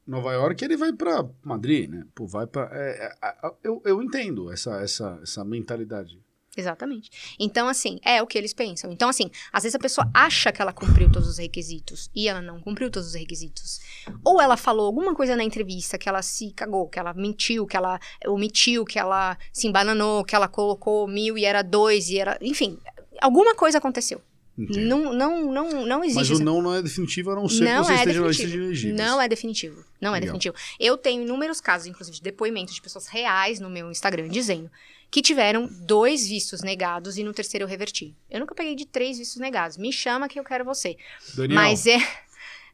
Nova York, ele vai pra Madrid, né? Pô, vai pra... é, é, eu, eu entendo essa, essa, essa mentalidade. Exatamente. Então, assim, é o que eles pensam. Então, assim, às vezes a pessoa acha que ela cumpriu todos os requisitos e ela não cumpriu todos os requisitos. Ou ela falou alguma coisa na entrevista que ela se cagou, que ela mentiu, que ela omitiu, que ela se embananou, que ela colocou mil e era dois e era. Enfim, alguma coisa aconteceu. Entendo. Não, não, não, não existe. Mas o não não é definitivo, a não ser não que você é esteja na lista de definitivo. elegíveis. Não é definitivo. Não é Legal. definitivo. Eu tenho inúmeros casos, inclusive, de depoimentos de pessoas reais no meu Instagram dizendo que tiveram dois vistos negados e no terceiro eu reverti. Eu nunca peguei de três vistos negados. Me chama que eu quero você. Daniel, Mas é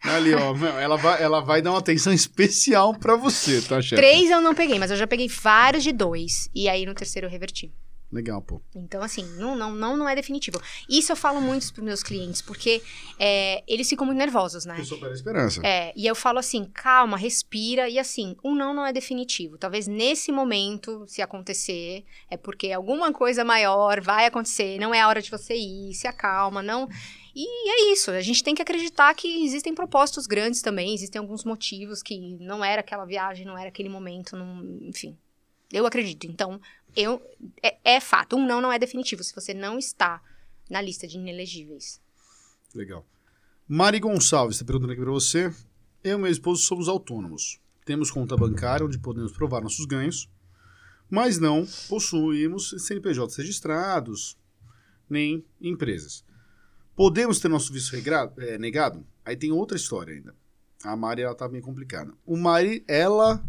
ali, ó, meu, ela vai, ela vai dar uma atenção especial pra você, tá, chefe? três eu não peguei, mas eu já peguei vários de dois. E aí no terceiro eu reverti. Legal, pô. Então, assim, não, não, não, não é definitivo. Isso eu falo muito pros meus clientes, porque é, eles ficam muito nervosos, né? Eu sou pela esperança. É, e eu falo assim, calma, respira, e assim, um não não é definitivo. Talvez nesse momento, se acontecer, é porque alguma coisa maior vai acontecer, não é a hora de você ir, se acalma, não. E é isso, a gente tem que acreditar que existem propósitos grandes também, existem alguns motivos que não era aquela viagem, não era aquele momento, não, enfim. Eu acredito. Então, eu é, é fato, um não não é definitivo se você não está na lista de inelegíveis. Legal. Mari Gonçalves está perguntando aqui para você. Eu e meu esposo somos autônomos. Temos conta bancária onde podemos provar nossos ganhos, mas não possuímos CNPJs registrados, nem empresas. Podemos ter nosso visto regra- eh, negado? Aí tem outra história ainda. A Mari, ela tá meio complicada. O Mari, ela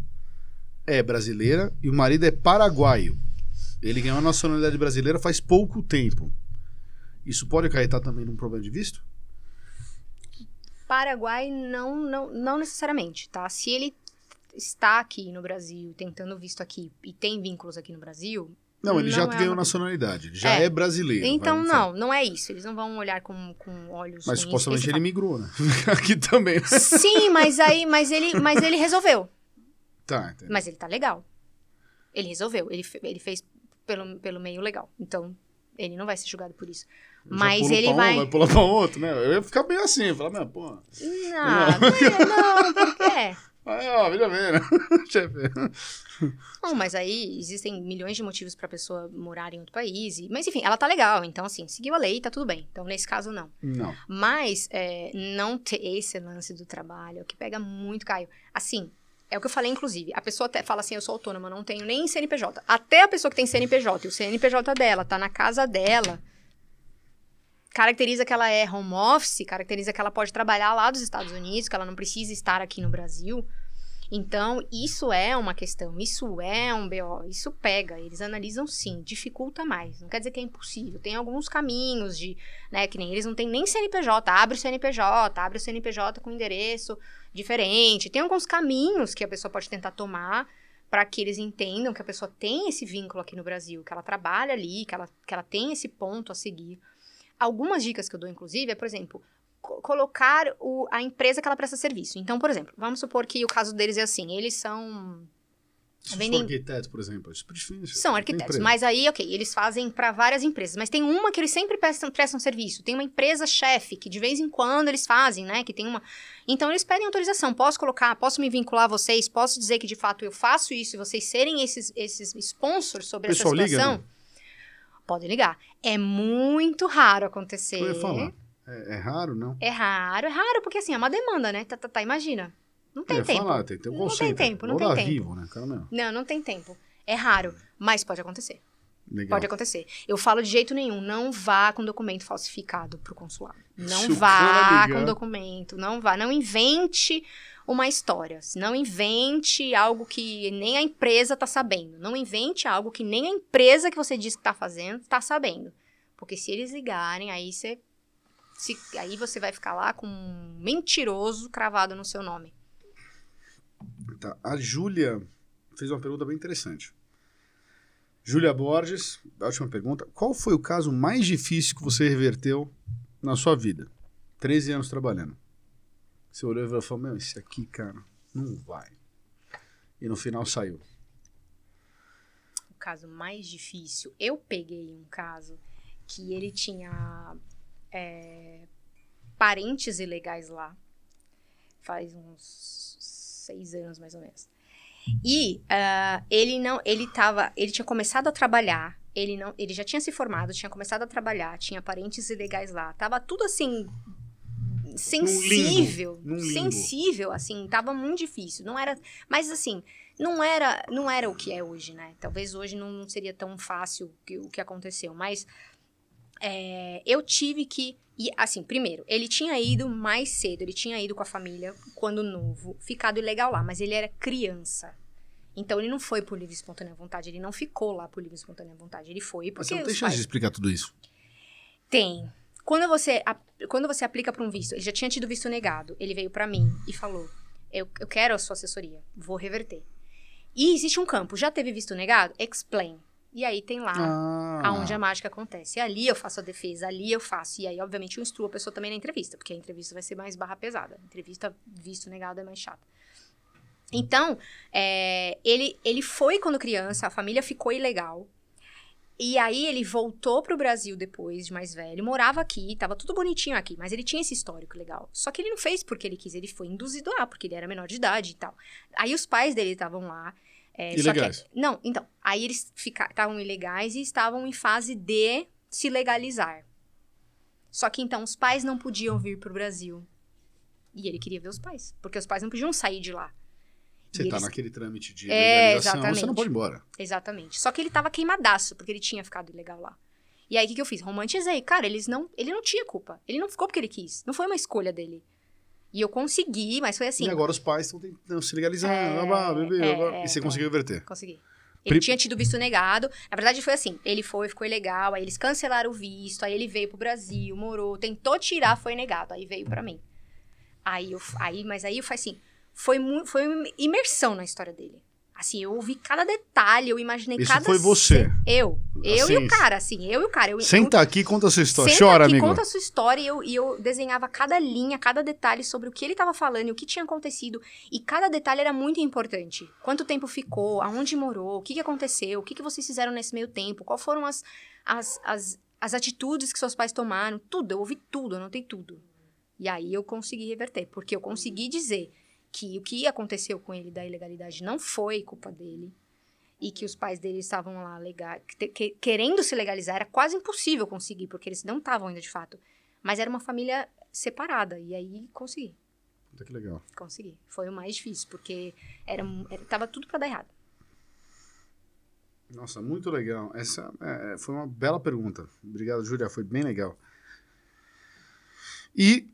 é brasileira e o marido é paraguaio. Ele ganhou a nacionalidade brasileira faz pouco tempo. Isso pode acarretar também num problema de visto? Paraguai não, não, não necessariamente, tá? Se ele está aqui no Brasil, tentando visto aqui e tem vínculos aqui no Brasil, Não, ele já Não é ganhou uma- nacionalidade. Ele já é, É. brasileiro. então vai, não, não é isso. Eles não vão olhar com, com olhos Mas supostamente ele migrou, né? [LAUGHS] Aqui também. Sim, mas aí, mas ele, mas ele resolveu. Tá, entendeu? Mas ele tá legal. Ele resolveu. Ele, ele fez pelo, pelo meio legal. Então, ele não vai ser julgado por isso. Já Mas ele pra um, vai. vai pular pra outro, né? Eu ia ficar bem assim, falar, meu, pô. Não, não, é, não, porque é. Aí, ó, veja bem, né? [LAUGHS] Chefe. Não, mas aí existem milhões de motivos pra pessoa morar em outro país. e- mas enfim, ela tá legal. Então, assim, seguiu a lei, tá tudo bem. Então, nesse caso, não. Não. Mas é, não ter esse lance do trabalho, é que pega muito, Caio. Assim, é o que eu falei, inclusive. A pessoa até fala assim, eu sou autônoma, não tenho nem CNPJ. Até a pessoa que tem CNPJ e o CNPJ dela tá na casa dela, caracteriza que ela é home office, caracteriza que ela pode trabalhar lá dos Estados Unidos, que ela não precisa estar aqui no Brasil. Então, isso é uma questão, isso é um BO, isso pega, eles analisam sim, dificulta mais. Não quer dizer que é impossível. Tem alguns caminhos de, né, que nem eles não têm nem CNPJ, abre o CNPJ, abre o CNPJ com endereço diferente. Tem alguns caminhos que a pessoa pode tentar tomar para que eles entendam que a pessoa tem esse vínculo aqui no Brasil, que ela trabalha ali, que ela, que ela tem esse ponto a seguir. Algumas dicas que eu dou, inclusive, é, por exemplo, co- colocar o- a empresa que ela presta serviço. Então, por exemplo, vamos supor que o caso deles é assim, eles são Se Vendem- for arquiteto, por exemplo, é são arquitetos, empresa. mas aí, ok, eles fazem para várias empresas. Mas tem uma que eles sempre prestam, prestam serviço. Tem uma empresa-chefe, que de vez em quando eles fazem, né? Que tem uma. Então eles pedem autorização. Posso colocar, posso me vincular a vocês, posso dizer que de fato eu faço isso e vocês serem esses, esses sponsors sobre Pessoal, essa liga, situação. não? Podem ligar. É muito raro acontecer. Eu ia falar. É, é raro, não? É raro, é raro, porque assim, é uma demanda, né? Tá, tá, tá, imagina. Não tem tempo. falar, tem um Não tem tempo, não tem tempo. vivo, né? Cara. Não, não tem tempo. É raro, mas pode acontecer. Legal. Pode acontecer. Eu falo de jeito nenhum, não vá com documento falsificado pro consulado. Não Se vá ligar- com documento, não vá. Não invente uma história. Não invente algo que nem a empresa tá sabendo. Não invente algo que nem a empresa que você diz que tá fazendo tá sabendo. Porque se eles ligarem, aí você. se- aí você vai ficar lá com um mentiroso cravado no seu nome. Tá. A Júlia fez uma pergunta bem interessante. Júlia Borges, a última pergunta. Qual foi o caso mais difícil que você reverteu na sua vida? 13 anos trabalhando. Você olhou e falou, meu, esse aqui, cara, não vai. E no final saiu. o caso mais difícil, eu peguei um caso que ele tinha é, parentes ilegais lá, faz uns seis anos mais ou menos. E ah, ele não, ele tava, ele tinha começado a trabalhar, ele não, ele já tinha se formado, tinha começado a trabalhar, tinha parentes ilegais lá, tava tudo assim sensível, num limbo. sensível, assim, tava muito difícil, não era, mas assim, não era, não era o que é hoje, né? Talvez hoje não, não seria tão fácil que, o que aconteceu, mas é, eu tive que e assim, primeiro, ele tinha ido mais cedo, ele tinha ido com a família quando novo, ficado ilegal lá, mas ele era criança. Então ele não foi por livre e espontânea vontade, ele não ficou lá por livre e espontânea vontade, ele foi Mas porque você não tem chance de pais- explicar tudo isso. tem. Quando você, quando você aplica para um visto, ele já tinha tido visto negado. Ele veio para mim e falou: eu, eu quero a sua assessoria, vou reverter. E existe um campo, já teve visto negado? Explain. E aí tem lá Ah, aonde a mágica acontece. Ali eu faço a defesa, ali eu faço. E aí, obviamente, eu instruo a pessoa também na entrevista, porque a entrevista vai ser mais barra pesada. A entrevista visto negado é mais chata. Então, é, ele, ele foi quando criança, a família ficou ilegal. E aí ele voltou pro Brasil depois, de mais velho, morava aqui, tava tudo bonitinho aqui, mas ele tinha esse histórico legal. Só que ele não fez porque ele quis, ele foi induzido lá, porque ele era menor de idade e tal. Aí os pais dele estavam lá. é, só que- Ilegais. não, então, aí eles estavam ilegais e estavam em fase de se legalizar. Só que então os pais não podiam vir pro Brasil. E ele queria ver os pais, porque os pais não podiam sair de lá. Você tá eles- naquele trâmite de É, legalização, você não exatamente. pode ir embora. Exatamente. Só que ele tava queimadaço, porque ele tinha ficado ilegal lá. E aí, o que, que eu fiz? Romantizei. Cara, eles não, ele não tinha culpa. Ele não ficou porque ele quis. Não foi uma escolha dele. E eu consegui, mas foi assim. E agora os pais estão tentando se legalizar. É, babá, bebê, é, é, e você é. conseguiu reverter. Consegui. Ele Pri- tinha tido visto negado. Na verdade, foi assim. Ele foi, ficou ilegal. Aí eles cancelaram o visto. Aí ele veio pro Brasil, morou, tentou tirar, foi negado. Aí veio pra mim. Aí, eu, aí mas aí foi assim. Foi, foi uma imersão na história dele. Assim, eu ouvi cada detalhe, eu imaginei Isso cada... foi você? Eu. Eu e Assim, o cara, assim. Eu e o cara. Eu, eu, Senta aqui e conta a sua história. Senta Chora, aqui, amigo. conta a sua história e eu, e eu desenhava cada linha, cada detalhe sobre o que ele estava falando e o que tinha acontecido. E cada detalhe era muito importante. Quanto tempo ficou, aonde morou, o que, que aconteceu, o que, que vocês fizeram nesse meio tempo, quais foram as, as, as, as atitudes que seus pais tomaram, tudo. Eu ouvi tudo, eu anotei tudo. E aí eu consegui reverter, porque eu consegui dizer que o que aconteceu com ele da ilegalidade não foi culpa dele. E que os pais dele estavam lá legal, que- que- querendo se legalizar, era quase impossível conseguir, porque eles não estavam ainda de fato. Mas era uma família separada, e aí consegui, Puta, que legal. consegui. Foi o mais difícil, porque era, era, tava tudo pra dar errado. Nossa, muito legal. Essa é, foi uma bela pergunta. Obrigado, Júlia. Foi bem legal. E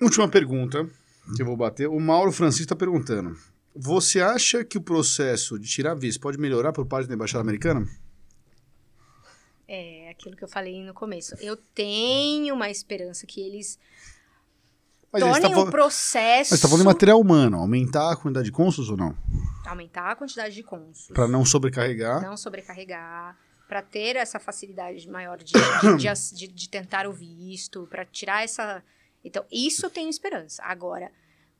última pergunta que eu vou bater. O Mauro Francisco está perguntando. Você acha que o processo de tirar visto pode melhorar por parte da Embaixada Americana? É aquilo que eu falei no começo. Eu tenho uma esperança que eles Mas ele tornem está o processo... Mas está falando em material humano. Aumentar a quantidade de cônsuls ou não? Aumentar a quantidade de cônsuls. Para não sobrecarregar. não sobrecarregar, para ter essa facilidade maior de, de, de de- de tentar o visto, para tirar essa. Então, isso eu tenho esperança. Agora,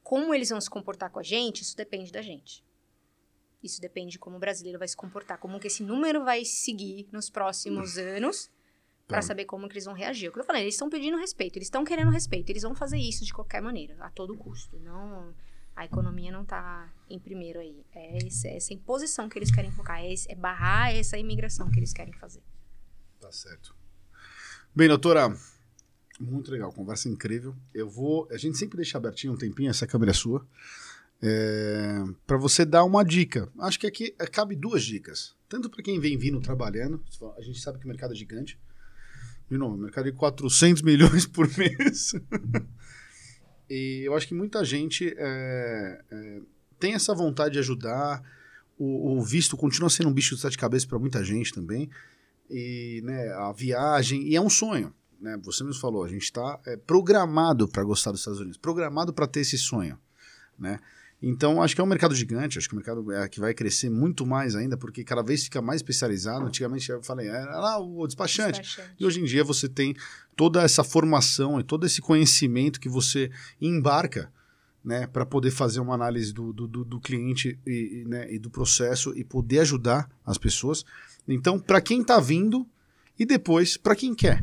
como eles vão se comportar com a gente, isso depende da gente. Isso depende de como o brasileiro vai se comportar, como que esse número vai seguir nos próximos anos, para Tá. saber como que eles vão reagir. É o que eu falei, eles estão pedindo respeito, eles estão querendo respeito, eles vão fazer isso de qualquer maneira, a todo custo. Não, a economia não tá em primeiro aí. É esse- essa imposição que eles querem colocar, é, esse- é barrar essa imigração que eles querem fazer. Tá certo. Bem, doutora, muito legal, conversa incrível. Eu vou. A gente sempre deixa abertinho um tempinho, essa câmera é sua. É, para você dar uma dica. Acho que aqui é, cabe duas dicas. Tanto para quem vem vindo trabalhando, a gente sabe que o mercado é gigante. De novo, mercado de 400 [LAUGHS] milhões por mês. [LAUGHS] e eu acho que muita gente é, é, tem essa vontade de ajudar. O, o, visto continua sendo um bicho de sete cabeças para muita gente também. E né, a viagem, e é um sonho. Né? Você mesmo falou, a gente está é, programado para gostar dos Estados Unidos, programado para ter esse sonho. Né? Então, acho que é um mercado gigante, acho que o mercado é, que vai crescer muito mais ainda, porque cada vez fica mais especializado. Antigamente, eu falei, era lá o despachante. despachante. E hoje em dia você tem toda essa formação e todo esse conhecimento que você embarca né, para poder fazer uma análise do, do, do cliente e, né, e, do processo e poder ajudar as pessoas. Então, para quem está vindo e depois para quem quer.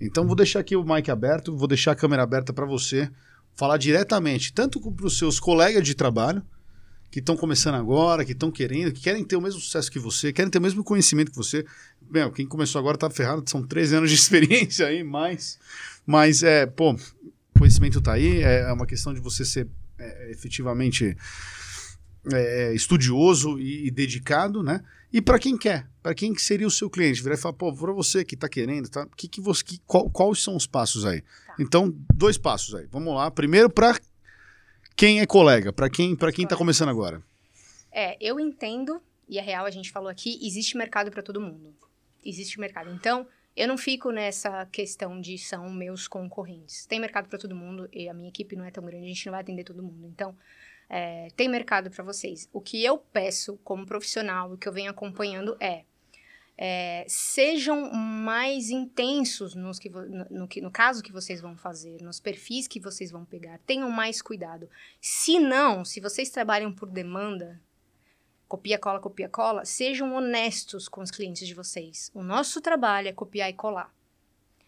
Então, vou deixar aqui o mic aberto, vou deixar a câmera aberta para você falar diretamente, tanto para os seus colegas de trabalho, que estão começando agora, que estão querendo, que querem ter o mesmo sucesso que você, querem ter o mesmo conhecimento que você. Bem, quem começou agora está ferrado, são 13 anos de [LAUGHS] experiência aí, mais. Mas, é, pô, conhecimento está aí, é, é uma questão de você ser é, efetivamente é, estudioso e, e, dedicado, né? E para quem quer, para quem que seria o seu cliente, virar e falar, pô, para você que está querendo, tá? Que que você, que, qual, quais são os passos aí? Tá. Então, dois passos aí. Vamos lá. Primeiro para quem é colega, para quem para quem está começando agora. É, eu entendo e é real, a gente falou aqui, existe mercado para todo mundo. Existe mercado. Então, eu não fico nessa questão de são meus concorrentes. Tem mercado para todo mundo e a minha equipe não é tão grande, a gente não vai atender todo mundo. Então, é, tem mercado para vocês. O que eu peço como profissional, o que eu venho acompanhando é, é sejam mais intensos nos que, no, no, no caso que vocês vão fazer, nos perfis que vocês vão pegar. Tenham mais cuidado. Se não, se vocês trabalham por demanda, copia, cola, copia, cola, sejam honestos com os clientes de vocês. O nosso trabalho é copiar e colar.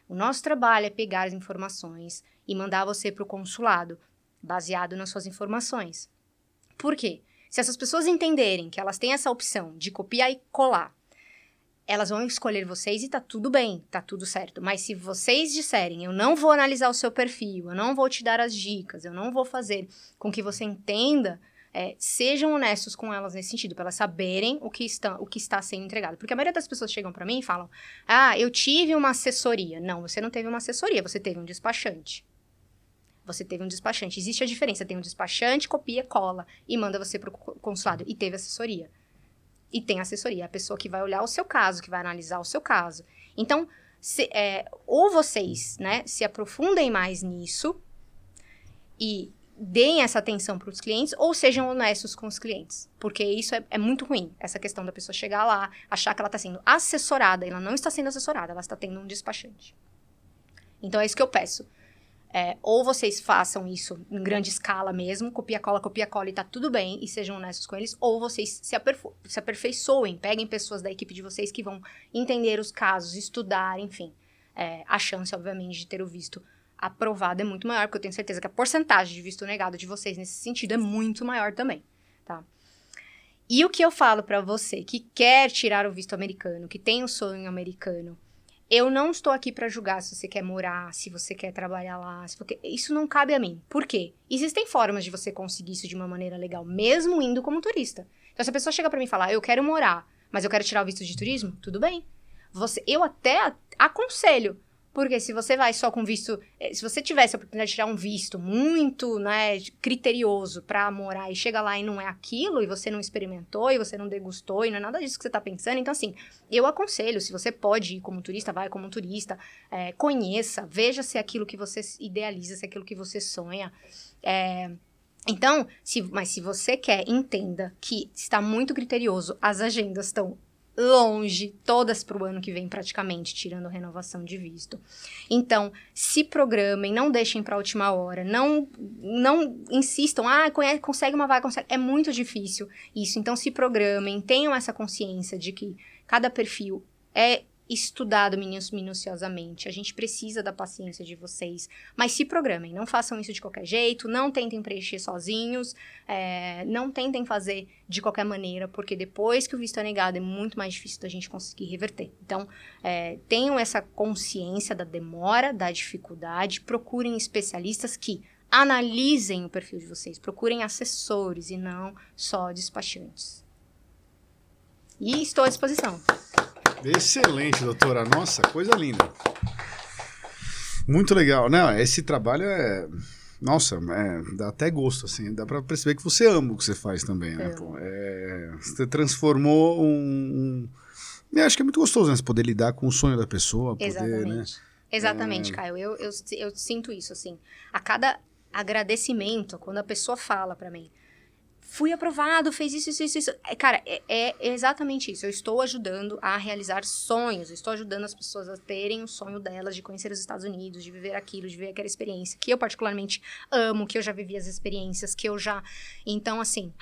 O nosso trabalho é pegar as informações e mandar você para o consulado baseado nas suas informações. Por quê? Se essas pessoas entenderem que elas têm essa opção de copiar e colar, elas vão escolher vocês e tá tudo bem, tá tudo certo. Mas se vocês disserem, eu não vou analisar o seu perfil, eu não vou te dar as dicas, eu não vou fazer com que você entenda, é, sejam honestos com elas nesse sentido, para elas saberem o que, está, o que está sendo entregado. Porque a maioria das pessoas chegam para mim e falam: Ah, eu tive uma assessoria. Não, você não teve uma assessoria, você teve um despachante você teve um despachante. Existe a diferença, tem um despachante, copia, cola e manda você para o consulado. E teve assessoria. E tem assessoria, a pessoa que vai olhar o seu caso, que vai analisar o seu caso. Então, se, é, ou vocês né, se aprofundem mais nisso e deem essa atenção para os clientes, ou sejam honestos com os clientes. Porque isso é, é, muito ruim, essa questão da pessoa chegar lá, achar que ela está sendo assessorada, ela não está sendo assessorada, ela está tendo um despachante. Então é isso que eu peço. É, ou vocês façam isso em grande escala mesmo, copia, cola, copia, cola e tá tudo bem, e sejam honestos com eles, ou vocês se, se aperfeiçoem, peguem pessoas da equipe de vocês que vão entender os casos, estudar, enfim. É, a chance, obviamente, de ter o visto aprovado é muito maior, porque eu tenho certeza que a porcentagem de visto negado de vocês nesse sentido é muito maior também, tá? E o que eu falo para você que quer tirar o visto americano, que tem o sonho americano, eu não estou aqui para julgar se você quer morar, se você quer trabalhar lá, porque isso não cabe a mim. Por quê? Existem formas de você conseguir isso de uma maneira legal, mesmo indo como turista. Então, se a pessoa chega para mim e falar, eu quero morar, mas eu quero tirar o visto de turismo, tudo bem. Você, eu até aconselho porque se você vai só com visto. Eh, se você tivesse a oportunidade de tirar um visto muito né, criterioso para morar e chega lá e não é aquilo, e você não experimentou, e você não degustou, e não é nada disso que você está pensando. Então, assim, eu aconselho, se você pode ir como turista, vai como turista, é, conheça, veja se é aquilo que você idealiza, se é aquilo que você sonha. É, então, se, mas se você quer, entenda que está muito criterioso, as agendas estão longe, todas para o ano que vem praticamente, tirando renovação de visto. Então, se programem, não deixem para a última hora, não não insistam, ah, conhece, consegue uma vaga, consegue. É muito difícil isso. Então, se programem, tenham essa consciência de que cada perfil é estudado minuciosamente. A gente precisa da paciência de vocês. Mas se programem, não façam isso de qualquer jeito, não tentem preencher sozinhos, é, não tentem fazer de qualquer maneira, porque depois que o visto é negado é muito mais difícil da gente conseguir reverter. Então, é, tenham essa consciência da demora, da dificuldade, procurem especialistas que analisem o perfil de vocês, procurem assessores e não só despachantes. E estou à disposição. Excelente, doutora. Nossa, coisa linda. Muito legal. Não, esse trabalho é. Nossa, é, dá até gosto, assim. Dá pra perceber que você ama o que você faz também, né? É, você transformou um. um... Eu acho que é muito gostoso, né? Você poder lidar com o sonho da pessoa, poder, né? Exatamente. Exatamente, Caio. Eu, eu, eu sinto isso, assim. A cada agradecimento, quando a pessoa fala pra mim, fui aprovado, fez isso, isso, isso. É, Cara, é, é exatamente isso. Eu estou ajudando a realizar sonhos. Eu estou ajudando as pessoas a terem o sonho delas de conhecer os Estados Unidos, de viver aquilo, de viver aquela experiência que eu particularmente amo, que eu já vivi as experiências, que eu já. Então, assim,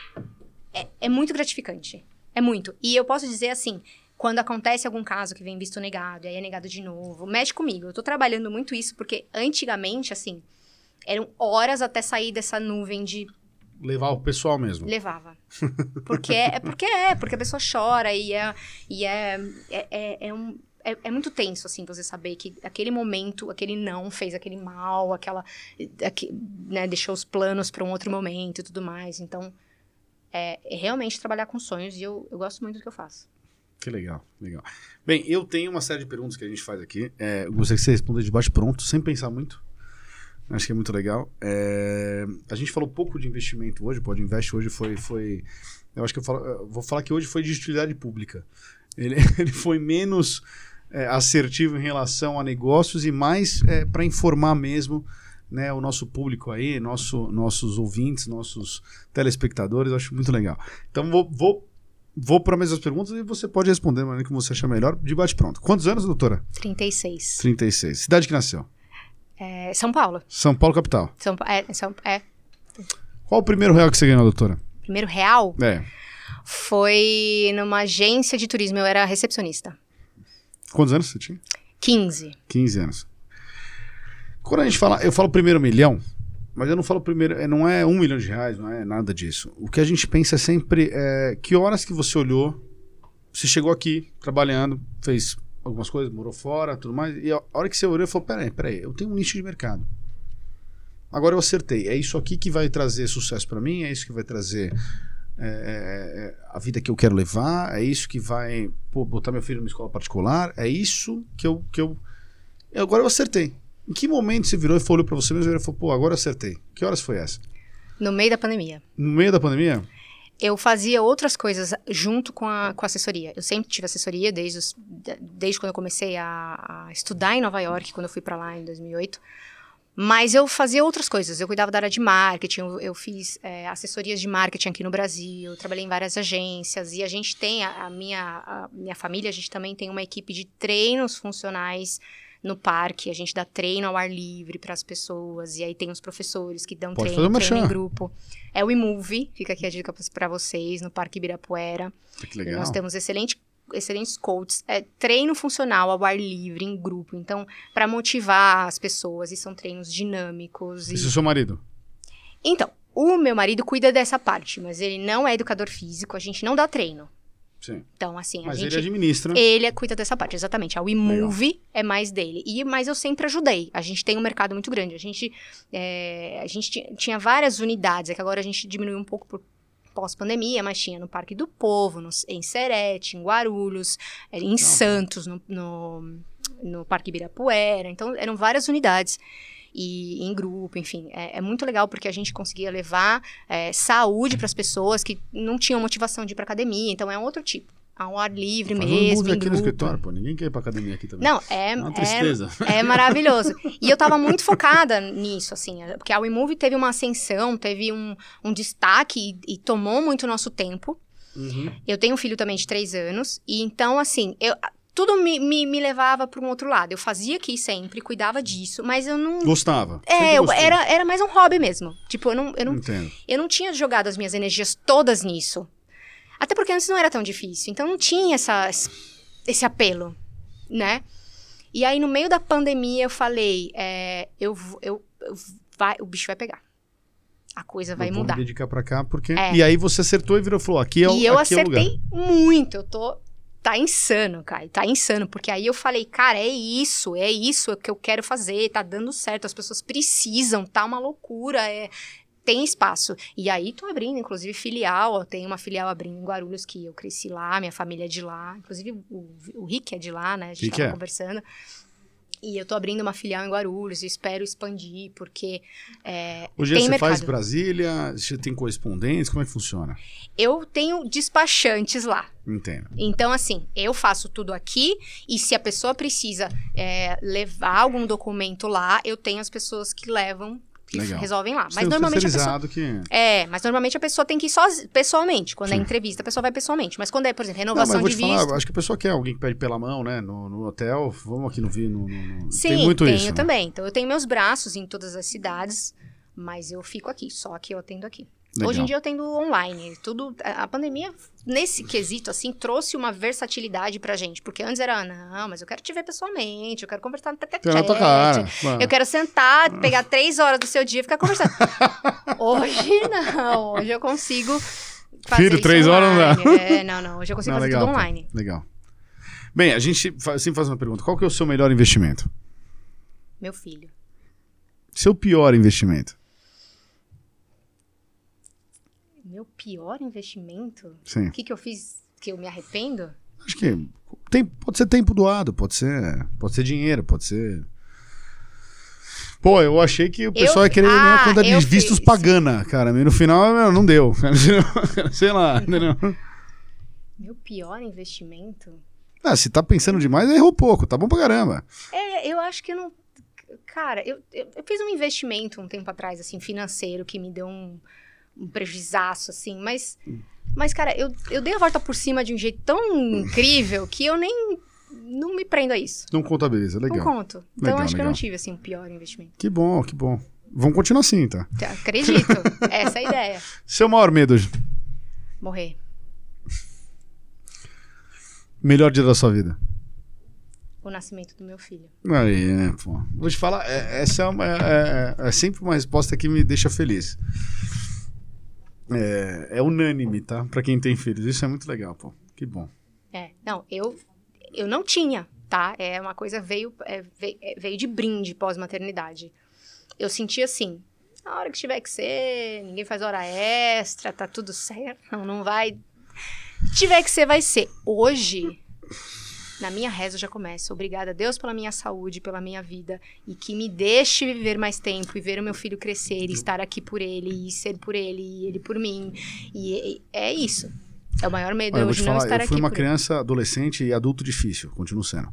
é, é muito gratificante. É muito. E eu posso dizer assim. Quando acontece algum caso que vem visto negado, e aí é negado de novo, mexe comigo. Eu tô trabalhando muito isso, porque antigamente, assim, eram horas até sair dessa nuvem de Levar o pessoal mesmo. levava. Porque é, é porque é, porque a pessoa chora e é, e é, é, é, é um, é, é muito tenso, assim, você saber que aquele momento, aquele não fez aquele mal, aquela. aque- né, deixou os planos para um outro momento e tudo mais. Então, é, é realmente trabalhar com sonhos e eu, eu gosto muito do que eu faço. Que legal, legal. Bem, eu tenho uma série de perguntas que a gente faz aqui. É, eu gostaria que você responda de bate pronto, sem pensar muito. Acho que é muito legal. É, a gente falou pouco de investimento hoje, pode invest hoje foi, foi. Eu acho que eu, falo- eu vou falar que hoje foi de utilidade pública. Ele, [LAUGHS] ele foi menos é, assertivo em relação a negócios e mais para informar mesmo né, o nosso público aí, nosso, nossos ouvintes, nossos telespectadores. Eu acho muito legal. Então vou, vou, vou para as mesmas perguntas e você pode responder da maneira que você achar melhor. De bate pronto. Quantos anos, doutora? 36. 36. Cidade que nasceu? É, São Paulo. São Paulo, capital. São, é, São, é, Qual o primeiro real que você ganhou, doutora? primeiro real É. foi numa agência de turismo. Eu era recepcionista. Quantos anos você tinha? 15. 15 anos. Quando a gente fala, eu falo primeiro milhão, mas eu não falo primeiro, é, não é um milhão de reais, não é nada disso. O que a gente pensa é sempre é, que horas que você olhou, você chegou aqui trabalhando, fez algumas coisas, morou fora, tudo mais, e a hora que você olhou, falou, peraí, peraí, eu tenho um nicho de mercado. Agora eu acertei, é isso aqui que vai trazer sucesso pra mim, é isso que vai trazer é, é, é, a vida que eu quero levar, é isso que vai pô, botar meu filho numa escola particular, é isso que eu, que eu agora eu acertei. Em que momento você virou e falou pra você mesmo e falou, pô, agora eu acertei? Que horas foi essa? No meio da pandemia. No meio da pandemia? Eu fazia outras coisas junto com a, com a assessoria. Eu sempre tive assessoria desde, os- de- desde quando eu comecei a, a estudar em Nova York, quando eu fui para lá em 2008. Mas eu fazia outras coisas. Eu cuidava da área de marketing, eu, eu fiz é, assessorias de marketing aqui no Brasil, trabalhei em várias agências. E a gente tem, a, a minha, a minha família, a gente também tem uma equipe de treinos funcionais no parque. A gente dá treino ao ar livre para as pessoas. E aí tem os professores que dão Pode treino, treino em grupo. É o eMove, fica aqui a dica para vocês, no Parque Ibirapuera. Que E legal. nós temos excelente, excelentes coaches. É treino funcional ao ar livre, em grupo. Então, para motivar as pessoas, e são treinos dinâmicos. e- é o seu marido? Então, o meu marido cuida dessa parte, mas ele não é educador físico, a gente não dá treino. Sim. Então, assim, a Mas gente. ele administra. Ele é- cuida dessa parte, exatamente. A WeMove é mais dele. E, mas eu sempre ajudei. A gente tem um mercado muito grande. A gente, é, a gente ti- tinha várias unidades, é que agora a gente diminuiu um pouco por pós-pandemia, mas tinha no Parque do Povo, no, em Serete, em Guarulhos, eh, em Santos, no, no, no Parque Ibirapuera. Então, eram várias unidades. E em grupo, enfim. É, é muito legal porque a gente conseguia levar eh, saúde para as pessoas que não tinham motivação de ir para academia. Então, é um outro tipo. Ao ar livre Faz um mesmo, em aqui no escritório, pô. Ninguém quer ir pra academia aqui também. Não, é, É uma é, tristeza. é maravilhoso. E eu tava muito focada nisso, assim, porque a WeMove teve uma ascensão, teve um, um destaque e, e tomou muito nosso tempo. Uhum. Eu tenho um filho também de três anos, e então, assim, eu, tudo me, me, me levava para um outro lado. Eu fazia aqui sempre, cuidava disso, mas eu não. Gostava. É, eu, era, era mais um hobby mesmo. Tipo, eu não, eu não Entendo. eu não tinha jogado as minhas energias todas nisso. Até porque antes não era tão difícil. Então não tinha essa, esse apelo, né? E aí, no meio da pandemia, eu falei: é, eu, eu, eu- vai, o bicho vai pegar. A coisa vai eu vou mudar. me dedicar pra cá, porque... É. E aí você acertou e virou falou, aqui é o e eu aqui é o lugar. acertei muito. Eu tô tá insano, cara. Tá insano. Porque aí eu falei, cara, é isso, é isso que eu quero fazer, tá dando certo, as pessoas precisam, tá uma loucura, é. Tem espaço. E aí tô abrindo, inclusive, filial. Tem uma filial abrindo em Guarulhos, que eu cresci lá, minha família é de lá. Inclusive, o, o Rick é de lá, né? A gente Rick tava é. conversando. E eu tô abrindo uma filial em Guarulhos, espero expandir, porque é, Hoje tem você mercado. faz Brasília, você tem correspondentes, como é que funciona? Eu tenho despachantes lá. Entendo. Então, assim, eu faço tudo aqui e se a pessoa precisa é, levar algum documento lá, eu tenho as pessoas que levam, que Legal. resolvem lá. Mas um normalmente a pessoa. que... É, mas normalmente a pessoa tem que ir sozi- pessoalmente. Quando é Sim. entrevista, a pessoa vai pessoalmente. Mas quando é, por exemplo, Não, mas renovação vou de te falar, visto. acho que a pessoa quer alguém que pede pela mão, né? No, no hotel, vamos aqui no... vi- no, no, Sim, tem muito tenho isso. né? também. Então eu tenho meus braços em todas as cidades, mas eu fico aqui, só aqui eu atendo aqui. Legal. Hoje em dia eu tendo online, tudo. A pandemia, nesse quesito, assim, trouxe uma versatilidade pra gente. Porque antes era, não, mas eu quero te ver pessoalmente, eu quero conversar no tete. Eu quero sentar, pegar três horas do seu dia e ficar conversando. [LAUGHS] hoje não, hoje eu consigo. Fazer Filho, três horas não dá. É, não, não, hoje eu consigo Não, fazer legal, tudo online. Legal. Bem, a gente sempre faz uma pergunta. Qual que é o seu melhor investimento? Meu filho. Seu pior investimento? Meu pior investimento? Sim. O que, que eu fiz que eu me arrependo? Acho que tem, pode ser tempo doado, pode ser, pode ser dinheiro, pode ser. Pô, eu achei que o pessoal ia querer Ah, uma conta de eu vistos fiz. pagana, cara. Mas no final meu, não deu. [LAUGHS] Sei lá. [LAUGHS] entendeu? Meu pior investimento? Ah, se tá pensando demais, errou pouco. Tá bom pra caramba. É, eu acho que eu não. Cara, eu, eu, eu fiz um investimento um tempo atrás, assim, financeiro, que me deu um, um prejuizaço, assim, mas. Mas, cara, eu, eu dei a volta por cima de um jeito tão incrível que eu nem. Não me prendo a isso. Não contabiliza, Não legal. conto. Então, Legal, acho que eu não legal. tive, assim, um pior investimento. Que bom, que bom. Vamos continuar assim, tá? Acredito. [LAUGHS] Essa é a ideia. Seu maior medo? Morrer. Melhor dia da sua vida? O nascimento do meu filho. Aí, né, pô. Vou te falar, é- essa é, uma- é- é- é sempre uma resposta que me deixa feliz. É, é unânime, tá? Pra quem tem filhos. Isso é muito legal, pô. Que bom. É, não, eu, eu não tinha, tá? É uma coisa veio, é, veio, é, veio de brinde pós-maternidade. Eu senti assim, a hora que tiver que ser, ninguém faz hora extra, tá tudo certo, não, não vai. Tiver que ser, vai ser. Hoje, na minha reza já começa. Obrigada a Deus pela minha saúde, pela minha vida. E que me deixe viver mais tempo e ver o meu filho crescer e estar aqui por ele, e ser por ele, e ele por mim. E, e é isso. É o maior medo Olha, eu hoje te não falar, estar eu fui aqui uma por ele. criança, adolescente e adulto difícil, continuo sendo.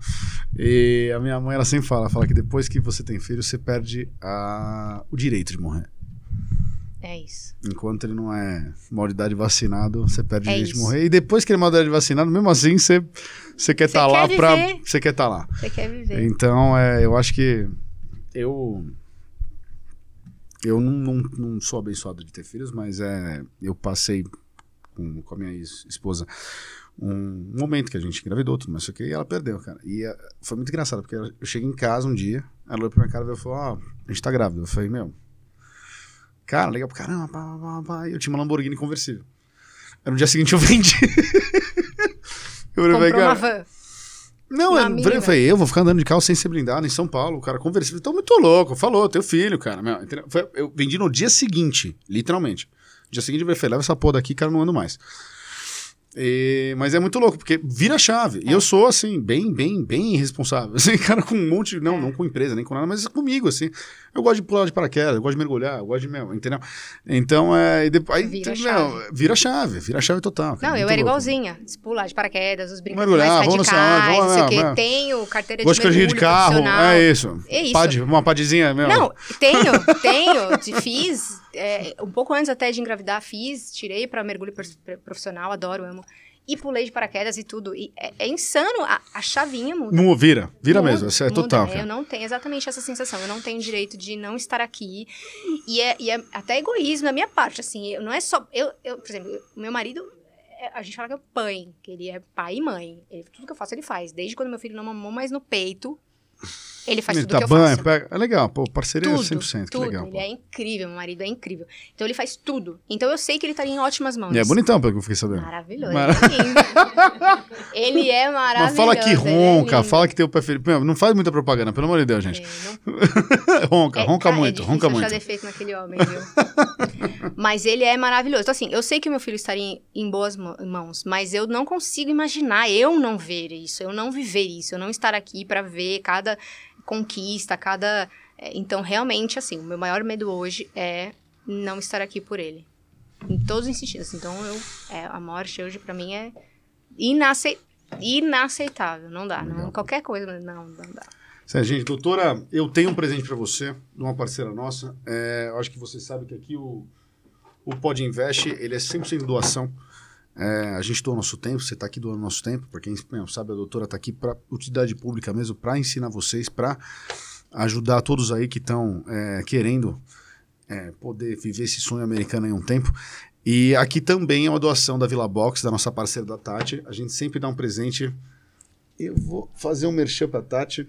E a minha mãe, ela sempre fala, fala que depois que você tem filho, você perde a- o direito de morrer. É isso. Enquanto ele não é maior de idade vacinado, você perde o É direito de isso. morrer. E depois que ele é maior de idade vacinado, mesmo assim, você, você quer estar lá quer pra... viver. Você quer estar lá. Você quer viver. Então, é, eu acho que eu eu não, não, não sou abençoado de ter filhos, mas é, eu passei com, com a minha esposa um momento que a gente engravidou, tudo, mas só que ela perdeu, cara. E é, foi muito engraçado, porque eu cheguei em casa um dia, ela olhou pra minha cara e falou, ó, a gente tá grávida. Eu falei, meu, cara, legal pra caramba, pá, pá, pá, pá. Eu tinha uma Lamborghini conversível. Aí no dia seguinte eu vendi. [LAUGHS] eu falei, Comprou cara, uma não, Uma eu falei, eu vou ficar andando de carro sem ser blindado em São Paulo, o cara conversível. Então, muito louco. Falou, teu filho, cara. Meu? Foi- eu vendi no dia seguinte, literalmente. No dia seguinte eu falei, leva essa porra daqui, cara, não ando mais. E- mas é muito louco, porque vira chave. E eu sou, assim, bem, bem, bem irresponsável. [LAUGHS] Assim, cara, com um monte. Não, É. não com empresa, nem com nada, mas comigo, assim. Eu gosto de pular de paraquedas, eu gosto de mergulhar, eu gosto de. Meu, entendeu? Então, é. Depois, aí, Vira chave. vira chave, vira chave total. cara, Não, eu muito era louco. igualzinha. Pular de paraquedas, os brinquedos Mergulhar, vamos no sei o vamos, quê. vamos. Tenho carteira Gosto de mergulho de carro, é isso. É isso. Pad, uma padezinha, meu. Não, tenho, tenho. Fiz, é, um pouco antes até de engravidar, fiz, tirei pra mergulho profissional, adoro, amo. E pulei de paraquedas e tudo. E é, é insano, a, a chavinha muda. Não, vira, vira Muda, mesmo, isso é muda. total. Eu cara. não tenho exatamente essa sensação. Eu não tenho direito de não estar aqui. E é, e é até egoísmo da minha parte, assim. Eu, não é só. Eu, eu, por exemplo, o meu marido. é- A gente fala que é pai, que ele é pai e mãe. Ele- tudo que eu faço, ele faz. Desde quando meu filho não mamou mais no peito, Ele faz Ele tudo tá que eu banho, faço. pega. É legal, pô, parceria Tudo, 100%, que tudo. legal. Ele pô. é incrível, meu marido é incrível. Então ele faz tudo. Então eu sei que ele estaria em ótimas mãos. E é bonitão, pelo que eu fiquei sabendo. Maravilhoso. Mara- Ele é ele é maravilhoso. [LAUGHS] Mas fala que é ronca, lindo. fala que tem o pé. Meu, Não faz muita propaganda, pelo amor de Deus, gente. É, [LAUGHS] ronca, É, ronca cara, muito, é ronca muito. achar defeito naquele homem, viu? [LAUGHS] mas ele é maravilhoso. Então, assim, eu sei que o meu filho estaria em, em boas mã- mãos, mas eu não consigo imaginar eu não ver isso, eu não viver isso, eu não estar aqui pra ver cada conquista, cada. é, Então, realmente, assim, o meu maior medo hoje é não estar aqui por ele. Em todos os sentidos. Então, eu, é, a morte hoje, pra mim, é inace- inaceitável. Não dá. Não, qualquer coisa, não, não dá. Certo, gente, doutora, eu tenho um presente para você, de uma parceira nossa. É, eu acho que você sabe que aqui o, o Pod Invest, ele é 100% doação. É, a gente doa nosso tempo, você está aqui doando nosso tempo. Para quem sabe, a doutora está aqui para utilidade pública mesmo, para ensinar vocês, para ajudar todos aí que estão é, querendo é, poder viver esse sonho americano em um tempo. E aqui também é uma doação da Vila Box, da nossa parceira da Tati. A gente sempre dá um presente. Eu vou fazer um merchan para Tati.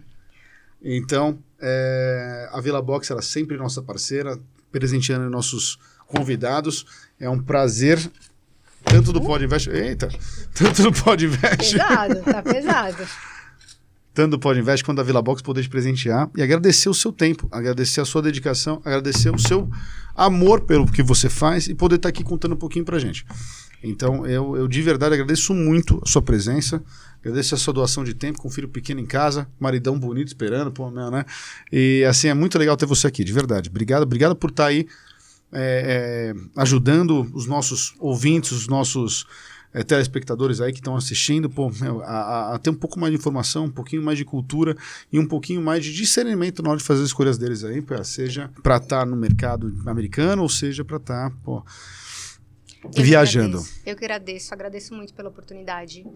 Então, é, a Vila Box era sempre nossa parceira, presenteando nossos convidados. É um prazer, tanto do Pod Invest. Eita! Tanto do Pod Invest, Pesado, tá pesado. tanto do Pod Invest quanto da Vila Box poder te presentear e agradecer o seu tempo, agradecer a sua dedicação, agradecer o seu amor pelo que você faz e poder estar aqui contando um pouquinho pra gente. Então, eu, eu de verdade agradeço muito a sua presença, agradeço a sua doação de tempo com um filho pequeno em casa, maridão bonito esperando, pô, meu, né? E assim, é muito legal ter você aqui, de verdade. Obrigado, obrigado por estar aí é, é, ajudando os nossos ouvintes, os nossos é, telespectadores aí que estão assistindo, pô, a, a- ter um pouco mais de informação, um pouquinho mais de cultura e um pouquinho mais de discernimento na hora de fazer as escolhas deles aí, pra, seja para estar no mercado americano ou seja para estar, pô, Eu viajando. agradeço. Eu que agradeço, agradeço muito pela oportunidade,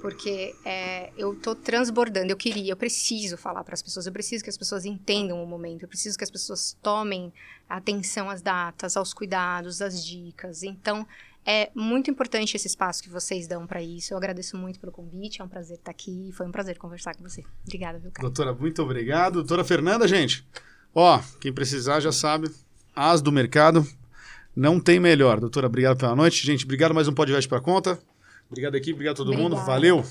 porque é, eu tô transbordando, eu queria, eu preciso falar para as pessoas, eu preciso que as pessoas entendam o momento, eu preciso que as pessoas tomem atenção às datas, aos cuidados, às dicas. Então, é muito importante esse espaço que vocês dão para isso. Eu agradeço muito pelo convite, é um prazer estar aqui, foi um prazer conversar com você. Obrigada, viu, cara? Doutora, muito obrigado. Doutora Fernanda, gente, ó, quem precisar já sabe, as do mercado, não tem melhor. Doutora, obrigado pela noite. Gente, obrigado mais um podcast para conta. Obrigado aqui, obrigado a todo mundo. Obrigada. Valeu.